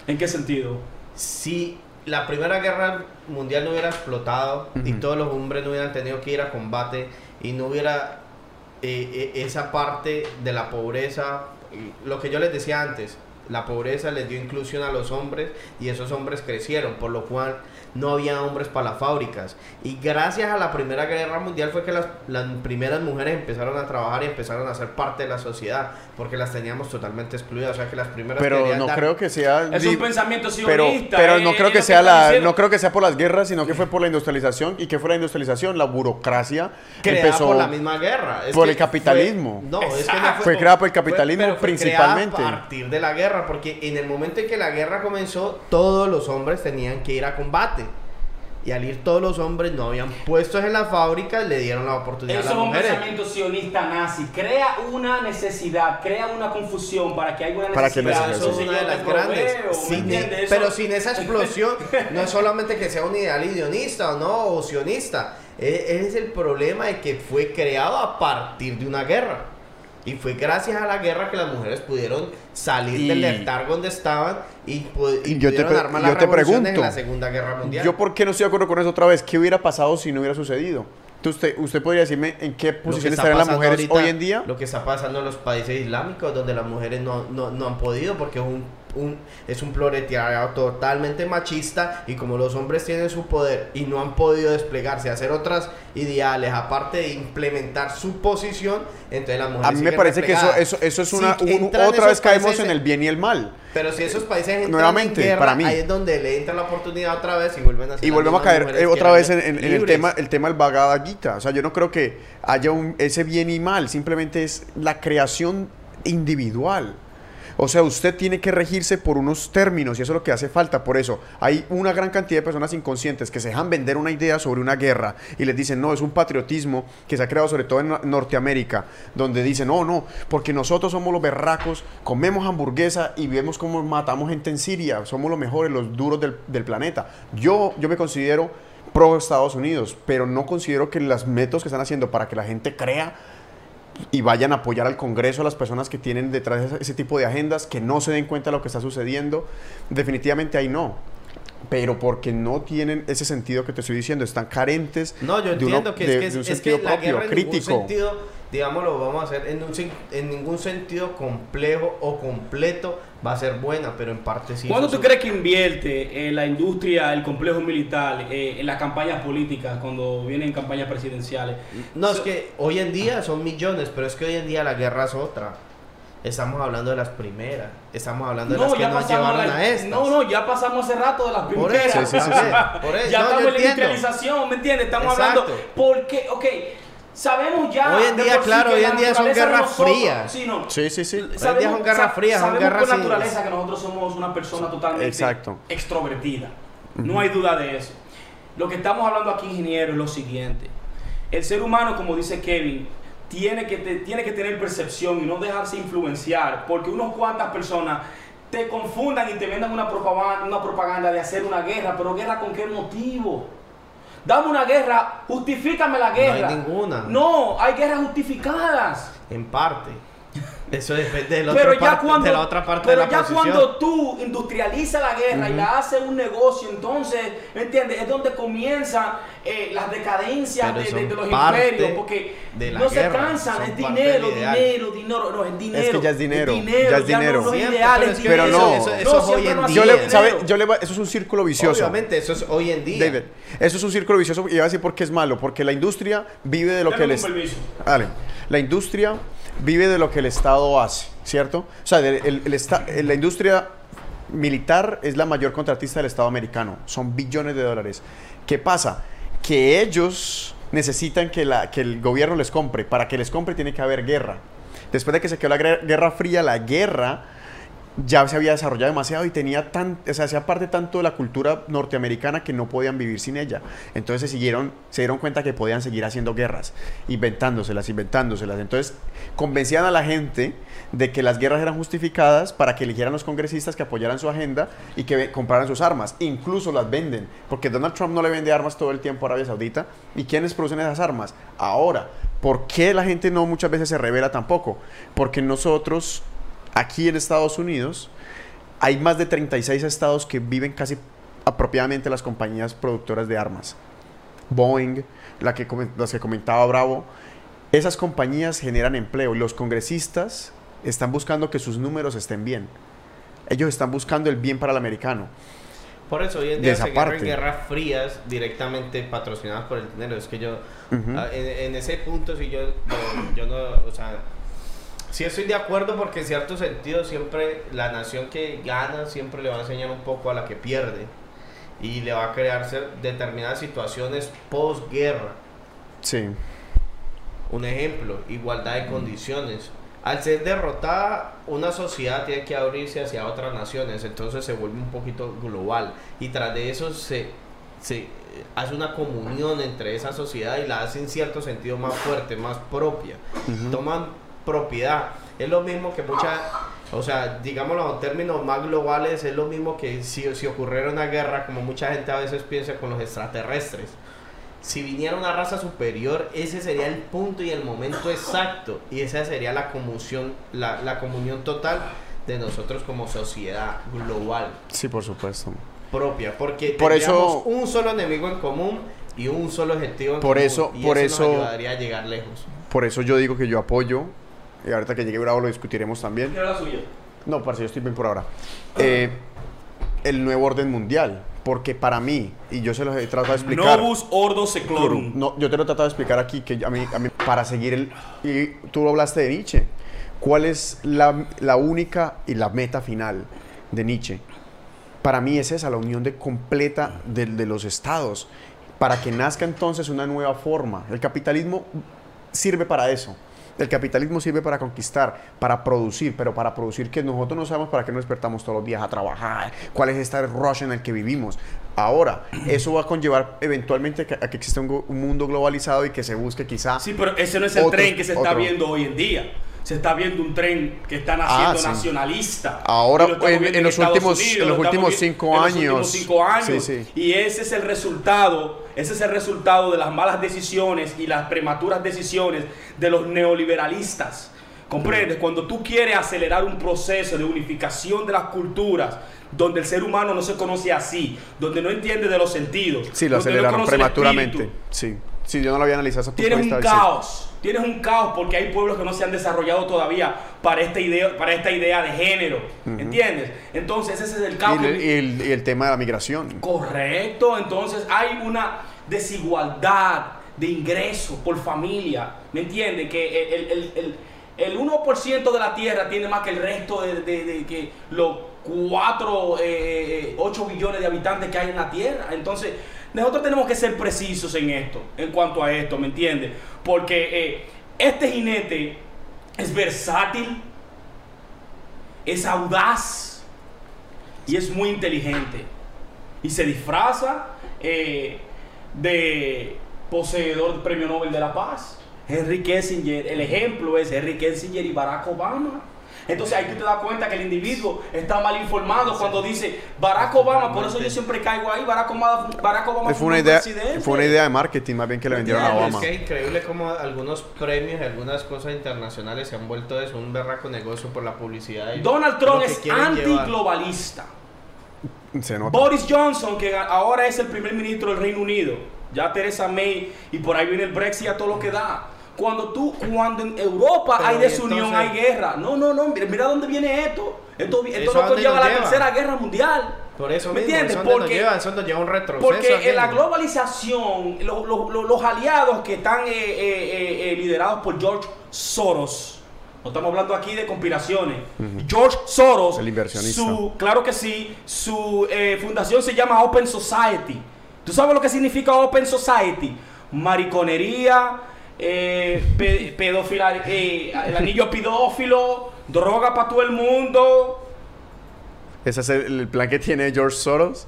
¿En qué sentido? Si la Primera Guerra Mundial no hubiera explotado y todos los hombres no hubieran tenido que ir a combate y no hubiera eh, eh, esa parte de la pobreza, lo que yo les decía antes, la pobreza les dio inclusión a los hombres y esos hombres crecieron, por lo cual no había hombres para las fábricas. Y gracias a la Primera Guerra Mundial fue que las, las primeras mujeres empezaron a trabajar y empezaron a ser parte de la sociedad, porque las teníamos totalmente excluidas. O sea que las primeras Pero no dar- creo que sea. Es un pensamiento pero, sionista. pero eh, no creo que sea la, no creo que sea por las guerras, sino que fue por la industrialización y que fue la industrialización, la burocracia creada empezó por la misma guerra. Es por que el capitalismo. fue- no, es que no Exacto. Fue creada por el capitalismo pero fue principalmente. a partir de la guerra, porque en el momento en que la guerra comenzó, todos los hombres tenían que ir a combate. Y al ir todos los hombres no habían puestos en la fábrica, le dieron la oportunidad Eso a es las un mujeres. pensamiento sionista nazi. Crea una necesidad, crea una confusión para que haya una Para que necesidad. necesidad, Eso es una de las grandes. proveo, ¿me Sin-? Eso- pero sin esa explosión, no es solamente que sea un ideal ideonista o no, o sionista. Es, es el problema de que fue creado a partir de una guerra. Y fue gracias a la guerra que las mujeres pudieron salir Y- del letargo donde estaban y, pu- y yo te pudieron pre- armar yo las te pregunto, en la Segunda Guerra Mundial. Yo, ¿por qué no estoy de acuerdo con eso otra vez? ¿Qué hubiera pasado si no hubiera sucedido? Usted, usted podría decirme en qué posición estarían las mujeres ahorita- hoy en día. Lo que está pasando en los países islámicos, donde las mujeres no, no, no han podido porque es un un, es un proletariado totalmente machista y como los hombres tienen su poder y no han podido desplegarse, hacer otras ideales, aparte de implementar su posición, entonces las mujeres A mí me parece que eso, eso, eso es Si una... un- otra vez caemos en el bien y el mal. Pero si esos países entran Nuevamente, en guerra, para mí. ahí es donde le entra la oportunidad otra vez y vuelven a ser Y volvemos a caer eh, otra vez en, en- en el tema el tema del Bhagavad Gita. O sea, yo no creo que haya un, ese bien y mal, simplemente es la creación individual. O sea, usted tiene que regirse por unos términos y eso es lo que hace falta. Por eso hay una gran cantidad de personas inconscientes que se dejan vender una idea sobre una guerra y les dicen, no, es un patriotismo que se ha creado sobre todo en Nor- Norteamérica, donde dicen, no, no, porque nosotros somos los berracos, comemos hamburguesa y vemos cómo matamos gente en Siria, somos los mejores, los duros del, del planeta. Yo, yo me considero pro Estados Unidos, pero no considero que los métodos que están haciendo para que la gente crea y vayan a apoyar al Congreso a las personas que tienen detrás ese, tipo de agendas, que no se den cuenta de lo que está sucediendo, definitivamente ahí no. Pero porque no tienen ese sentido que te estoy diciendo, están carentes No, yo de, uno- entiendo que, de- es, que, de un es- es sentido que la propio, guerra en ningún crítico. sentido, digamos, lo vamos a hacer en, un, en ningún sentido complejo o completo va a ser buena, pero en parte sí. ¿Cuándo tú es- crees que invierte en la industria, el complejo militar, eh, en las campañas políticas, cuando vienen campañas presidenciales? No, es que hoy en día son millones, pero es que hoy en día la guerra es otra. Estamos hablando de las primeras, estamos hablando de las que nos pasamos llevaron la- a estas. No, no, ya pasamos hace rato de las Por primeras. eso, Sí, sí, sí, también, por eso. ya No, estamos en la industrialización, ¿me entiendes? Estamos Exacto. hablando. Porque, ok, sabemos ya. Hoy en día, claro, hoy en día son guerras frías. Sí, no. Sí, sí, sí. en día son guerras frías, son sabemos guerras por sin- naturaleza que nosotros somos una persona totalmente Exacto. extrovertida. No hay duda de eso. Lo que estamos hablando aquí, ingeniero, es lo siguiente. El ser humano, como dice Kevin, tiene que, te- tiene que tener percepción y no dejarse influenciar, porque unos cuantas personas te confundan y te vendan una propaganda, una propaganda de hacer una guerra, pero guerra con qué motivo? Dame una guerra, justifícame la guerra. hay ninguna. No, hay guerras justificadas. En parte. Eso depende de la, Pero otra, ya parte, cuando, de la otra parte pero de la ya posición. cuando tú industrializas la guerra y la haces un negocio, entonces, ¿me entiendes? Es donde comienzan eh, las decadencias de, de- son de los imperios, porque no se cansan, es dinero, dinero, dinero, no, es dinero. que ya es dinero, dinero, ya es dinero. No, no es Siempre, ideal, pero es es dinero. no. eso- eso es hoy en día. Yo sido le, ¿sabe? dinero. Yo le, va- eso es un círculo vicioso. Obviamente, eso es hoy en día. David, eso es un círculo vicioso y iba a decir por qué es malo, porque la industria vive de lo que les... Dale. La industria vive de lo que el Estado hace, ¿cierto? O sea, el- el la industria militar es la mayor contratista del Estado americano. Son billones de dólares. ¿Qué pasa? Que ellos necesitan que, la, que el gobierno les compre. Para que les compre tiene que haber guerra. Después de que se quedó la Guerra Fría, la guerra ya se había desarrollado demasiado y tenía tan, o sea, hacía parte tanto de la cultura norteamericana que no podían vivir sin ella. Entonces se siguieron, se dieron cuenta que podían seguir haciendo guerras, inventándoselas, inventándoselas. Entonces convencían a la gente de que las guerras eran justificadas para que eligieran los congresistas que apoyaran su agenda y que compraran sus armas. Incluso las venden, porque Donald Trump no le vende armas todo el tiempo a Arabia Saudita. ¿Y quiénes producen esas armas? Ahora, ¿por qué la gente no muchas veces se revela tampoco? Porque nosotros aquí en Estados Unidos hay más de 36 estados que viven casi apropiadamente las compañías productoras de armas. Boeing, la que, las que comentaba Bravo, esas compañías generan empleo y los congresistas están buscando que sus números estén bien. Ellos están buscando el bien para el americano. Por eso hoy en día se guerran guerras frías directamente patrocinadas por el dinero. Es que yo, ah, en, en ese punto, sí yo, yo, yo no, o sea, sí estoy de acuerdo porque en cierto sentido siempre la nación que gana siempre le va a enseñar un poco a la que pierde y le va a crearse determinadas situaciones posguerra. Sí. Un ejemplo, igualdad de condiciones. Al ser derrotada, una sociedad tiene que abrirse hacia otras naciones, entonces se vuelve un poquito global. Y tras de eso se, se hace una comunión entre esa sociedad y la hace en cierto sentido más fuerte, más propia. Toman propiedad. Es lo mismo que muchas, o sea, digámoslo en términos más globales, es lo mismo que si, si ocurriera una guerra, como mucha gente a veces piensa con los extraterrestres si viniera una raza superior, ese sería el punto y el momento exacto. Y esa sería la comunión, la, la comunión total de nosotros como sociedad global Sí, por supuesto. propia. Porque Por eso- un solo enemigo en común y un solo objetivo en Por común. eso- y por eso, eso- nos ayudaría a llegar lejos. Por eso yo digo que yo apoyo, y ahorita que llegue Bravo lo discutiremos también. ¿Qué era la suya? No, parce, yo estoy bien por ahora. Eh, el nuevo orden mundial. Porque para mí, y yo se lo he tratado de explicar. Novus Ordo Seclorum. No, yo te lo he tratado de explicar aquí que a mí, a mí para seguir el. Y tú hablaste de Nietzsche. ¿Cuál es la, la única y la meta final de Nietzsche? Para mí es esa, la unión de completa de, de los estados. Para que nazca entonces una nueva forma. El capitalismo sirve para eso. El capitalismo sirve para conquistar, para producir, pero para producir que nosotros no sabemos para qué nos despertamos todos los días a trabajar, cuál es este rush en el que vivimos. Ahora, eso va a conllevar eventualmente a que exista un, un mundo globalizado y que se busque quizá... Sí, pero ese no es el Otro- tren que se está otro. viendo hoy en día. Se está viendo un tren que están haciendo Ah, sí. nacionalista. Ahora, lo en- los últimos- en los lo últimos cinco en los años. últimos cinco años. Sí, sí. Y ese es el resultado, ese es el resultado de las malas decisiones y las prematuras decisiones de los neoliberalistas. ¿Comprendes? Cuando tú quieres acelerar un proceso de unificación de las culturas, donde el ser humano no se conoce así, donde no entiende de los sentidos, Sí, lo no aceleraron el prematuramente. espíritu, Sí. Sí, yo no lo había analizado Tienes un caos, tienes un caos porque hay pueblos que no se han desarrollado todavía para esta idea, para esta idea de género, ¿entiendes? Entonces ese es el caos. Y el, que- y el- y el tema de la migración. Correcto, entonces hay una desigualdad de ingresos por familia, ¿me entiendes? Que el, el- el- el 1% de la tierra tiene más que el resto de, de- de que los 4, 8 billones de habitantes que hay en la tierra. Entonces, nosotros tenemos que ser precisos en esto, en cuanto a esto, ¿me entiendes? Porque eh, este jinete es versátil, es audaz y es muy inteligente y se disfraza eh, de poseedor del premio Nobel de la Paz. Henry Kissinger, el ejemplo es Henry Kissinger y Barack Obama. Entonces ahí tú te das cuenta que el individuo está mal informado cuando dice Barack Obama, por eso yo siempre caigo ahí, Barack Obama, Barack Obama Fue una, un idea, presidente. fue una idea de marketing más bien que le vendieron a Obama. Es que es increíble como algunos premios y algunas cosas internacionales se han vuelto eso, un berraco negocio por la publicidad. y Donald Trump es antiglobalista. Se nota. Boris Johnson, que ahora es el primer ministro del Reino Unido, ya Theresa May, y por ahí viene el Brexit a todo lo que da. Cuando tú, cuando en Europa Pero, hay desunión, entonces- hay guerra. No, no, no, mira, mira dónde viene esto. Esto, esto ¿Eso a nos dónde conlleva la lleva? tercera guerra mundial. Por eso ¿Me mismo, entiendes? eso Porque- lleva, eso nos lleva a un retroceso. Porque aquí. en la globalización, lo- lo- lo- los aliados que están eh, eh, eh, liderados por George Soros, no estamos hablando aquí de conspiraciones. George Soros, El inversionista. su, claro que sí, su fundación se llama Open Society. ¿Tú sabes lo que significa Open Society? Mariconería, eh, eh, el anillo pedófilo, droga para todo el mundo. Ese es el plan que tiene George Soros.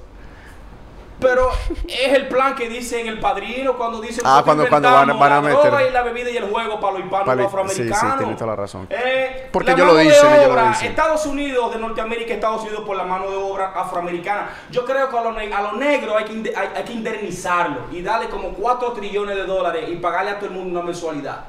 Pero es el plan que dice en el padrino cuando dice Ah, cuando- cuando van van a la droga meter- y la bebida y el juego para los hispanos Para- los sí, sí, afroamericanos. tiene toda la razón. Eh, Porque la ellos lo de dicen, lo obra, dicen. Estados Unidos de Norteamérica, Estados Unidos por la mano de obra afroamericana. Yo creo que a los a los negros hay que, hay, hay que indemnizarlo y darle como 4 trillones de dólares y pagarle a todo el mundo una mensualidad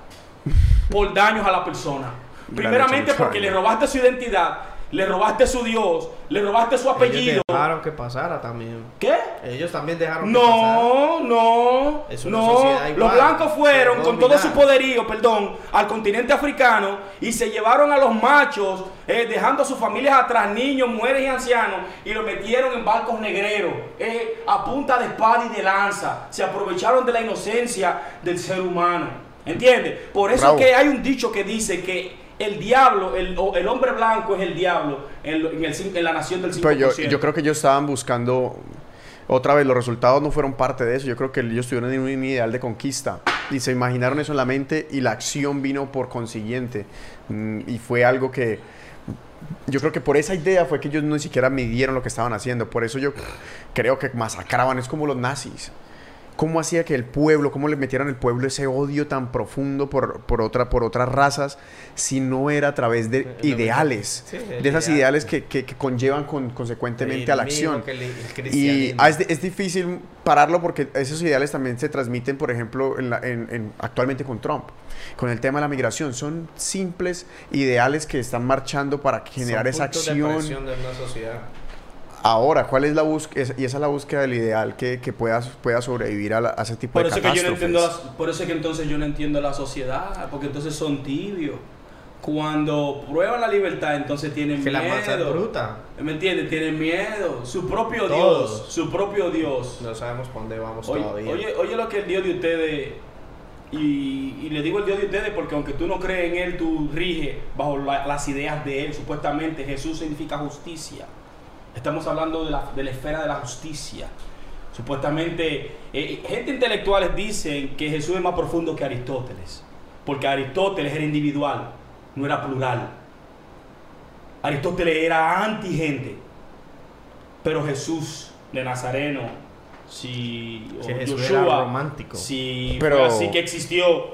por daños a la persona. Primeramente porque le robaste su identidad, le robaste su Dios, le robaste su apellido. Ellos dejaron que pasara también. ¿Qué? Ellos también dejaron que pasara. No, no, Es una no. sociedad igual. Los blancos fueron con todo su poderío, perdón, al continente africano y se llevaron a los machos, eh, dejando a sus familias atrás, niños, mujeres y ancianos, y los metieron en barcos negreros, eh, a punta de espada y de lanza. Se aprovecharon de la inocencia del ser humano. ¿Entiendes? Por eso Bravo. que hay un dicho que dice que el diablo, el, o el hombre blanco es el diablo en, en el en la nación del 5%. Pero yo, yo creo que ellos estaban buscando. Otra vez, los resultados no fueron parte de eso. Yo creo que ellos tuvieron un, un ideal de conquista. Y se imaginaron eso en la mente y la acción vino por consiguiente. Mm, y fue algo que. Yo creo que por esa idea fue que ellos ni siquiera midieron lo que estaban haciendo. Por eso yo creo que masacraban. Es como los nazis. ¿Cómo hacía que el pueblo, cómo le metieran al pueblo ese odio tan profundo por, por, otra, por otras razas si no era a través de ideales? Sí, de esas ideal. ideales que, que- que conllevan con, consecuentemente a la acción. Y ah, es, es difícil pararlo porque esos ideales también se transmiten, por ejemplo, en la- en- en- actualmente con Trump. Con el tema de la migración. Son simples ideales que están marchando para generar Son esa de acción. presión de una sociedad. Ahora, ¿cuál es la búsqueda? Y esa es la búsqueda del ideal que, que pueda, pueda sobrevivir a, la- a ese tipo Por de eso, que yo no catástrofes. entiendo por eso es que entonces yo no entiendo la sociedad, porque entonces son tibios. Cuando prueban la libertad, entonces tienen Que la masa es miedo. bruta. ¿Me entiendes? Tienen miedo. Su propio Todos. Dios. Su propio Dios. No sabemos dónde vamos Oye, todavía. oye, oye lo que el Dios de ustedes, y, y le digo el Dios de ustedes porque aunque tú no crees en Él, tú riges bajo la- las ideas de Él. Supuestamente Jesús significa justicia. Estamos hablando de la, de la esfera de la justicia. Supuestamente, eh, gente intelectuales dicen que Jesús es más profundo que Aristóteles, porque Aristóteles era individual, no era plural. Aristóteles era anti-gente, pero Jesús de Nazareno, si o Jesús Yoshua, era romántico. si Pero- fue así que existió,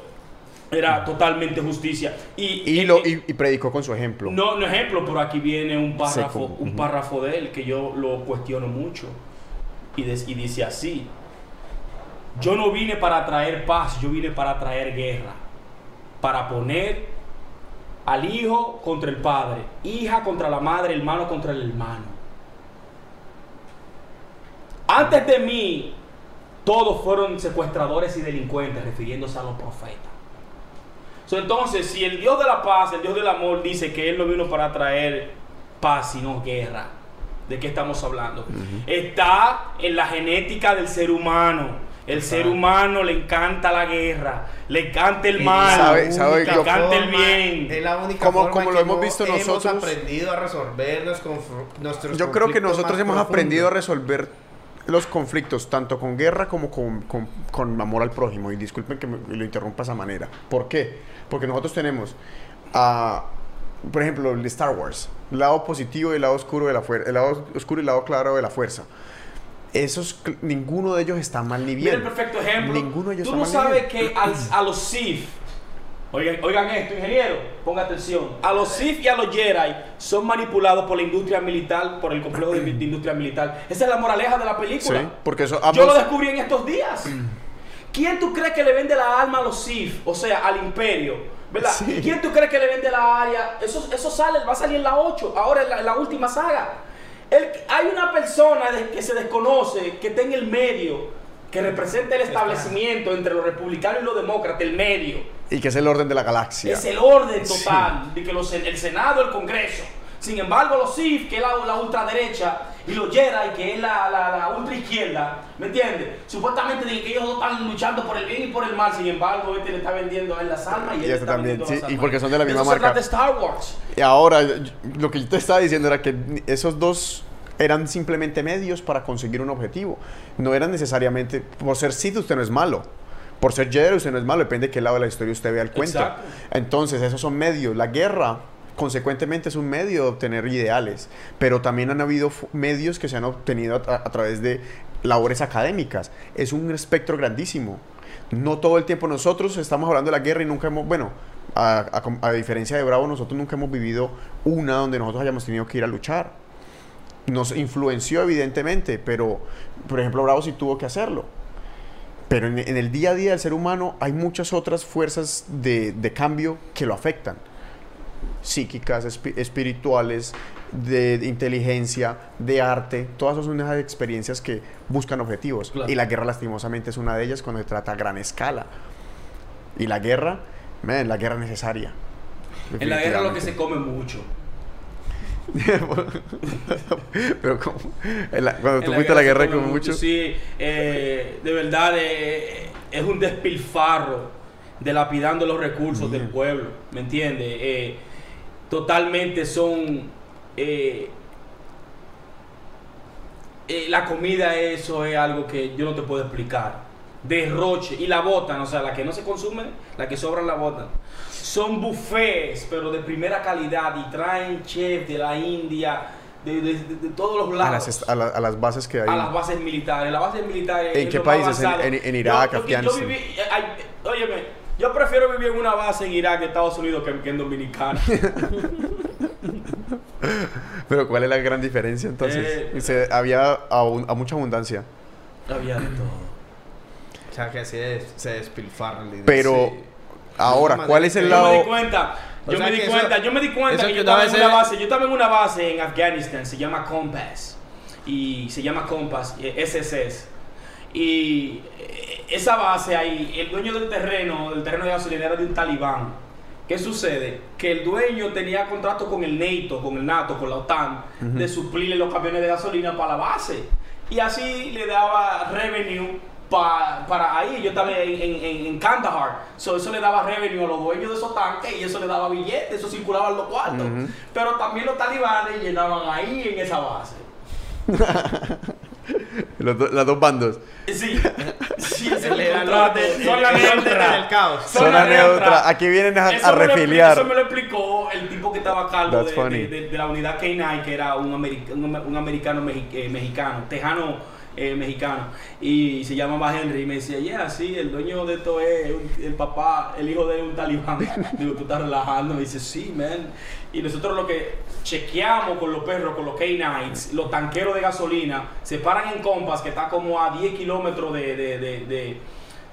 era totalmente justicia. Y, Y, lo, y, y predicó con su ejemplo. no, no ejemplo, pero aquí viene un párrafo, Seco. un párrafo de él que yo lo cuestiono mucho. Y, des- y dice así: Yo no vine para traer paz, yo vine para traer guerra. Para poner al hijo contra el padre, hija contra la madre, hermano contra el hermano. Antes de mí, todos fueron secuestradores y delincuentes, refiriéndose a los profetas. So, entonces, si el Dios de la paz, el Dios del amor, dice que Él no vino para traer paz, sino guerra, ¿de qué estamos hablando? Está en la genética del ser humano. El ser humano le encanta la guerra, le encanta el mal, sabe- sabe le encanta el bien. Es la única Como- forma como que lo hemos visto nosotros. Hemos aprendido a resolver los nuestros Yo creo que nosotros hemos profundos. aprendido a resolver los conflictos tanto con guerra como con, con- con amor al prójimo. Y disculpen que me- lo interrumpa de esa manera. ¿Por qué? Porque nosotros tenemos, ah, por ejemplo, el Star Wars, el lado positivo y el lado oscuro de la fuerza, el lado oscuro y el lado claro de la fuerza. Esos, ninguno de ellos está mal ni Mira el perfecto ejemplo. Ninguno de ellos Tú está no mal sabes que al- a los Sith, oigan, oigan esto, ingeniero, ponga atención. A los Sith y a los Jedi son manipulados por la industria militar, por el complejo de, de industria militar. Esa es la moraleja de la película. Sí, porque eso, Yo lo descubrí en estos días. ¿Quién tú crees que le vende la alma a los Sith? O sea, al imperio. ¿Verdad? Sí. ¿Y quién tú crees que le vende la área? Eso, eso sale, va a salir en la 8, ahora en la, en la última saga. El- hay una persona que se desconoce, que está en el medio, que representa el establecimiento entre los republicanos y los demócratas, el medio. Y que es el orden de la galaxia. Es el orden total de que los, el Senado, el Congreso. Sin embargo, los Sith, que es la, la ultraderecha, y los Jedi, que es la, la, la ultraizquierda, ¿me entiendes? Supuestamente dicen que ellos dos están luchando por el bien y por el mal, sin embargo, este le está vendiendo a él las almas y él Y le este también, sí, y porque son de la De misma eso se marca. trata Star Wars. Y ahora, lo que yo te estaba diciendo era que esos dos eran simplemente medios para conseguir un objetivo. No eran necesariamente, por ser Sith usted no es malo. Por ser Jedi usted no es malo, depende de qué lado de la historia usted vea el cuento. Exacto. Entonces, esos son medios. La guerra, consecuentemente, es un medio de obtener ideales. Pero también han habido medios que se han obtenido a, a través de labores académicas. Es un espectro grandísimo. No todo el tiempo nosotros estamos hablando de la guerra y nunca hemos, bueno, a, a diferencia de Bravo, nosotros nunca hemos vivido una donde nosotros hayamos tenido que ir a luchar. Nos influenció evidentemente, pero por ejemplo Bravo sí tuvo que hacerlo. Pero en, en el día a día del ser humano hay muchas otras fuerzas de, de cambio que lo afectan. Psíquicas, espi- espirituales, de, de inteligencia, de arte. Todas son unas experiencias que buscan objetivos. Claro. Y la guerra lastimosamente es una de ellas cuando se trata a gran escala. Y la guerra, man, la guerra es necesaria. En la guerra lo que se come mucho. Pero como, cuando tú fuiste a la guerra como mucho. Sí, eh, de verdad eh, es un despilfarro de lapidando los recursos del pueblo, ¿me entiendes? Eh, totalmente son... eh, eh, la comida, eso es algo que yo no te puedo explicar. Derroche. Y la botan, o sea, la que no se consume, la que sobran la botan. Son buffets, pero de primera calidad. Y traen chefs de la India, de, de- de- de todos los A lados las, a la- a las bases que hay. a las bases militares. Las bases militares. ¿En qué países? ¿En- avanzado. en- en Irak, Yo- yo- yo Afganistán? viví- eh, ay, óyeme, yo prefiero vivir en una base en Irak Estados Unidos que, que en Dominicana. Pero ¿cuál es la gran diferencia entonces? Eh, Se- había a mucha abundancia. Había de todo. O sea, que así se despilfarra el. Pero Sí. ahora, ¿cuál es el Yo me di lado? cuenta. Yo me di eso- cuenta, yo me di cuenta que yo estaba en una se- base, yo estaba en una base en Afganistán, se llama Compass y se llama Compass SSS. Y esa base ahí, el dueño del terreno, del terreno de gasolina era de un talibán. ¿Qué sucede? Que el dueño tenía contrato con el NATO, con el NATO, con la OTAN, de suplirle los camiones de gasolina para la base. Y así le daba revenue pa- para ahí. Yo estaba en, en, en- Kandahar. So, eso le daba revenue a los dueños de esos tanques y eso le daba billetes, eso circulaba en los cuartos. Pero también los talibanes llenaban ahí en esa base. Los do- las dos bandos. Sí, sí, el- Zona el- el- neutra. el caos. Zona neutra. Aquí vienen a, Eso a me lo expli- refiliar. Eso me lo explicó el tipo que estaba a cargo de, de- de- de la unidad K9, que era un, americ- un, un americano mexi- eh, mexicano, tejano eh, mexicano. Y se llamaba Henry. Y me decía, yeah, sí, el dueño de esto es el papá, el hijo de un talibán. Digo, tú estás relajando. Me dice, sí, man. Y nosotros lo que chequeamos con los perros, con los K9s, los tanqueros de gasolina, se paran en Compass, que está como a 10 kilómetros de,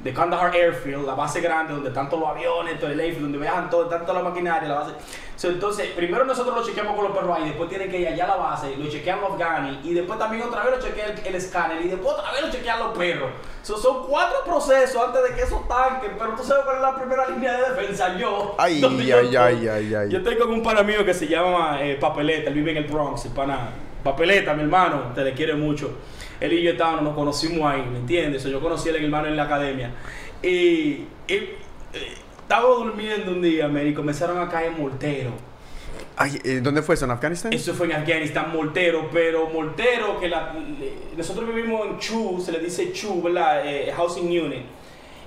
de Kandahar Airfield, la base grande donde están todos los aviones, todo el airfield, donde viajan todo, tanto la maquinaria, la base. So, entonces, primero nosotros lo chequeamos con los perros ahí, después tienen que ir allá a la base, lo chequean los Afghani, y después también otra vez lo chequean el, el escáner, y después otra vez lo chequean los perros. So, son cuatro procesos antes de que esos tanques, pero tú sabes cuál es la primera línea de defensa, yo. Ay, ay, ay, ay, ay. Yo estoy con un pana mío que se llama eh, Papeleta, él vive en el Bronx, el pana. Papeleta, mi hermano, te le quiere mucho. Él y yo estábamos, nos conocimos ahí, ¿me entiendes? Yo conocí a mi hermano en la academia. Y, y, eh, estaba durmiendo un día, man, y comenzaron a caer morteros. Ay, eh, ¿Dónde fue eso? ¿En Afganistán? Eso fue en Afganistán, mortero, pero mortero que la, nosotros vivimos en Chu, se le dice Chu, ¿verdad? Eh, housing Unit.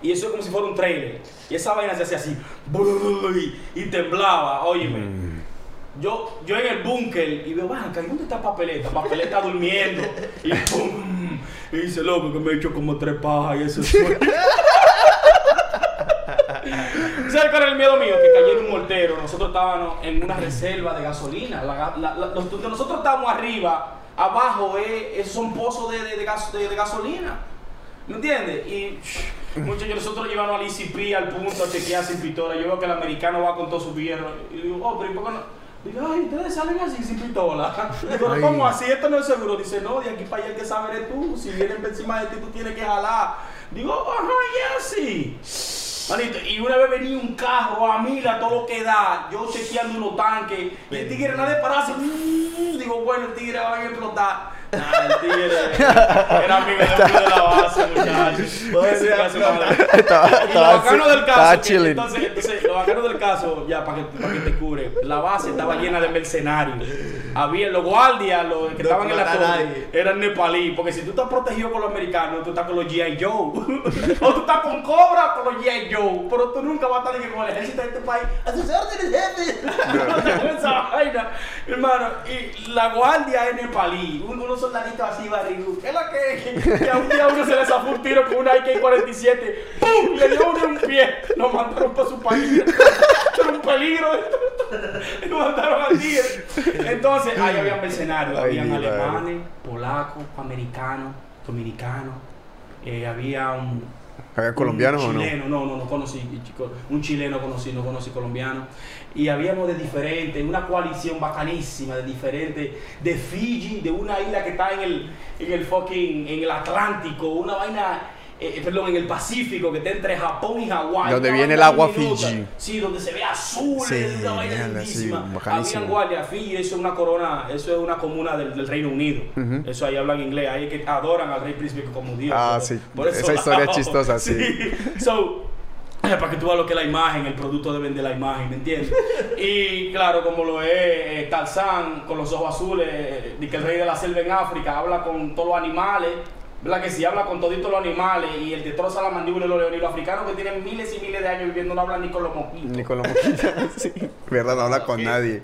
Y eso es como si fuera un trailer. Y esa vaina se hacía así, y, y temblaba, óyeme. Yo, yo en el búnker y veo, banca, ¿y dónde está Papeleta? Papeleta durmiendo. Y pum. Y dice, loco, que me he hecho como tres pajas y eso es sueño". ¿Sabes cuál era el miedo mío? Que cayera un mortero. Nosotros estábamos en una reserva de gasolina. La la- donde nosotros estábamos arriba, abajo eh, esos son pozos de, de- de gas- de- de gasolina. ¿Me entiendes? Y muchos de nosotros llevamos al ICP al punto a chequear sin pistola. Yo veo que el americano va con todo su hierro. Y digo, oh, pero ¿y por qué no? Digo, ay, ustedes salen así sin pistola. Digo. ¿cómo así? Esto no es seguro. Dice, no, de aquí para allá el que sabe eres tú. Si vienen encima de ti, tú tienes que jalar. Digo, ajá, ya sí. Manito, y una vez venía un carro a mil a todo lo que da, yo chequeando unos tanques, y el tigre nada de pararse, mm, digo, bueno, el tigre va a explotar. Nah, el tigre era amigo de uno de la base, muchachos. Lo bacano del caso, que- entonces, entonces, lo bacano del caso, ya para que, para que te cure, la base estaba llena de mercenarios. Había los guardias, los que No estaban en la torre, eran nepalí, porque si tú estás protegido con los americanos, tú estás con los G.I. Joe. o tú estás con Cobra con los G.I. Joe, pero tú nunca vas a estar con el ejército de este país. A sus órdenes, jefe. Esa vaina, hermano. Y la guardia es nepalí, un- unos soldaditos así, barrigu. ¿Qué es lo que? Que a un día uno se le zafó un tiro con una AK-47, ¡pum! Le dio uno en un pie, lo mandaron para su país. Era un peligro. Lo mandaron al tigre. Entonces, ahí había mercenarios, habían alemanes, polacos, americanos, dominicanos. eh, había un ¿Había colombianos o no? chileno, no? No, no conocí, chico, un chileno conocí, no conocí colombiano. Y habíamos de diferentes, una coalición bacanísima de diferentes, de Fiji, de una isla que está en el, en el fucking, en el Atlántico, una vaina, eh, perdón, en el Pacífico, que está entre Japón y Hawái. Donde viene el agua. Fiji. Sí, donde se ve azul, Sí, es una vaina lindísima. sí. Habían guardias, Fiji, eso es una corona, eso es una comuna del, del Reino Unido. Ujú. Eso ahí hablan inglés, ahí que adoran al rey príncipe como Dios. Ah, Por- sí. por eso Esa historia es chistosa, sí. So, eh, para que tú veas lo que es la imagen, el producto de vender la imagen, ¿me entiendes? Y claro, como lo es eh, Tarzán con los ojos azules, eh, de que el rey de la selva en África habla con todos los animales, ¿verdad? Que si habla con toditos los animales y el destroza la mandíbula de los leones, los africanos que tienen miles y miles de años viviendo no hablan ni con los mosquitos. Ni con la moquita. sí. ¿Verdad? No habla con nadie.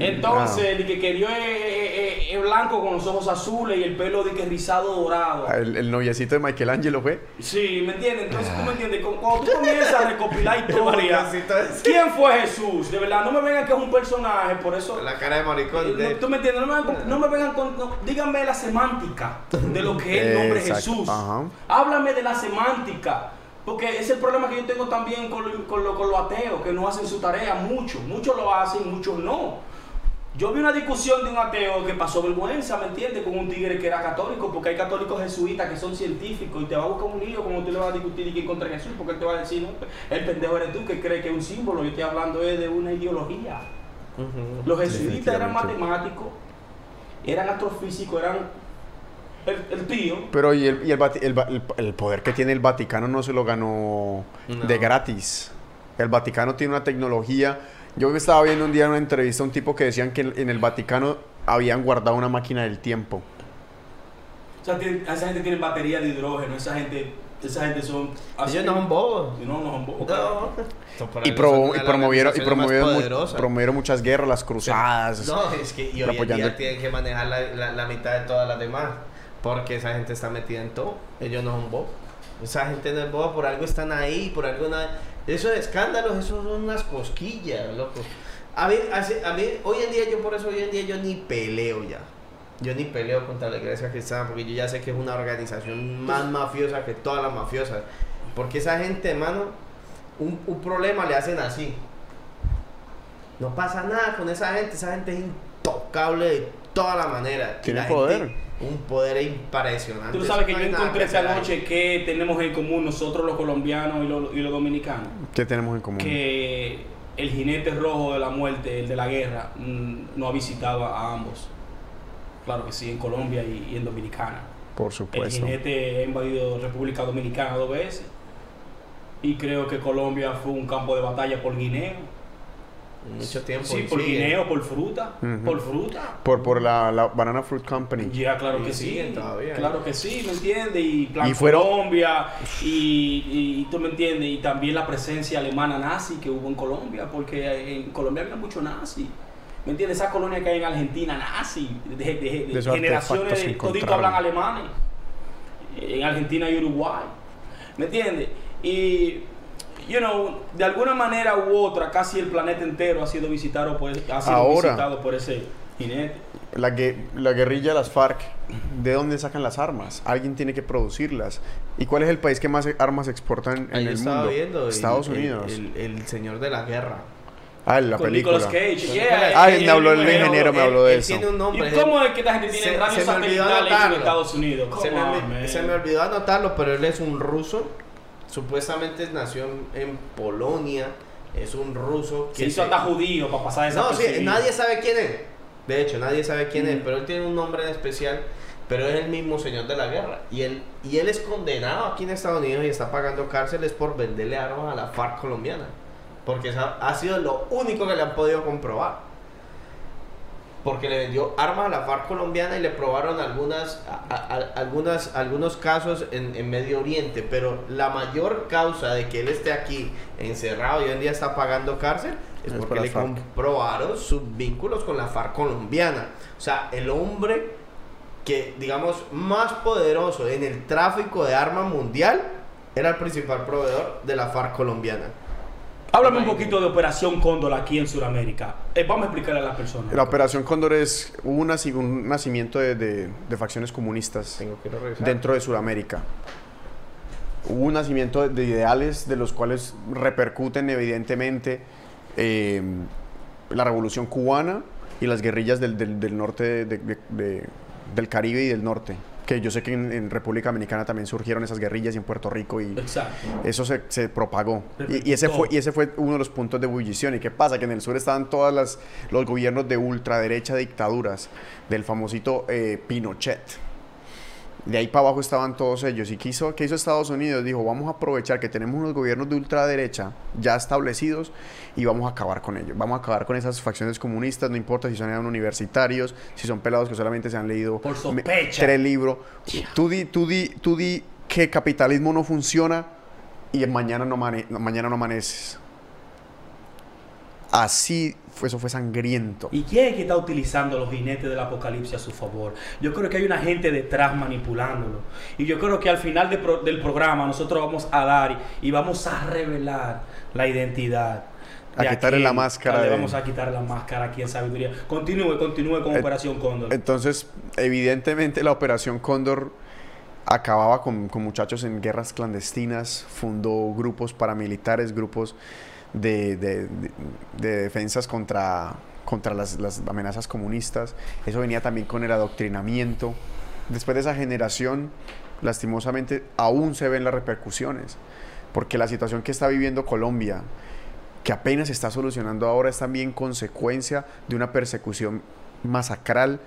Entonces, Ah. el que quería es, es- es blanco con los ojos azules y el pelo de que rizado dorado. Ah, El, el noviecito de Michelangelo fue. Sí, ¿me entiendes? Entonces tú me entiendes, Cu- cuando tú comienzas a recopilar historias, ese. ¿quién fue Jesús? De verdad, no me vengan que es un personaje, por eso... La cara de maricón eh, tú me entiendes, no me, vengan con- no me vengan con... no, díganme la semántica de lo que es el nombre Exacto, Jesús. ajá. Háblame de la semántica. Porque es el problema que yo tengo también con, lo- con, lo- con los ateos, que no hacen su tarea. Muchos, muchos lo hacen, muchos no. Yo vi una discusión de un ateo que pasó vergüenza, ¿me entiendes? Con un tigre que era católico, porque hay católicos jesuitas que son científicos y te va a buscar un lío como tú le vas a discutir y que contra Jesús, porque él te va a decir, no, el pendejo eres tú que cree que es un símbolo. Yo estoy hablando es de una ideología. Los jesuitas eran matemáticos, eran astrofísicos, eran el, el tío. Pero y, el, y el, el va- el- el poder que tiene el Vaticano no se lo ganó No. de gratis. El Vaticano tiene una tecnología. Yo estaba viendo un día en una entrevista a un tipo que decían que en el Vaticano habían guardado una máquina del tiempo. O sea, tiene- esa gente tiene batería de hidrógeno, esa gente, esa gente son... Ellos no son bobos. No, no son bobos. No. Y, pro- promovieron, y promovieron, mu- poderosas. promovieron muchas guerras, las cruzadas. No, es que y hoy en apoyando- día tienen que manejar la, la- la mitad de todas las demás. Porque esa gente está metida en todo. Ellos no son bobos. Esa gente no es boba, por algo están ahí, por algo nada. Esos escándalos, esos son unas cosquillas, loco. A mí, hace- a mí, hoy en día, yo por eso hoy en día yo ni peleo ya. Yo ni peleo contra la iglesia cristiana porque yo ya sé que es una organización más mafiosa que todas las mafiosas. Porque esa gente, hermano, un, un problema le hacen así. No pasa nada con esa gente, esa gente es intocable de toda la manera. Y Tiene la poder. gente, un poder impresionante. Tú sabes que yo encontré esta noche que tenemos en común nosotros los colombianos y los, y los dominicanos. ¿Qué tenemos en común? Que el jinete rojo de la muerte, el de la guerra, mm, no ha visitado a ambos. Claro que sí, en Colombia y, y en Dominicana. Por El supuesto. jinete ha invadido República Dominicana dos veces. Y creo que Colombia fue un campo de batalla por guineo. Mucho tiempo. Sí, por sigue. guineo, por fruta. Por fruta. Por, por la, la Banana Fruit Company. Ya, claro Y que sí. todavía, Claro ¿eh? que sí, ¿me entiendes? Y Plan Y fueron- Colombia, y, y tú me entiendes, y también la presencia alemana nazi que hubo en Colombia, porque en Colombia había mucho nazi. ¿Me entiendes? Esa colonia que hay en Argentina, nazi, de, de- de- De generaciones, toditos hablan alemanes. En Argentina y Uruguay. ¿Me entiendes? Y, you know, de alguna manera u otra, casi el planeta entero ha sido visitado por, ha sido Ahora. visitado por ese jinete. La, gue- la guerrilla de las FARC, ¿de dónde sacan las armas? Alguien tiene que producirlas. ¿Y cuál es el país que más armas exporta en, en Ahí el mundo? viendo el- Estados el- Unidos. El, el señor de la guerra. ah, la con película. Nicolas Cage. Yeah, Ah, él- me habló el ingeniero, me Él- habló de él eso. tiene un nombre. ¿Y cómo es que esta gente tiene Se- radios se me satelitales en. Estados Unidos? Se me, on, man. se me olvidó anotarlo, pero él es un ruso. Supuestamente nació en, en Polonia. Es un ruso Se hizo hasta judío para pasar esa No, sí, nadie sabe quién es. De hecho, nadie sabe quién es, pero él tiene un nombre en especial. Pero es el mismo señor de la guerra. Y él, y él es condenado aquí en Estados Unidos y está pagando cárceles por venderle armas a la FARC colombiana. Porque ha sido lo único que le han podido comprobar. Porque le vendió armas a la FARC colombiana y le probaron algunas, a- a- algunas, algunos casos en, en Medio Oriente. Pero la mayor causa de que él esté aquí encerrado y hoy en día está pagando cárcel es Es porque le FARC. comprobaron sus vínculos con la FARC colombiana. O sea, el hombre que, digamos, más poderoso en el tráfico de armas mundial era el principal proveedor de la FARC colombiana. Háblame un poquito de Operación Cóndor aquí en Sudamérica. Eh, vamos a explicarle a las personas. La Operación Cóndor es un, naci- un nacimiento de, de- de facciones comunistas Tengo que dentro de Sudamérica. Hubo un nacimiento de, de ideales de los cuales repercuten evidentemente eh, la revolución cubana y las guerrillas del, del- del norte de- de- de- del Caribe y del norte. Que yo sé que en, en República Dominicana también surgieron esas guerrillas y en Puerto Rico y Exacto. eso se, se propagó. Y, y ese fue, y ese fue uno de los puntos de ebullición. ¿Y qué pasa? Que en el sur estaban todos los gobiernos de ultraderecha dictaduras, del famosito eh, Pinochet. De ahí para abajo estaban todos ellos. ¿Y qué hizo, qué hizo Estados Unidos? Dijo, vamos a aprovechar que tenemos unos gobiernos de ultraderecha ya establecidos y vamos a acabar con ellos. Vamos a acabar con esas facciones comunistas, no importa si son universitarios, si son pelados que solamente se han leído Por me- sospecha. tres libros. Tú di, tú, di, tú di que capitalismo no funciona y mañana no, mañana no amaneces. Así, eso fue sangriento. ¿Y quién es que está utilizando los jinetes del apocalipsis a su favor? Yo creo que hay una gente detrás manipulándolo. Y yo creo que al final de pro- del programa nosotros vamos a dar y, y vamos a revelar la identidad. A quitarle la máscara Le de- vamos a quitar la máscara aquí en sabiduría. Continúe, continúe con Eh, Operación Cóndor. Entonces, evidentemente la Operación Cóndor acababa con, con muchachos en guerras clandestinas, fundó grupos paramilitares, grupos de, de- de- de defensas contra, contra las, amenazas comunistas. Eso venía también con el adoctrinamiento. Después de esa generación, lastimosamente, aún se ven las repercusiones. Porque la situación que está viviendo Colombia, que apenas está solucionando ahora, es también consecuencia de una persecución masacral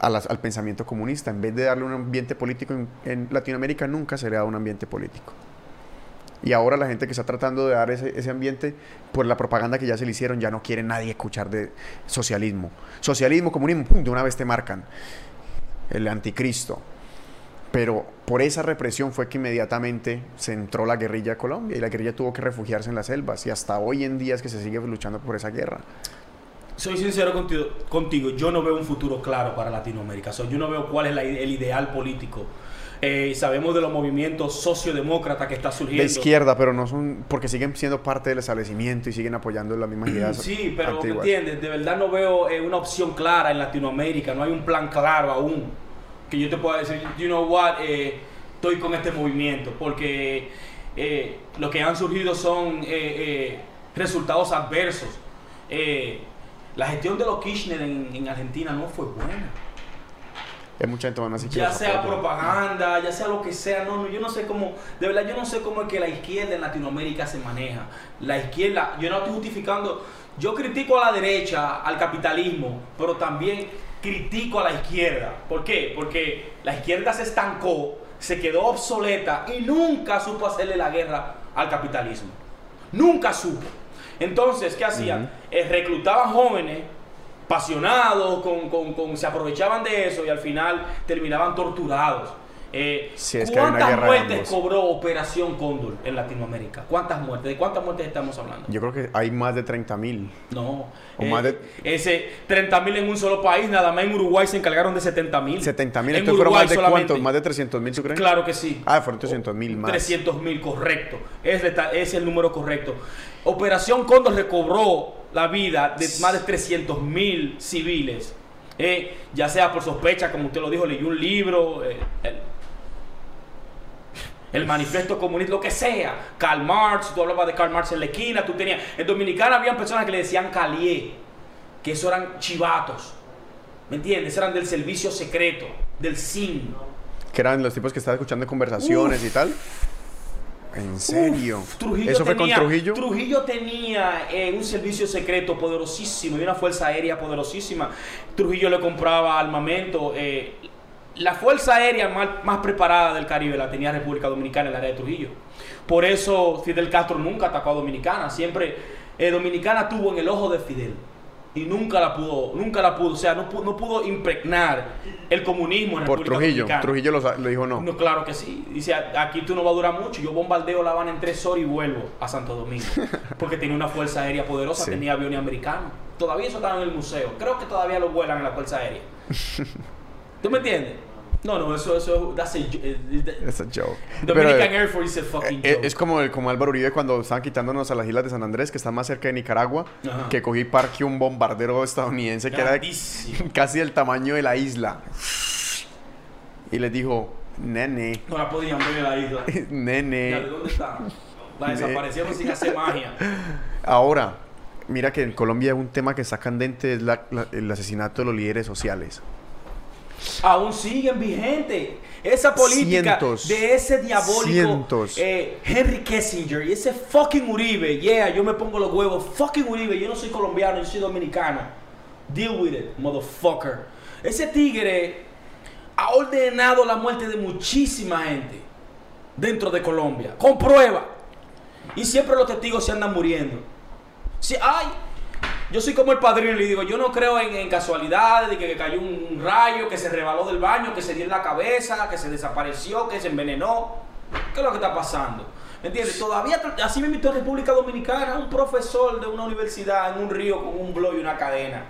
a las- al pensamiento comunista. En vez de darle un ambiente político en, en Latinoamérica, nunca se le da un ambiente político. Y ahora la gente que está tratando de dar ese, ese ambiente, por la propaganda que ya se le hicieron, ya no quiere nadie escuchar de socialismo. Socialismo, comunismo, pum, de una vez te marcan. El anticristo. Pero por esa represión fue que inmediatamente se entró la guerrilla a Colombia y la guerrilla tuvo que refugiarse en las selvas. Y hasta hoy en día es que se sigue luchando por esa guerra. Soy sincero contigo, contigo, yo no veo un futuro claro para Latinoamérica. So, yo no veo cuál es el ideal político. Eh, sabemos de los movimientos sociodemócratas que está surgiendo. De izquierda, pero no son. porque siguen siendo parte del establecimiento y siguen apoyando las mismas ideas. Sí, pero ¿me entiendes? De verdad no veo eh, una opción clara en Latinoamérica. No hay un plan claro aún. Que yo te pueda decir, you know what, eh, estoy con este movimiento. Porque eh, lo que han surgido son eh, eh, resultados adversos. La gestión de los Kirchner en, en Argentina no fue buena. Hay mucha gente más así que Ya sea propaganda, ya sea lo que sea, no, no, yo no sé cómo, de verdad yo no sé cómo es que la izquierda en Latinoamérica se maneja. La izquierda, yo no estoy justificando, yo critico a la derecha, al capitalismo, pero también critico a la izquierda. ¿Por qué? Porque la izquierda se estancó, se quedó obsoleta y nunca supo hacerle la guerra al capitalismo. Nunca supo. Entonces, ¿qué hacían? Eh, reclutaban jóvenes apasionados, con, con- con- se aprovechaban de eso y al final terminaban torturados. Eh, Sí, es ¿Cuántas muertes cobró Operación Cóndor en Latinoamérica? ¿Cuántas muertes? ¿De cuántas muertes estamos hablando? Yo creo que hay más de 30 mil. No. O eh, más de- Ese 30 mil en un solo país, nada más en Uruguay se encargaron de 70 mil. 70 mil. Entonces fueron más de solamente. cuántos? Más de 300 mil, ¿tú crees? Claro que sí. Ah, fueron 300 mil más. 300 mil, correcto. Es el número correcto. Operación Cóndor recobró la vida de más de 300 mil civiles. Eh, ya sea por sospecha, como usted lo dijo, leyó un libro, eh, el, el manifiesto comunista, lo que sea. Karl Marx, tú hablabas de Karl Marx en la esquina, tú tenías... En Dominicana habían personas que le decían calié, que eso eran chivatos. ¿Me entiendes? Eran del servicio secreto, del SIN. Que eran los tipos que estaban escuchando conversaciones y tal. ¿En serio? Uf, Trujillo ¿Eso fue tenía- con Trujillo? Trujillo tenía eh, un servicio secreto poderosísimo y una fuerza aérea poderosísima. Trujillo le compraba armamento. eh, la fuerza aérea más, más preparada del Caribe la tenía República Dominicana en el área de Trujillo. Por eso Fidel Castro nunca atacó a Dominicana. Siempre eh, Dominicana tuvo en el ojo de Fidel. Y nunca la pudo, nunca la pudo, o sea, no pudo, no pudo impregnar el comunismo en Por República Trujillo. Dominicana. Trujillo lo, dijo no. No, claro que sí. Dice, aquí tú no vas a durar mucho. Yo bombardeo La Habana en tres horas y vuelvo a Santo Domingo. Porque tenía una fuerza aérea poderosa, Sí. tenía aviones americanos. Todavía eso estaba en el museo. Creo que todavía lo vuelan en la fuerza aérea. ¿Tú me entiendes? No, no, eso, eso, that's a, eh, Es a joke. Dominican Pero, Air Force is a fucking eh, joke. es como, el- como Álvaro Uribe cuando estaban quitándonos a las islas de San Andrés, que están más cerca de Nicaragua, Ajá. que cogí parque un bombardero estadounidense que era casi del tamaño de la isla. Y les dijo, nene, No la podían ver la isla. Ya, ¿De nene. dónde está? La desaparecieron sin hacer magia. Ahora, mira que en Colombia un tema que está candente es la- la- el asesinato de los líderes sociales. Aún siguen vigentes. Esa política Cientos. de ese diabólico eh, Henry Kissinger y ese fucking Uribe, yeah, yo me pongo los huevos, fucking Uribe, yo no soy colombiano, yo soy dominicano. Deal with it, motherfucker. Ese tigre ha ordenado la muerte de muchísima gente dentro de Colombia, con prueba. Y siempre los testigos se andan muriendo. Sí, ay, yo soy como el padrino y le digo, yo no creo en, casualidades, de que, cayó un rayo, que se rebaló del baño, que se dio en la cabeza, que se desapareció, que se envenenó. ¿Qué es lo que está pasando? ¿Entiendes? Todavía, así me invitó República Dominicana un profesor de una universidad en un río con un blog y una cadena,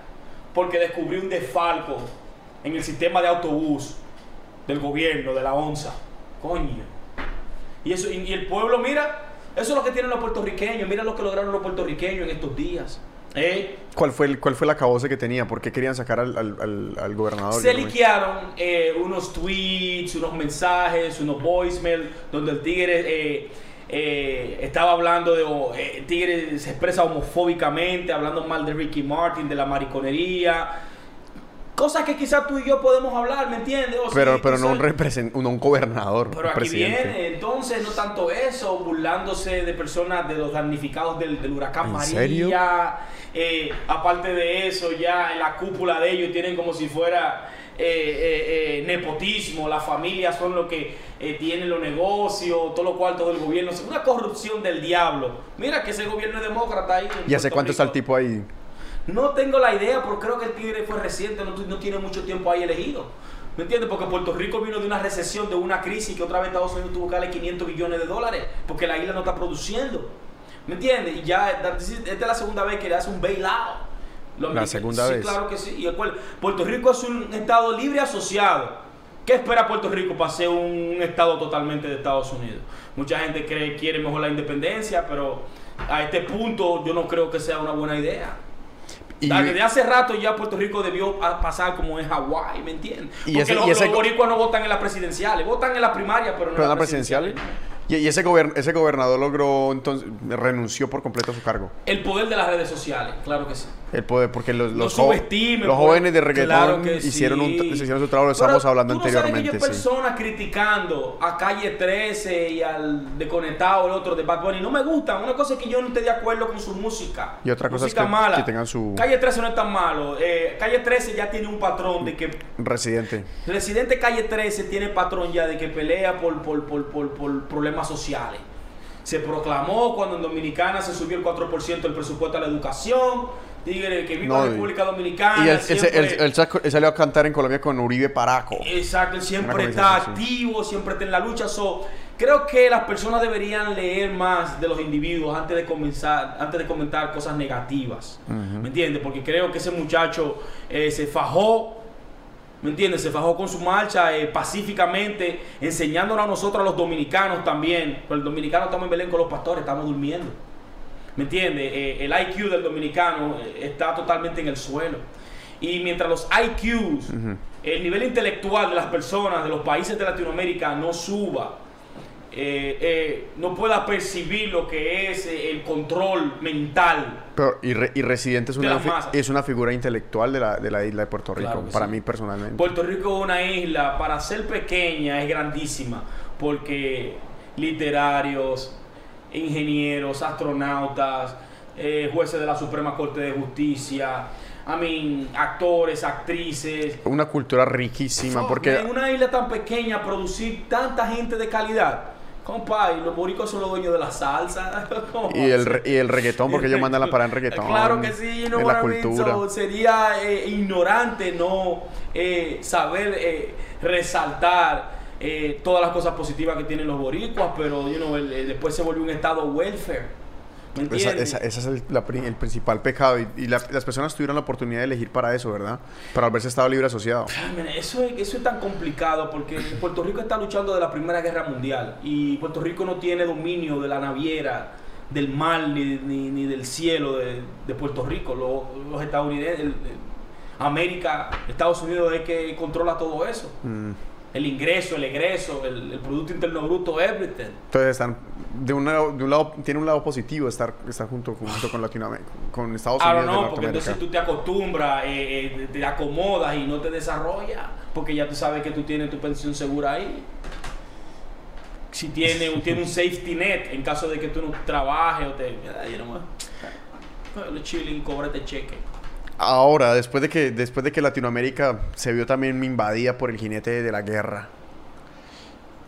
porque descubrió un desfalco en el sistema de autobús del gobierno, de la ONSA. Coño. Y, eso, y, y el pueblo, mira, eso es lo que tienen los puertorriqueños, mira lo que lograron los puertorriqueños en estos días. ¿Eh? ¿Cuál fue el, cuál fue la cabose que tenía? ¿Por qué querían sacar al, al- al- al gobernador? Se liquearon eh, unos tweets, unos mensajes, unos voicemail, donde el tigre eh, eh, estaba hablando de oh, eh, Tigre se expresa homofóbicamente, hablando mal de Ricky Martin, de la mariconería. Cosas que quizás tú y yo podemos hablar, ¿me entiendes? O Pero, pero no un, sabes- represen- no un gobernador, pero un aquí presidente. viene, entonces, no tanto eso, burlándose de personas, de los damnificados del, del huracán ¿En María. serio? Eh, aparte de eso, ya en la cúpula de ellos tienen como si fuera eh, eh, eh, nepotismo, las familias son los que tienen los negocios, todo lo cual todo el gobierno, es una corrupción del diablo. Mira que ese gobierno es demócrata ahí. ¿Y hace cuánto está el tipo ahí? No tengo la idea, pero creo que el Tigre fue reciente, no, no tiene mucho tiempo ahí elegido. ¿Me entiendes? Porque Puerto Rico vino de una recesión, de una crisis que otra vez Estados Unidos tuvo que darle 500 billones de dólares porque la isla no está produciendo. ¿Me entiendes? Y ya esta es la segunda vez que le hace un bailout. Lo La segunda sí, vez. claro que sí. Y el cual- Puerto Rico es un estado libre asociado. ¿Qué espera Puerto Rico para ser un estado totalmente de Estados Unidos? Mucha gente cree quiere mejor la independencia, pero a este punto yo no creo que sea una buena idea. Y- Desde hace rato ya Puerto Rico debió pasar como en Hawái, ¿me entiendes? Y Porque ese- los, y ese los go- boricuas no votan en las presidenciales, votan en las primarias, pero no ¿Pero en en la las presidencial? presidenciales. Y, ese, gobern- ese gobernador logró, entonces, renunció por completo a su cargo. El poder de las redes sociales, claro que sí. El poder, porque los, los, los pues. jóvenes de reggaetón Claro hicieron, un, sí. se hicieron su trabajo, lo estábamos hablando tú no sabes que anteriormente. sí. personas criticando a Calle 13 y al Desconectado, el otro de Bad Bunny. No me gustan. Una cosa es que yo no esté de acuerdo con su música. Y otra cosa es música que- mala. que tengan su- Calle 13 no es tan malo. Eh, Calle 13 ya tiene un patrón de que Residente. Residente Calle 13 tiene patrón ya de que pelea por, por, por, por, por problemas sociales. Se proclamó cuando en Dominicana se subió el 4% del presupuesto a la educación. Tigre, que viva No, la República Dominicana. Y él, siempre- él- él saco- él salió a cantar en Colombia con Uribe Paraco. Exacto, él siempre está activo, siempre está en la lucha. So, creo que las personas deberían leer más de los individuos antes de comenzar, antes de comentar cosas negativas. ¿Me entiendes? Porque creo que ese muchacho eh, se fajó, ¿me entiendes? Se fajó con su marcha eh, pacíficamente, enseñándonos a nosotros, a los dominicanos también. Pero el dominicano estamos en Belén con los pastores, estamos durmiendo. ¿Me entiendes? Eh, el IQ del dominicano eh, está totalmente en el suelo. Y mientras los IQs, el nivel intelectual de las personas de los países de Latinoamérica no suba, eh, eh, no pueda percibir lo que es el control mental. Pero, y, Re- y Residente es una, es una figura intelectual de la, de la isla de Puerto Rico, Claro para sí. mí personalmente. Puerto Rico es una isla, para ser pequeña, es grandísima, porque literarios, ingenieros, astronautas, eh, jueces de la Suprema Corte de Justicia, I mean, actores, actrices. Una cultura riquísima, Fuck, porque En una isla tan pequeña, producir tanta gente de calidad. Compa, y los boricos son los dueños de la salsa. ¿Cómo y el, y el reggaetón, porque ellos mandan la parada en reggaetón. Claro que sí, you know la cultura. So, sería eh, ignorante no eh, saber eh, resaltar eh, todas las cosas positivas que tienen los boricuas, pero you know, el- el- después se volvió un estado welfare. ¿Me Esa, es el, la pri- el principal pecado. Y, y la- las personas tuvieron la oportunidad de elegir para eso, ¿verdad? Para haberse estado libre asociado. Eso, es, eso es tan complicado porque Puerto Rico está luchando de la Primera Guerra Mundial y Puerto Rico no tiene dominio de la naviera, del mar ni, ni- ni del cielo de, de Puerto Rico. Los, los estadounidenses, el- el- América, Estados Unidos es que controla todo eso. Mm. El ingreso, el egreso, el, el Producto Interno Bruto, everything. Entonces están de, una- de un lado tiene un lado positivo estar, estar junto, junto con Latinoamérica, con Estados Ahora Unidos de no, porque entonces tú te acostumbras, eh, eh, te acomodas y no te desarrollas, porque ya tú sabes que tú tienes tu pensión segura ahí. Si tiene, tiene un safety net en caso de que tú no trabajes o te. Ay, you know chilling, cóbrate cheque. Ahora, después de que después de que Latinoamérica se vio también invadida por el jinete de la guerra,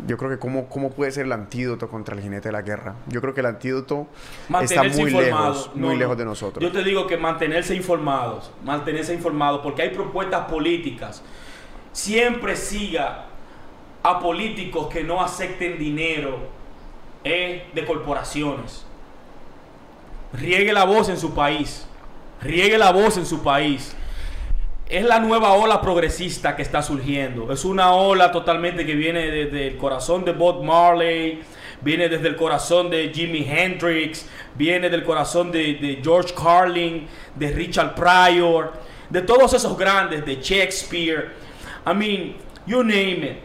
yo creo que cómo, cómo puede ser el antídoto contra el jinete de la guerra. Yo creo que el antídoto está muy informado. lejos, No, muy no. lejos de nosotros. Yo te digo que mantenerse informados, mantenerse informados, porque hay propuestas políticas. Siempre siga a políticos que no acepten dinero eh, de corporaciones. Riegue la voz en su país. Riegue la voz en su país. Es la nueva ola progresista que está surgiendo. Es una ola totalmente que viene desde el corazón de Bob Marley, viene desde el corazón de Jimi Hendrix, viene del corazón de, de George Carlin, de Richard Pryor, de todos esos grandes, de Shakespeare. I mean, you name it.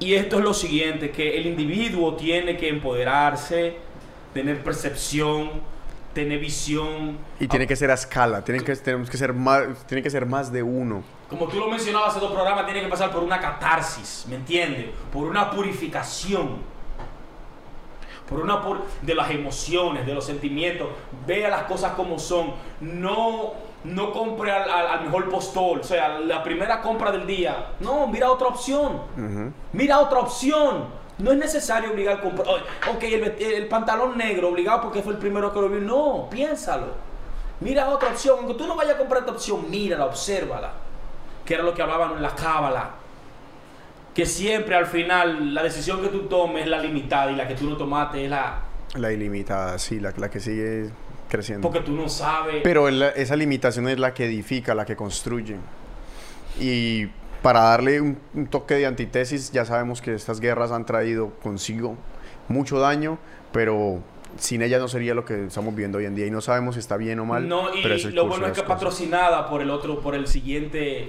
Y esto es lo siguiente, que el individuo tiene que empoderarse, tener percepción, tener visión. Y tiene que ser a escala, tienen que, tenemos que ser más, tiene que ser más de uno. Como tú lo mencionabas hace dos programas, tiene que pasar por una catarsis, ¿me entiendes? Por una purificación. Por una pur de las emociones, de los sentimientos. Vea las cosas como son. No, no compre al, al- al mejor postor. O sea, la primera compra del día. No, mira otra opción. Mira otra opción. No es necesario obligar a comprar. Oye, Ok, el, pantalón negro obligado porque fue el primero que lo vi. No, piénsalo. Mira otra opción. Aunque tú no vayas a comprar esta opción, mírala, obsérvala. Que era lo que hablaban en la cábala. Que siempre al final la decisión que tú tomes es la limitada y la que tú no tomaste es la. La ilimitada, sí, la, la que sigue creciendo. Porque tú no sabes. Pero el- esa limitación es la que edifica, la que construye. Y para darle un, un toque de antítesis, ya sabemos que estas guerras han traído consigo mucho daño, pero sin ellas no sería lo que estamos viendo hoy en día. Y no sabemos si está bien o mal. No, y pero es el lo bueno es que cosas. patrocinada por el otro, por el siguiente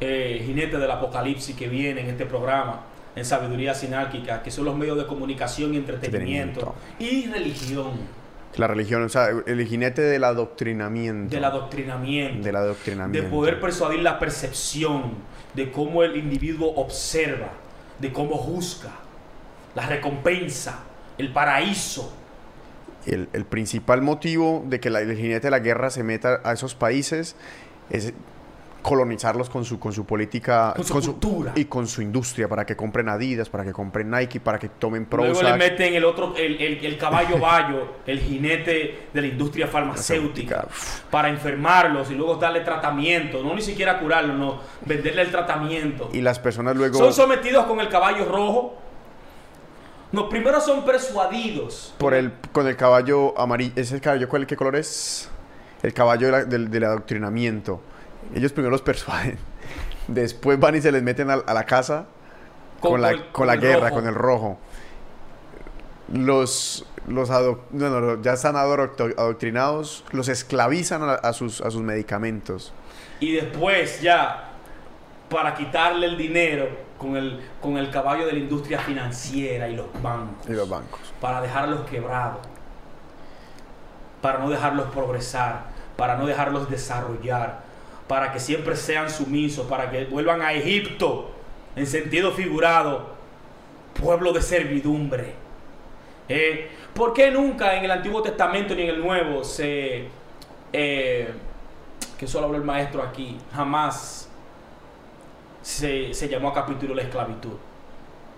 eh, jinete del apocalipsis que viene en este programa, en Sabiduría Sinárquica, que son los medios de comunicación y entretenimiento, y religión, La religión, o sea, el jinete del adoctrinamiento. del adoctrinamiento, Del adoctrinamiento. de poder persuadir la percepción, de cómo el individuo observa, de cómo juzga, la recompensa, el paraíso. el, el principal motivo de que la- el jinete de la guerra se meta a esos países es colonizarlos con su, con su política Con su cultura. y con su industria para que compren Adidas, para que compren Nike, para que tomen Luego le Prozac. meten el otro, el, el- el caballo bayo, el jinete de la industria farmacéutica, para enfermarlos y luego darle tratamiento, no ni siquiera curarlos, no, venderle el tratamiento. Y las personas luego Son sometidos con el caballo rojo. No, primero son persuadidos. por el con el caballo amarillo, ese caballo cuál qué color es? El caballo de la- del, del adoctrinamiento. Ellos primero los persuaden. Después van y se les meten a, a la casa con, la, el- con la el guerra, rojo. con el rojo. Los, los adoc- no, no, no, ya están adoctrinados, los esclavizan a, a sus, a sus medicamentos. Y después ya, para quitarle el dinero con el, con el caballo de la industria financiera y los bancos. Y los bancos. para dejarlos quebrados, para no dejarlos progresar, para no dejarlos desarrollar, para que siempre sean sumisos, para que vuelvan a Egipto en sentido figurado, pueblo de servidumbre. Eh, ¿Por qué nunca en el Antiguo Testamento ni en el Nuevo se... eh, que solo habló el maestro aquí, jamás se, se llamó a capítulo la esclavitud?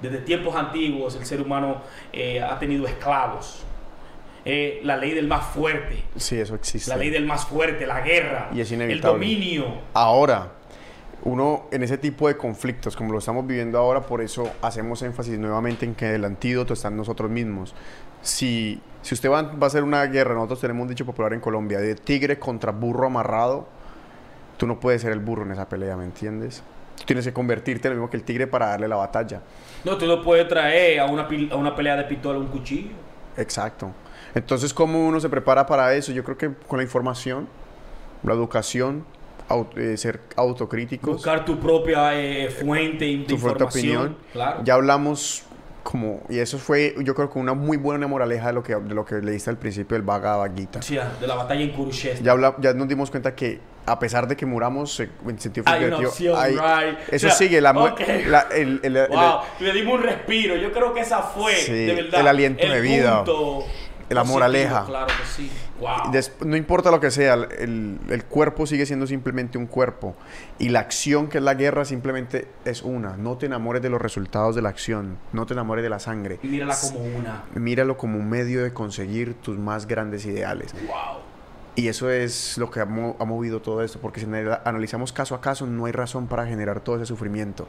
Desde tiempos antiguos el ser humano eh, ha tenido esclavos. Eh, la ley del más fuerte, Sí, eso existe. la ley del más fuerte, la guerra, Y es el inevitable. dominio. Ahora, uno en ese tipo de conflictos, como lo estamos viviendo ahora, por eso hacemos énfasis nuevamente en que el antídoto está en nosotros mismos. Si, si usted va, va a hacer una guerra, nosotros tenemos un dicho popular en Colombia, de tigre contra burro amarrado, tú no puedes ser el burro en esa pelea, ¿me entiendes? Tú tienes que convertirte en lo mismo que el tigre para darle la batalla. No, tú no puedes traer a una, a una pelea de pistola un cuchillo. Exacto. Entonces, ¿cómo uno se prepara para eso? Yo creo que con la información, la educación, au- eh, ser autocríticos. Buscar tu propia eh, fuente de tu información. opinión. Claro. Ya hablamos como, y eso fue, yo creo que una muy buena moraleja de lo que, de lo que leíste al principio del Bhagavad Gita. Sí, de la batalla en Kurukshetra. Ya, habla- ya nos dimos cuenta que a pesar de que muramos en sentido Hay una opción, hay- right. eso O sea, sigue, la, mu- ok. la- el, el- el- Wow, le dimos un respiro. Yo creo que esa fue, Sí, de verdad, el aliento de vida. punto La positivo, moraleja. Claro que sí. Wow. Des- no importa lo que sea, el, el cuerpo sigue siendo simplemente un cuerpo. Y la acción, que es la guerra, simplemente es una. No te enamores de los resultados de la acción. No te enamores de la sangre. Y mírala como una. Míralo como un medio de conseguir tus más grandes ideales. Wow. Y eso es lo que ha, mo- ha movido todo esto, porque si anal- analizamos caso a caso, no hay razón para generar todo ese sufrimiento.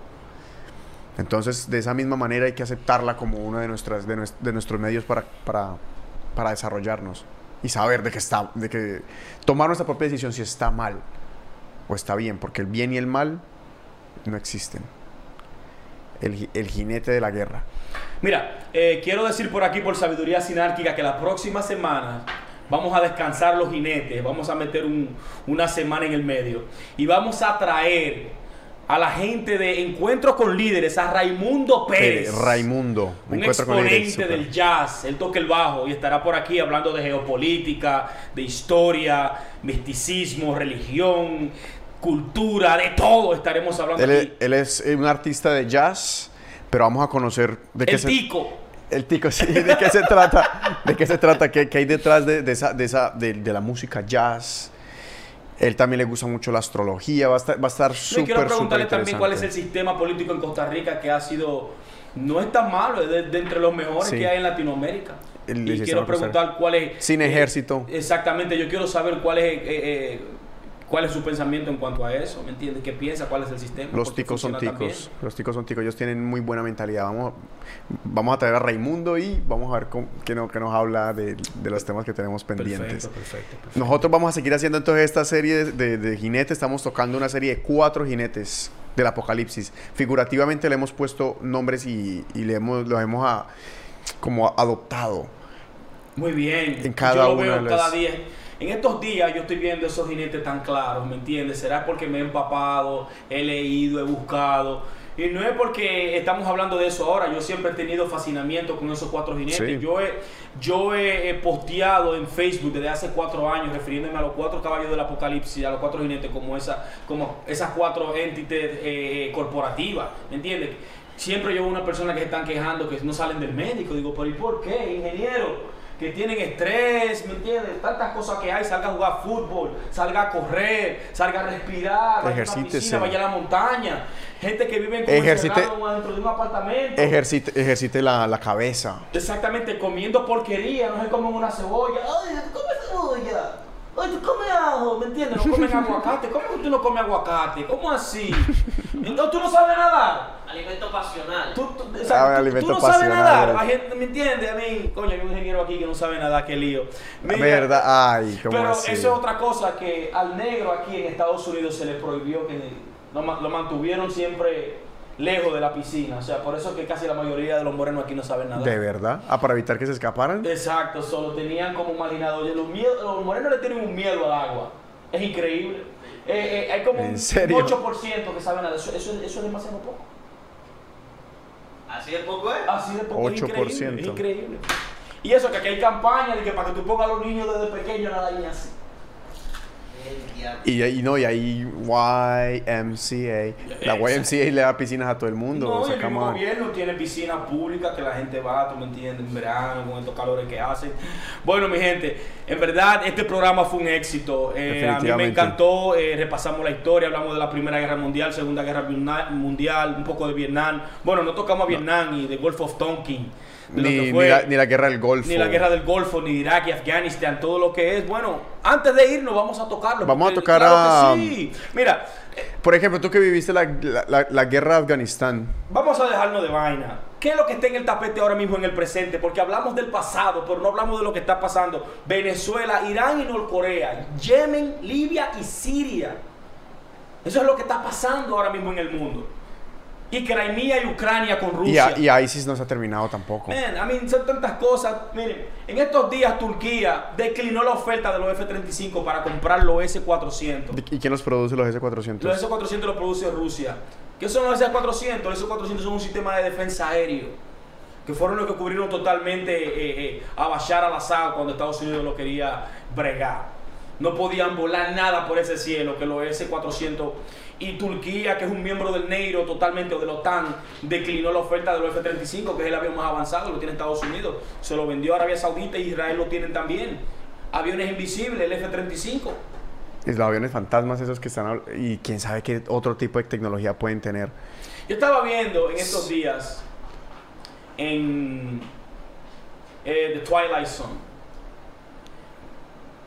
Entonces, de esa misma manera hay que aceptarla como uno de, nuestras, de, nues- de nuestros medios para, para, para desarrollarnos y saber de que está, de que tomar nuestra propia decisión si está mal o está bien, porque el bien y el mal no existen. El, ji- el jinete de la guerra. Mira, eh, quiero decir por aquí, por sabiduría sinárquica, que la próxima semana vamos a descansar los jinetes, vamos a meter un- una semana en el medio y vamos a traer a la gente de Encuentro con Líderes, a Raimundo Pérez. Raimundo. Un con exponente líderes, del jazz, él toca el bajo y estará por aquí hablando de geopolítica, de historia, misticismo, religión, cultura, de todo estaremos hablando Él, es- aquí. él es eh, un artista de jazz, pero vamos a conocer de qué El se tico. El tico, sí, ¿de qué se trata? ¿De qué se trata? ¿Qué, qué hay detrás de, de esa, de, esa, de, de la música jazz? Él también le gusta mucho la astrología, va a estar, va a estar súper, quiero preguntarle también cuál es el sistema político en Costa Rica que ha sido, no es tan malo, es de, de entre los mejores Sí. que hay en Latinoamérica. El y quiero preguntar cuál es... Sin eh, ejército. Exactamente, yo quiero saber cuál es... eh, eh, ¿Cuál es su pensamiento en cuanto a eso? ¿Me entiendes? ¿Qué piensa? ¿Cuál es el sistema? Los ¿Por qué ticos son ticos. Los ticos son ticos. Ellos tienen muy buena mentalidad. Vamos, vamos a traer a Raimundo y vamos a ver cómo, qué, no- qué nos habla de, de los temas que tenemos pendientes. Perfecto, perfecto, perfecto. Nosotros vamos a seguir haciendo entonces esta serie de, de, de jinetes. Estamos tocando una serie de cuatro jinetes del apocalipsis. Figurativamente le hemos puesto nombres y, y le hemos, los hemos a- como adoptado. Muy bien. En cada yo lo una veo de las- cada día. En estos días yo estoy viendo esos jinetes tan claros, ¿me entiendes? Será porque me he empapado, he leído, he buscado. Y no es porque estamos hablando de eso ahora. Yo siempre he tenido fascinamiento con esos cuatro jinetes. Sí. Yo, he, yo he, posteado en Facebook desde hace cuatro años refiriéndome a los cuatro caballos del apocalipsis, a los cuatro jinetes como, esa, como esas cuatro entities eh, corporativas, ¿me entiendes? Siempre yo veo una persona que se están quejando que no salen del médico. Digo, pero ¿y por qué, ingeniero? Que tienen estrés, ¿me entiendes? Tantas cosas que hay, salga a jugar fútbol, salga a correr, salga a respirar, vaya a una piscina, vaya a la montaña. Gente que vive como Ejercite- dentro de un apartamento. Ejercite, ejercite la, la cabeza. Exactamente, comiendo porquería, no se comen una cebolla. Ay, tú comes cebolla. Ay, tú comes ajo, ¿me entiendes? No comen aguacate. ¿Cómo que tú no comes aguacate? ¿Cómo así? Entonces tú no sabes nadar. Alimento pasional. Tú, tú- Ah, exacto, tú- alimento tú no sabes pasional. nadar. Hay gente, ¿me entiendes? A mí, coño, hay un ingeniero aquí que no sabe nadar, qué lío. Mira, ¿Verdad? Ay, ¿cómo Pero así? eso es otra cosa que al negro aquí en Estados Unidos se le prohibió que lo, lo mantuvieron siempre lejos de la piscina. O sea, por eso es que casi la mayoría de los morenos aquí no saben nadar. ¿De verdad? Ah, para evitar que se escaparan. Exacto, solo tenían como marginado. Oye, Los, miedo- los morenos le tienen un miedo al agua. Es increíble. Eh, eh, hay como ¿En un serio? 8% que saben nadar. Eso, eso, eso es demasiado poco. Así de poco es. Así de poco. Es 8%. increíble, es increíble. Y eso, que aquí hay campañas de que para que tú pongas a los niños desde pequeños a y así. Y, y no, y ahí YMCA. La YMCA le da piscinas a todo el mundo. No, o sea, y el mismo gobierno tiene piscinas públicas que la gente va, tú me entiendes, en verano, con estos calores que hacen. Bueno, mi gente, en verdad este programa fue un éxito. Eh, a mí me encantó, eh, repasamos la historia, hablamos de la Primera Guerra Mundial, Segunda Guerra Mundial, un poco de Vietnam. Bueno, no tocamos a Vietnam y de Gulf of Tonkin. Ni, la, ni la guerra del Golfo. ni la guerra del Golfo, ni Irak y Afganistán, todo lo que es. Bueno, antes de irnos vamos a tocarlo. Vamos a tocar claro a- que sí. Mira, eh, Por ejemplo, tú que viviste la, la- la- la guerra de Afganistán. Vamos a dejarnos de vaina. ¿Qué es lo que está en el tapete ahora mismo en el presente? Porque hablamos del pasado, pero no hablamos de lo que está pasando. Venezuela, Irán y Norcorea, Yemen, Libia y Siria. Eso es lo que está pasando ahora mismo en el mundo. Y Crimea y Ucrania con Y, Rusia. a- y ISIS no se ha terminado tampoco. Man, I mean, son tantas cosas. Miren, en estos días Turquía declinó la oferta de los F-35 para comprar los S-400. ¿Y quién los produce los S-400? Los S-400 los produce Rusia. ¿Qué son los S-400? Los S-400 son un sistema de defensa aéreo. Que fueron los que cubrieron totalmente eh, eh, a Bashar al-Assad cuando Estados Unidos lo quería bregar. No podían volar nada por ese cielo, que los S-400. Y Turquía, que es un miembro del NEIRO totalmente o de la OTAN, declinó la oferta de los F-35, que es el avión más avanzado, lo tiene Estados Unidos. Se lo vendió a Arabia Saudita y Israel lo tienen también. Aviones invisibles, el F-35. Y los aviones fantasmas esos que están... Y quién sabe qué otro tipo de tecnología pueden tener. Yo estaba viendo en estos días en eh, The Twilight Zone.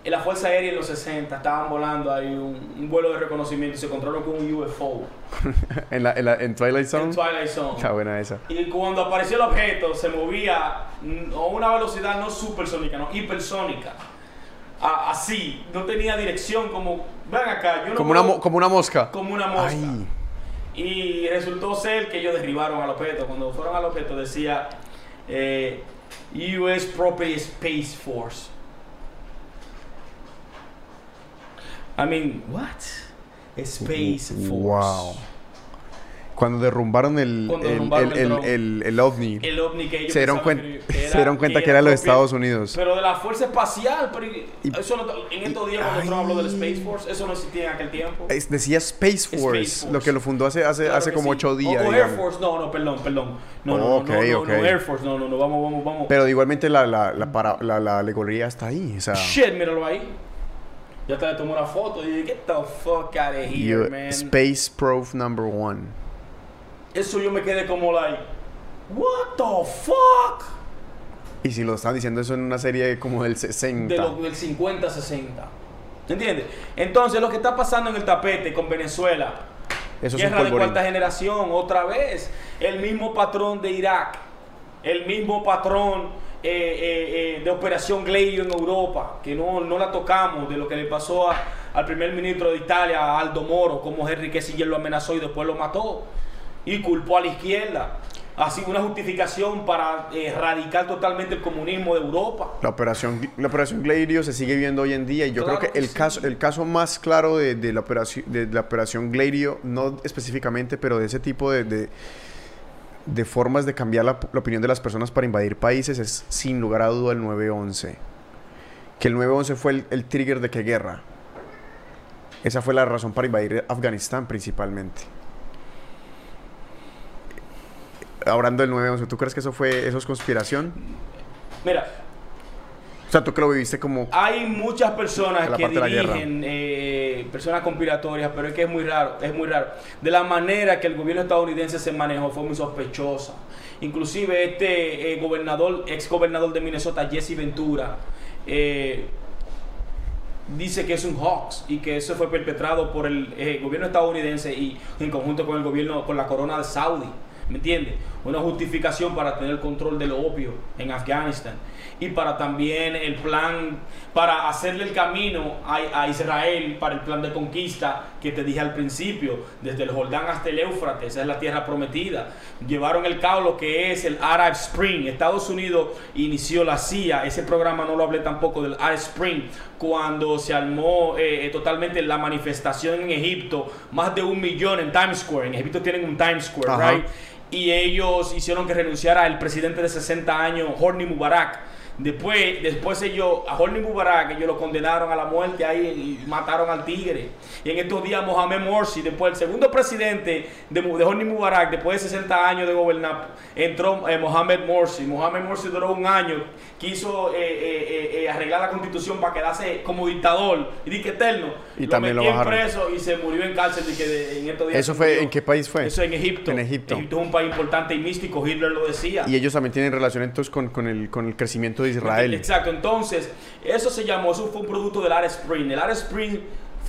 En la Fuerza Aérea en los 60 estaban volando ahí un, un vuelo de reconocimiento y se encontraron con un UFO en, la, en, la- en Twilight en Zone. Twilight Zone. Está buena esa. Y cuando apareció el objeto se movía mm, a una velocidad no supersónica, no hipersónica. A- así, no tenía dirección como, ven acá, yo no Como una, puedo- como una mosca. como una mosca. Ay. Y resultó ser que ellos derribaron al objeto. Cuando fueron al objeto decía eh, US Property Space Force. I mean, what? Space Force. Wow. Cuando derrumbaron el, Cuando el, derrumbaron el, el el, el- ovni, El ovni que ellos se dieron, pensaban cuen- que- que se dieron cuenta que era de los Estados Unidos. Pero de la Fuerza Espacial, pero y- eso no- en estos días cuando. Trump habló del Space Force, eso no existía en aquel tiempo. Es- decía Space Force, Force. lo que lo fundó hace, hace, Claro hace que como sí. ocho días. O, o Air. Force, no, no, perdón, perdón. No, no, Ok, no, no, no, ok. no, Air Force, no, no, no, vamos, vamos, vamos. Pero igualmente la, la, la, para- la, la alegoría está ahí. O sea, Shit, míralo ahí. Ya te le tomó una foto y dije, get the fuck out of here, you- man. Space Proof Number One. Eso yo me quedé como like, what the fuck? Y si lo están diciendo eso en una serie como del 60. de lo, del 50 60. ¿Entiendes? Entonces, lo que está pasando en el tapete con Venezuela, eso guerra de cuarta generación, otra vez, el mismo patrón de Irak, el mismo patrón eh, eh, eh, de Operación Gladio en Europa, que no, no la tocamos, de lo que le pasó a- al primer ministro de Italia, a Aldo Moro, como Henry Kissinger lo amenazó y después lo mató, y culpó a la izquierda. Así una justificación para eh, erradicar totalmente el comunismo de Europa. La operación, la operación Gladio se sigue viendo hoy en día y yo Claro creo que, que el, sí. caso, el caso más claro de, de la operación, de la operación Gladio, no específicamente, pero de ese tipo de, de, de formas de cambiar la, opinión de las personas para invadir países es sin lugar a duda el 9-11. Que el 9-11 fue el, el trigger de qué guerra. Esa fue la razón para invadir Afganistán principalmente. Hablando del 9-11, ¿tú crees que eso fue eso es conspiración? Mira, O sea, tú que lo viviste como... hay muchas personas que dirigen eh, personas conspiratorias, pero es que es muy raro, es muy raro. De la manera que el gobierno estadounidense se manejó fue muy sospechosa. Inclusive este eh, gobernador, ex gobernador de Minnesota, Jesse Ventura, eh, dice que es un hoax y que eso fue perpetrado por el eh, gobierno estadounidense y en conjunto con el gobierno, con la corona de Saudi. ¿Me entiendes? Una justificación para tener control del opio en Afganistán y para también el plan, para hacerle el camino a, a Israel para el plan de conquista que te dije al principio, desde el Jordán hasta el Éufrates, esa es la tierra prometida. Llevaron el cabo lo que es el Arab Spring. Estados Unidos inició la CIA, ese programa no lo hablé tampoco del Arab Spring, cuando se armó eh, eh, totalmente la manifestación en Egipto, más de un millón en Times Square. En Egipto tienen un Times Square, Ajá. right? Y ellos hicieron que renunciara el presidente de 60 años, Horni Mubarak. Después, después ellos, a Horni Mubarak, ellos lo condenaron a la muerte ahí y mataron al tigre. Y en estos días Mohamed Morsi, después el segundo presidente de, de Horni Mubarak, después de 60 años de gobernar, entró eh, Mohamed Morsi. Mohamed Morsi duró un año, quiso eh, eh, eh, eh, arreglar la constitución para quedarse como dictador y dije eterno. Y también lo metieron bajaron. preso y se murió en cárcel de que de- en estos días. ¿Eso fue en qué país fue? Eso en Egipto. En Egipto. Egipto es un país importante y místico, Hitler lo decía. Y ellos también tienen relación entonces con, con, el, con el crecimiento de Israel. Exacto, entonces, eso se llamó, eso fue un producto del Arab Spring. El Arab Spring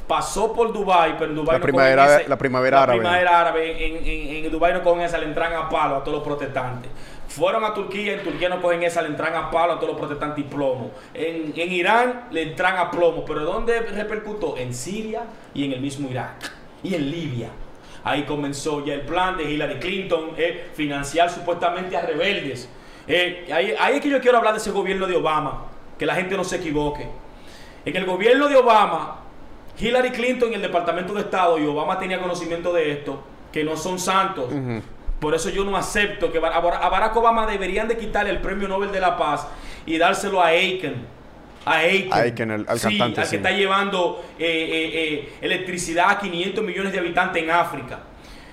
pasó por Dubai, pero en Dubai La no primavera- ese- la primavera la árabe. primavera árabe. En, en, en Dubai no cogen esa, le entran a palo a todos los protestantes. Fueron a Turquía, en Turquía no cogen esa, le entran a palo a todos los protestantes y plomo. En, en Irán le entran a plomo, pero ¿dónde repercutó? En Siria y en el mismo Irak. Y en Libia. Ahí comenzó ya el plan de Hillary Clinton, eh, financiar supuestamente a rebeldes. Eh, ahí, ahí es que yo quiero hablar de ese gobierno de Obama, que la gente no se equivoque. En el gobierno de Obama, Hillary Clinton y el Departamento de Estado, y Obama tenía conocimiento de esto, que no son santos. Por eso yo no acepto que a Bar- a Barack Obama deberían de quitarle el premio Nobel de la Paz y dárselo a Aiken. A Aiken. A Aiken, al- al Sí, cantante, al que sí. está llevando eh, eh, eh, electricidad a 500 millones de habitantes en África.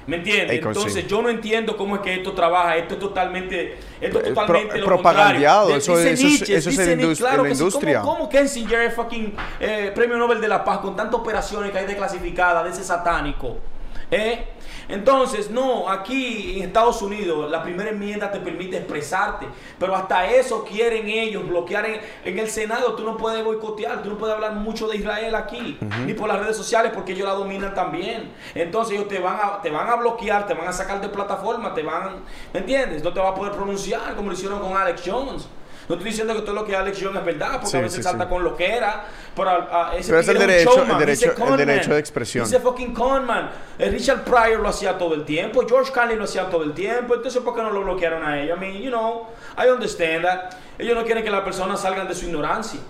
¿Me entiendes? Entonces yo no entiendo cómo es que esto trabaja. Esto es totalmente, esto es Es totalmente pro- lo propagandeado, contrario. eso- Dice eso es- Nietzsche, eso es dice Nietzsche, en la que sí. industria. ¿Cómo, cómo Kissinger es fucking eh, premio Nobel de la Paz con tantas operaciones que hay desclasificadas de ese satánico? ¿Eh? Entonces, no, aquí en Estados Unidos la primera enmienda te permite expresarte, pero hasta eso quieren ellos bloquear en, en el Senado. Tú no puedes boicotear, tú no puedes hablar mucho de Israel aquí, ni por las redes sociales, porque ellos la dominan también. Entonces ellos te van, a, te van a bloquear, te van a sacar de plataforma, te van, ¿me entiendes? No te vas a poder pronunciar como lo hicieron con Alex Jones. No estoy diciendo que todo lo que Alex Jones es verdad, porque Sí, a veces sí, salta sí. con lo que era, pero a- a ese Pero es el derecho- el derecho- el de expresión. A fucking conman. Eh, Richard Pryor lo hacía todo el tiempo, George Carlin lo hacía todo el tiempo, entonces ¿por qué no lo bloquearon a ellos? I mean, you know, I understand that. Ellos no quieren que las personas salgan de su ignorancia.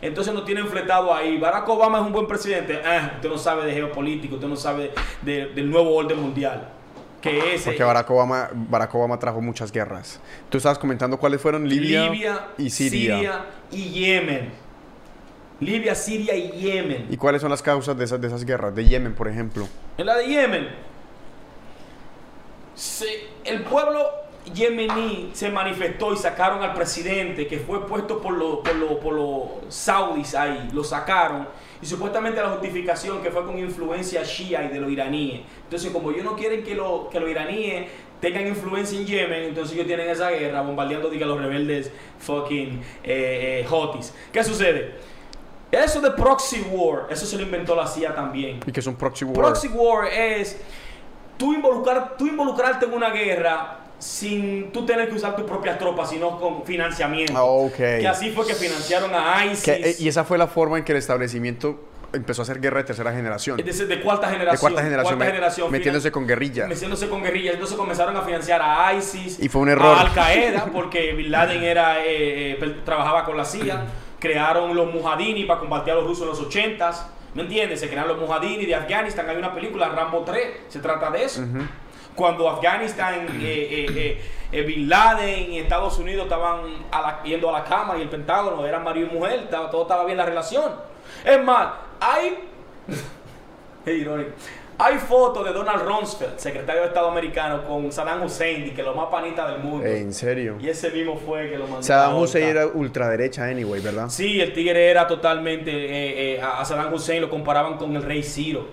Entonces no tienen fletado ahí. Barack Obama es un buen presidente. Usted no sabe de geopolítica, usted no sabe de- del nuevo orden mundial. Que es... Porque Barack Obama, Barack Obama trajo muchas guerras. Tú estabas comentando cuáles fueron Libia, y Siria. Siria y Yemen. Libia, Siria y Yemen. ¿Y cuáles son las causas de esas, de esas guerras? De Yemen, por ejemplo. En la de Yemen, se- el pueblo yemení se manifestó y sacaron al presidente que fue puesto por los por lo- por los saudis ahí, lo sacaron. Y supuestamente la justificación que fue con influencia shia y de los iraníes. Entonces, como ellos no quieren que, lo- que los iraníes tengan influencia en Yemen, entonces ellos tienen esa guerra bombardeando diga, los rebeldes fucking eh, eh, Houthis. ¿Qué sucede? Eso de proxy war, eso se lo inventó la CIA también. Y que es un proxy war. Proxy war es tú, involucrar, tú involucrarte en una guerra sin tú tener que usar tus propias tropas, sino con financiamiento. Ah, ok. Que así fue que financiaron a ISIS. Que, eh, y esa fue la forma en que el establecimiento empezó a hacer guerra de tercera generación. Es decir, de cuarta generación. de cuarta generación, me- generación, metiéndose con guerrillas. Metiéndose con guerrillas. Entonces comenzaron a financiar a ISIS. Y fue un error. A Al Qaeda, porque Bin Laden era, eh, eh, trabajaba con la CIA. Crearon los Mujadini para combatir a los rusos en los 80s. ¿Me entiendes? Se crearon los Mujadini de Afganistán. Hay una película, Rambo 3, se trata de eso. Cuando Afganistán, eh, eh, eh, Bin Laden y Estados Unidos estaban a la- yendo a la cama y el Pentágono eran marido y mujer, estaba- todo estaba bien la relación. Es más, hay es irónico. Hay fotos de Donald Rumsfeld, secretario de Estado americano, con Saddam Hussein, que lo más panita del mundo. En serio. Y ese mismo fue que lo mandó. Saddam Hussein era ultraderecha, anyway, ¿verdad? Sí, el tigre era totalmente. eh, eh, a Saddam Hussein lo comparaban con el rey Ciro,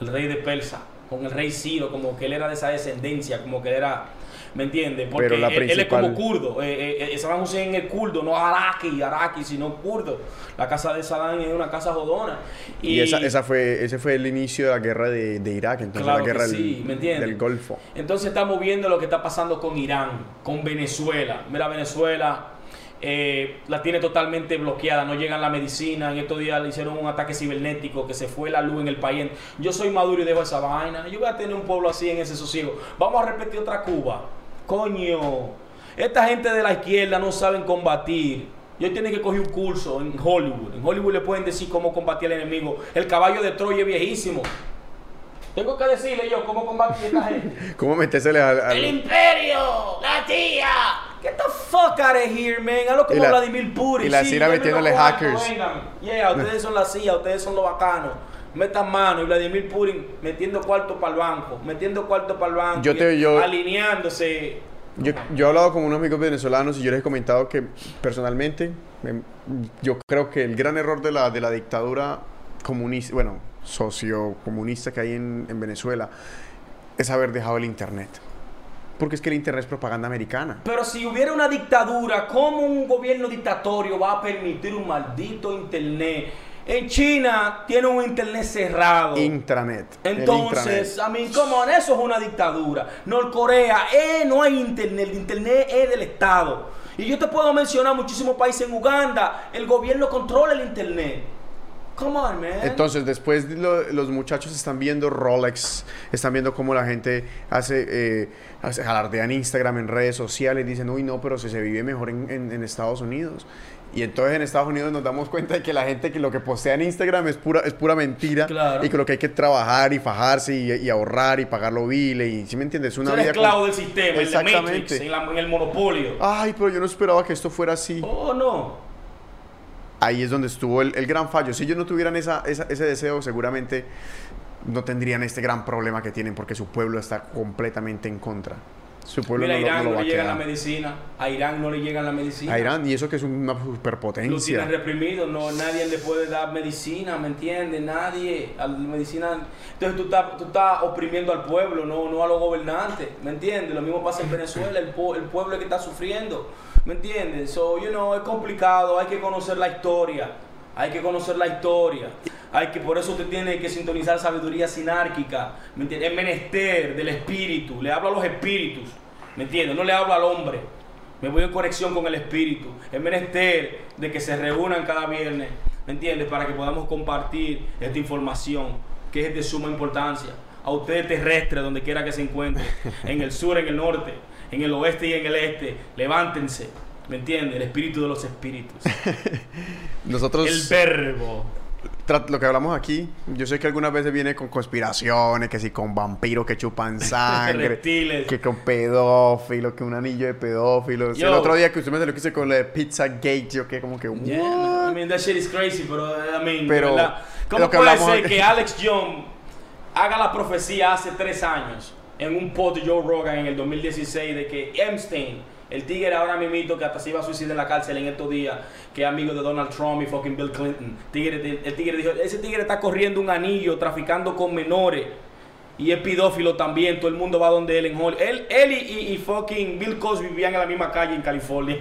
el rey de Persa, con el rey Ciro, como que él era de esa descendencia, como que él era. ¿Me entiendes? Porque Pero la él, él es como principal- kurdo. eh, eh, eh, Saddam Hussein es kurdo, no araki, araki, sino kurdo. La casa de Saddam es una casa jodona. Y, esa, esa fue, ese fue el inicio de la guerra de, de Irak, entonces Claro la guerra del Golfo. Entonces estamos viendo lo que está pasando con Irán, con Venezuela. Mira, Venezuela eh, la tiene totalmente bloqueada, no llega la medicina. En estos días le hicieron un ataque cibernético que se fue la luz en el país. Yo soy maduro y dejo esa vaina. Yo voy a tener un pueblo así en ese sosiego. Vamos a repetir otra Cuba. Coño, esta gente de la izquierda no saben combatir. Yo tienen que coger un curso en Hollywood. En Hollywood le pueden decir cómo combatir al enemigo. El caballo de Troya es viejísimo. Tengo que decirle yo cómo combatir a esta gente. ¿Cómo metérsele al, al- ¡El imperio! ¡La tía! Get the fuck out of here, man. Hazlo como Y la- Vladimir Putin. y la Sí, CIA denme metiéndole cuartos, hackers. vengan. Yeah, ustedes son la CIA, ustedes son los bacanos. Metan mano y Vladimir Putin metiendo cuarto para el banco, metiendo cuarto para el banco, Yo te- yo- alineándose. Yo, yo he hablado con unos amigos venezolanos y yo les he comentado que personalmente em, yo creo que el gran error de la, de la dictadura comunista, bueno, sociocomunista que hay en, en Venezuela es haber dejado el Internet. Porque es que el Internet es propaganda americana. Pero si hubiera una dictadura, ¿cómo un gobierno dictatorio va a permitir un maldito internet? En China tiene un internet cerrado. Intranet. Entonces, a mí, ¿cómo? Eso es una dictadura. Norcorea, eh, no hay internet. El internet es del Estado. Y yo te puedo mencionar muchísimos países en Uganda. El gobierno controla el internet. Come on, man. Entonces, después lo- los muchachos están viendo Rolex, están viendo cómo la gente hace, eh, hace en Instagram, en redes sociales, dicen, uy, no, pero si se vive mejor en, en- en Estados Unidos. Y entonces en Estados Unidos nos damos cuenta de que la gente que lo que postea en Instagram es pura, es pura mentira. Claro. Y que lo que hay que trabajar y fajarse y, y ahorrar y pagar lo bile. Y, ¿sí me entiendes? Es una vida esclavo con- del sistema, el de Exactamente. Matrix, en, la- en el monopolio. Ay, pero yo no esperaba que esto fuera así. Oh, no. Ahí es donde estuvo el, gran fallo. Si ellos no tuvieran ese deseo, seguramente no tendrían este gran problema que tienen porque su pueblo está completamente en contra. Su pueblo Mira, no, Irán no le llega la medicina. A Irán no le llega la medicina. A Irán, y eso que es una Lo superpotencia. tienen reprimido, no, nadie le puede dar medicina, ¿me entiendes? Nadie, la medicina. Entonces tú estás, tú estás oprimiendo al pueblo, no, no a los gobernantes, ¿me entiendes? Lo mismo pasa en Venezuela, el, po- el pueblo es que está sufriendo, ¿me entiendes? So, you know, es complicado, hay que conocer la historia, hay que conocer la historia. Hay que, por eso usted tiene que sintonizar sabiduría sinárquica, ¿me entiendes? Es menester del espíritu, le hablo a los espíritus, ¿me entiendes? No le hablo al hombre. Me voy en conexión con el espíritu. Es menester de que se reúnan cada viernes, ¿me entiendes? Para que podamos compartir esta información que es de suma importancia. A ustedes terrestres, donde quiera que se encuentren, en el sur, en el norte, en el oeste y en el este, levántense, ¿me entiendes? El espíritu de los espíritus. Nosotros, El verbo. Lo que hablamos aquí, yo sé que algunas veces viene con conspiraciones, que si con vampiros que chupan sangre, Reptiles. que con pedófilos, que un anillo de pedófilos. Yo- El otro día que usted me se lo quise con de Pizza Gate, yo que como que, Yeah? I mean, that shit is crazy, pero, I mean, Pero, ¿cómo que puede hablamos ser que Alex Jones haga la profecía hace tres años en un post de Joe Rogan en el 2016 de que Epstein, el tigre ahora mismito que hasta se iba a suicidar en la cárcel en estos días, que es amigo de Donald Trump y fucking Bill Clinton, tigre, el tigre dijo, ese tigre está corriendo un anillo, traficando con menores. Y es pedófilo también, todo el mundo va donde él en Hollywood. Él, él y, y- y fucking Bill Cosby vivían en la misma calle en California.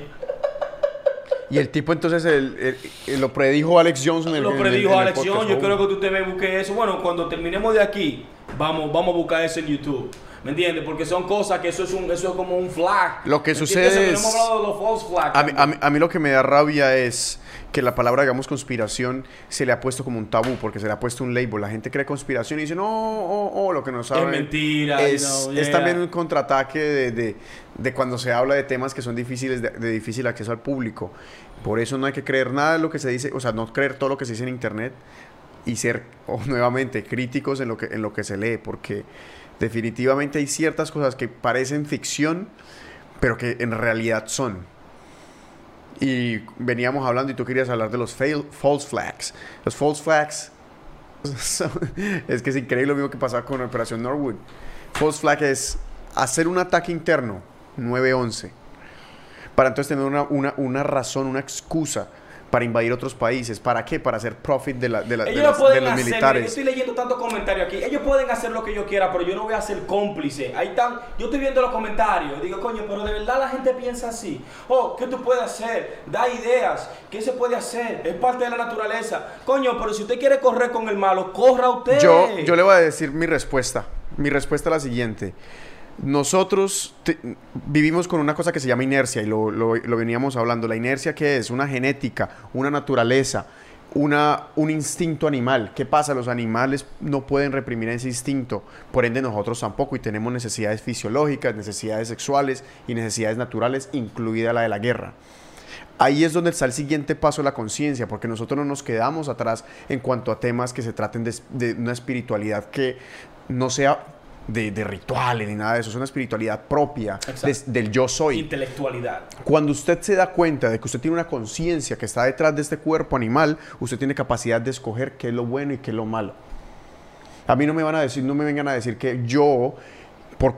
Y el tipo entonces el- el- el- lo predijo Alex Jones en el lo predijo en Alex. Jones. Yo creo que usted me busque eso. Bueno, cuando terminemos de aquí, vamos, vamos a buscar eso en YouTube. ¿Me entiendes? Porque son cosas que eso es, un, eso es como un flag. Lo que ¿Me sucede es- No hemos hablado de los false flags. A mí, a mí- a mí lo que me da rabia es que la palabra, digamos, conspiración se le ha puesto como un tabú, porque se le ha puesto un label. La gente cree conspiración y dice, no, oh, oh, lo que no saben. mentira, Es, know, es también un contraataque de, de- de cuando se habla de temas que son difíciles, de, de difícil acceso al público. Por eso no hay que creer nada de lo que se dice, o sea, no creer todo lo que se dice en internet y ser, o, nuevamente, críticos en lo, que, en lo que se lee, porque definitivamente hay ciertas cosas que parecen ficción, pero que en realidad son. Y veníamos hablando y tú querías hablar de los false flags. Los false flags es que es increíble lo mismo que pasaba con Operación Norwood. False flag es hacer un ataque interno, 9-11, para entonces tener una, una, una razón, una excusa para invadir otros países. ¿Para qué? Para hacer profit de, la- de, la- de Ellos las- lo pueden de los hacer, mira, yo militares. estoy leyendo tantos comentarios aquí. Ellos pueden hacer lo que yo quiera, pero yo no voy a ser cómplice. Ahí están, yo estoy viendo los comentarios. Digo, coño, pero de verdad la gente piensa así. Oh, ¿qué tú puedes hacer? Da ideas. ¿Qué se puede hacer? Es parte de la naturaleza. Coño, pero si usted quiere correr con el malo, corra usted. Yo, yo le voy a decir mi respuesta. Mi respuesta es la siguiente. Nosotros vivimos con una cosa que se llama inercia y lo, veníamos hablando. La inercia que es una genética, una naturaleza, una, un instinto animal. ¿Qué pasa? Los animales no pueden reprimir ese instinto, por ende nosotros tampoco y tenemos necesidades fisiológicas, necesidades sexuales y necesidades naturales, incluida la de la guerra. Ahí es donde está el siguiente paso de la conciencia, porque nosotros no nos quedamos atrás en cuanto a temas que se traten de una espiritualidad que no sea de, de rituales ni nada de eso, es una espiritualidad propia des- del yo soy. Intelectualidad. Cuando usted se da cuenta de que usted tiene una conciencia que está detrás de este cuerpo animal, usted tiene capacidad de escoger qué es lo bueno y qué es lo malo. A mí no me van a decir, no me vengan a decir que yo, por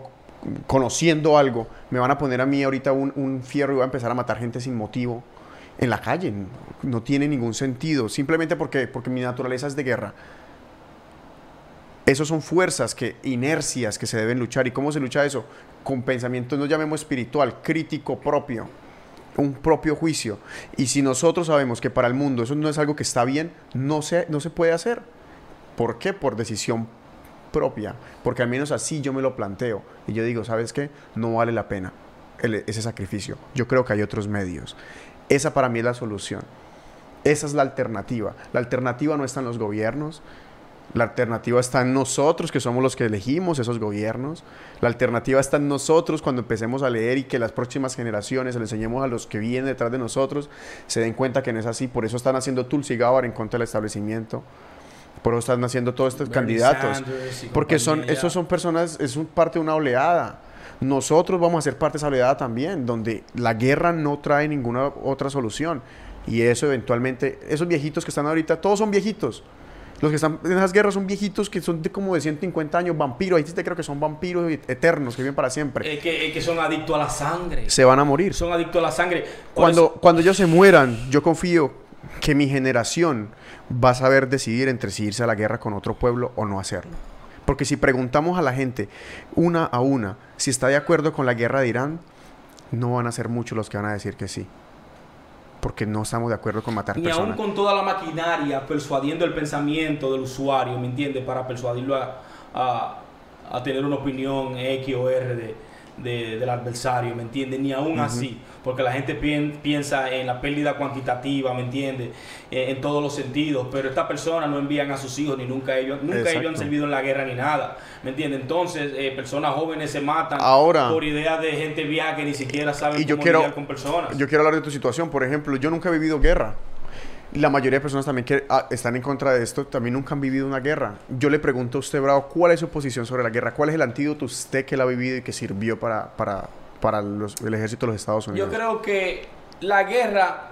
conociendo algo, me van a poner a mí ahorita un, un fierro y voy a empezar a matar gente sin motivo en la calle. No tiene ningún sentido. Simplemente porque, porque mi naturaleza es de guerra. Esos son fuerzas, que, inercias que se deben luchar. ¿Y cómo se lucha eso? Con pensamiento, no llamemos espiritual, crítico propio, un propio juicio. Y si nosotros sabemos que para el mundo eso no es algo que está bien, no se, no se puede hacer. ¿Por qué? Por decisión propia. Porque al menos así yo me lo planteo. Y yo digo, ¿sabes qué? No vale la pena ese sacrificio. Yo creo que hay otros medios. Esa para mí es la solución. Esa es la alternativa. La alternativa no está en los gobiernos. La alternativa está en nosotros, que somos los que elegimos esos gobiernos. La alternativa está en nosotros cuando empecemos a leer y que las próximas generaciones le enseñemos a los que vienen detrás de nosotros, se den cuenta que no es así. Por eso están haciendo Tulsi Gabbard en contra del establecimiento. Por eso están haciendo todos estos Bernie candidatos. Porque son, esos son personas, es un- parte de una oleada. Nosotros vamos a ser parte de esa oleada también, donde la guerra no trae ninguna otra solución. Y eso eventualmente, esos viejitos que están ahorita, todos son viejitos. Los que están en esas guerras son viejitos que son de como de 150 años, vampiros. Ahí te creo que son vampiros eternos que viven para siempre. Es que, es que son adictos a la sangre. Se van a morir. Son adictos a la sangre. Cuando, cuando ellos se mueran, yo confío que mi generación va a saber decidir entre si irse a la guerra con otro pueblo o no hacerlo. Porque si preguntamos a la gente una a una si está de acuerdo con la guerra de Irán, no van a ser muchos los que van a decir que sí. Porque no estamos de acuerdo con matar aún personas. con toda la maquinaria persuadiendo el pensamiento del usuario, ¿me entiendes? Para persuadirlo a, a- a tener una opinión X o R de, de- del adversario, ¿me entiendes? Ni aún así, porque la gente pien- piensa en la pérdida cuantitativa, ¿me entiendes? Eh, en todos los sentidos, pero estas personas no envían a sus hijos ni nunca ellos, nunca ellos han servido en la guerra ni nada, ¿me entiendes? Entonces, eh, personas jóvenes se matan Ahora- por ideas de gente vieja que ni siquiera yo cómo quiero, lidiar con personas. yo quiero hablar de tu situación. Por ejemplo, yo nunca he vivido guerra. La mayoría de personas también que ah, están en contra de esto también nunca han vivido una guerra. Yo le pregunto a usted, Bravo, ¿cuál es su posición sobre la guerra? ¿Cuál es el antídoto usted que la ha vivido y que sirvió para, para, para los- el ejército de los Estados Unidos? Yo creo que la guerra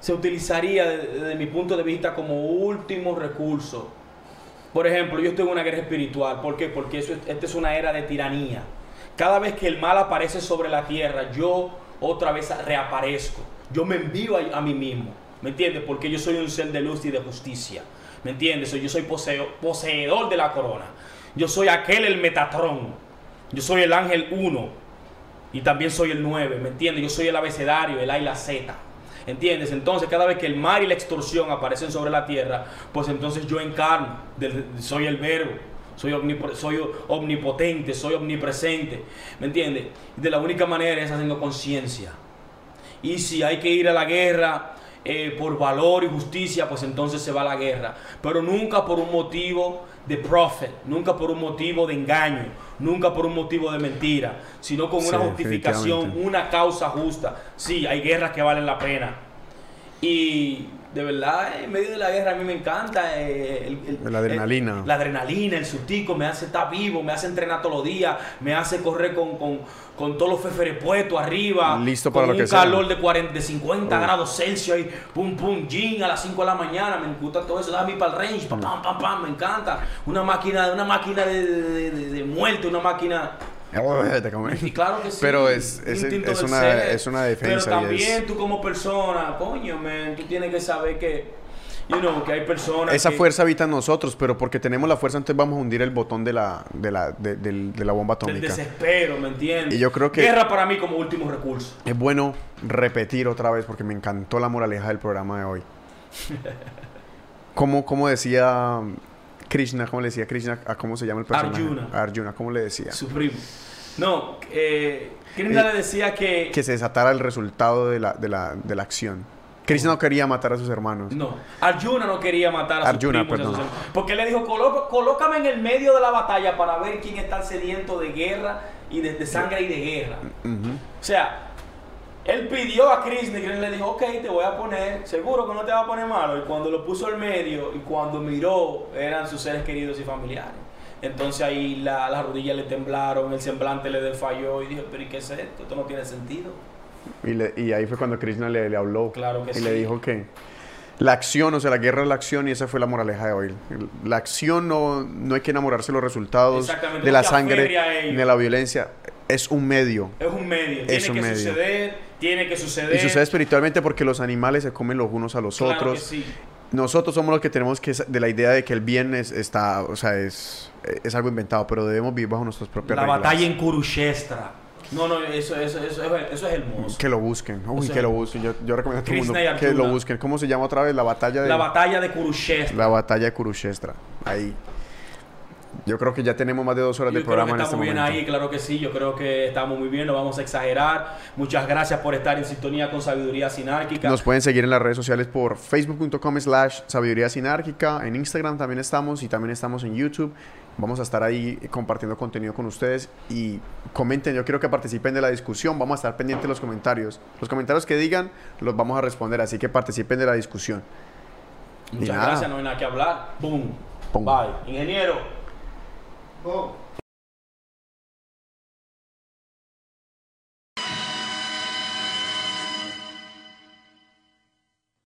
se utilizaría de- desde mi punto de vista como último recurso. Por ejemplo, yo estoy en una guerra espiritual. ¿Por qué? Porque eso, esta es una era de tiranía. Cada vez que el mal aparece sobre la tierra, yo otra vez reaparezco. Yo me envío a, a mí mismo. ¿Me entiendes? Porque yo soy un ser de luz y de justicia. ¿Me entiendes? Yo soy poseedor de la corona. Yo soy aquel el Metatrón. Yo soy el ángel 1. Y también soy el 9, ¿me entiendes? Yo soy el abecedario, el A y la Z. ¿Entiendes? Entonces, cada vez que el mal y la extorsión aparecen sobre la tierra, pues entonces yo encarno, soy el verbo, soy, soy omnipotente, soy omnipresente, ¿me entiendes? De la única manera es haciendo conciencia. Y si hay que ir a la guerra eh, por valor y justicia, pues entonces se va a la guerra. Pero nunca por un motivo de profit, nunca por un motivo de engaño, nunca por un motivo de mentira, sino con Sí, una justificación, una causa justa. Sí, hay guerras que valen la pena. Y de verdad, en medio de la guerra a mí me encanta eh, el- el- La adrenalina. el- la adrenalina, el sustico, me hace estar vivo, me hace entrenar todos los días, me hace correr con, con, con todos los feferes puestos arriba. Listo con para lo un que sea. calor de, 40, de 50 Oh. grados Celsius ahí, pum, pum, jean a las 5 de la mañana, me gusta todo eso, dame para el range, pam, pam, pam, pam, me encanta. Una máquina, una máquina de, de, de- de muerte, una máquina... Te. Y claro que sí. Pero es- es- del una- ser. es una defensa Pero también es- tú como persona, coño, man, tú tienes que saber que, you know, que hay personas Esa que- fuerza habita en nosotros, pero porque tenemos la fuerza, entonces vamos a hundir el botón de la, de la, de, del- de la bomba del atómica. desespero, ¿me entiendes? Y yo creo que- Guerra para mí como último recurso. Es bueno repetir otra vez porque me encantó la moraleja del programa de hoy. ¿Cómo, cómo decía Krishna? ¿Cómo le decía Krishna? ¿A cómo se llama el personaje? Arjuna. Arjuna, ¿cómo le decía? Su primo. No, eh, Krishna Eh, le decía que... Que se desatara el resultado de la, de la, de la acción. Krishna no quería matar a sus hermanos. No, Arjuna no quería matar a sus Arjuna, primos a sus. Porque le dijo, "Colo- colócame en el medio de la batalla para ver quién está sediento de guerra y de, de sangre y de guerra. O sea, él pidió a Krishna y Krishna le dijo, ok, te voy a poner, seguro que no te va a poner malo. Y cuando lo puso al medio y cuando miró, eran sus seres queridos y familiares. Entonces ahí la- las rodillas le temblaron, el semblante le desfalló y dijo, pero ¿y qué es esto? Esto no tiene sentido. Y, le- y ahí fue cuando Krishna le, le habló. Claro que y sí. le dijo que la acción, o sea, la guerra es la acción y esa fue la moraleja de hoy. La acción no, no hay que enamorarse de los resultados, de la sangre, ni de la violencia. Es un medio. Es un medio, Es tiene un que medio. suceder, tiene que suceder. Y sucede espiritualmente porque los animales se comen los unos a los Claro otros. que sí. Nosotros somos los que tenemos que de la idea de que el bien es, está, o sea, es, es algo inventado, pero debemos vivir bajo nuestras propias La reglas. batalla en Kurukshetra. No, no, eso, eso, eso, es- eso es hermoso. Que lo busquen, uy, que lo busquen. Yo, yo recomiendo a todo el mundo que lo busquen. ¿Cómo se llama otra vez? La batalla de La batalla de Kurukshetra. la batalla de Kurukshetra. Ahí. Yo creo que ya tenemos más de dos horas Yo de creo programa que en este estamos bien momento. ahí, claro que sí. Yo creo que estamos muy bien, no vamos a exagerar. Muchas gracias por estar en sintonía con Sabiduría Sinárquica. Nos pueden seguir en las redes sociales por facebook.com slash sabiduría sinárquica. En Instagram también estamos y también estamos en YouTube. Vamos a estar ahí compartiendo contenido con ustedes y comenten. Yo quiero que participen de la discusión. Vamos a estar pendientes de los comentarios. Los comentarios que digan los vamos a responder, así que participen de la discusión. Muchas gracias, no hay nada que hablar. Boom. Boom. Bye. Ingeniero. Oh.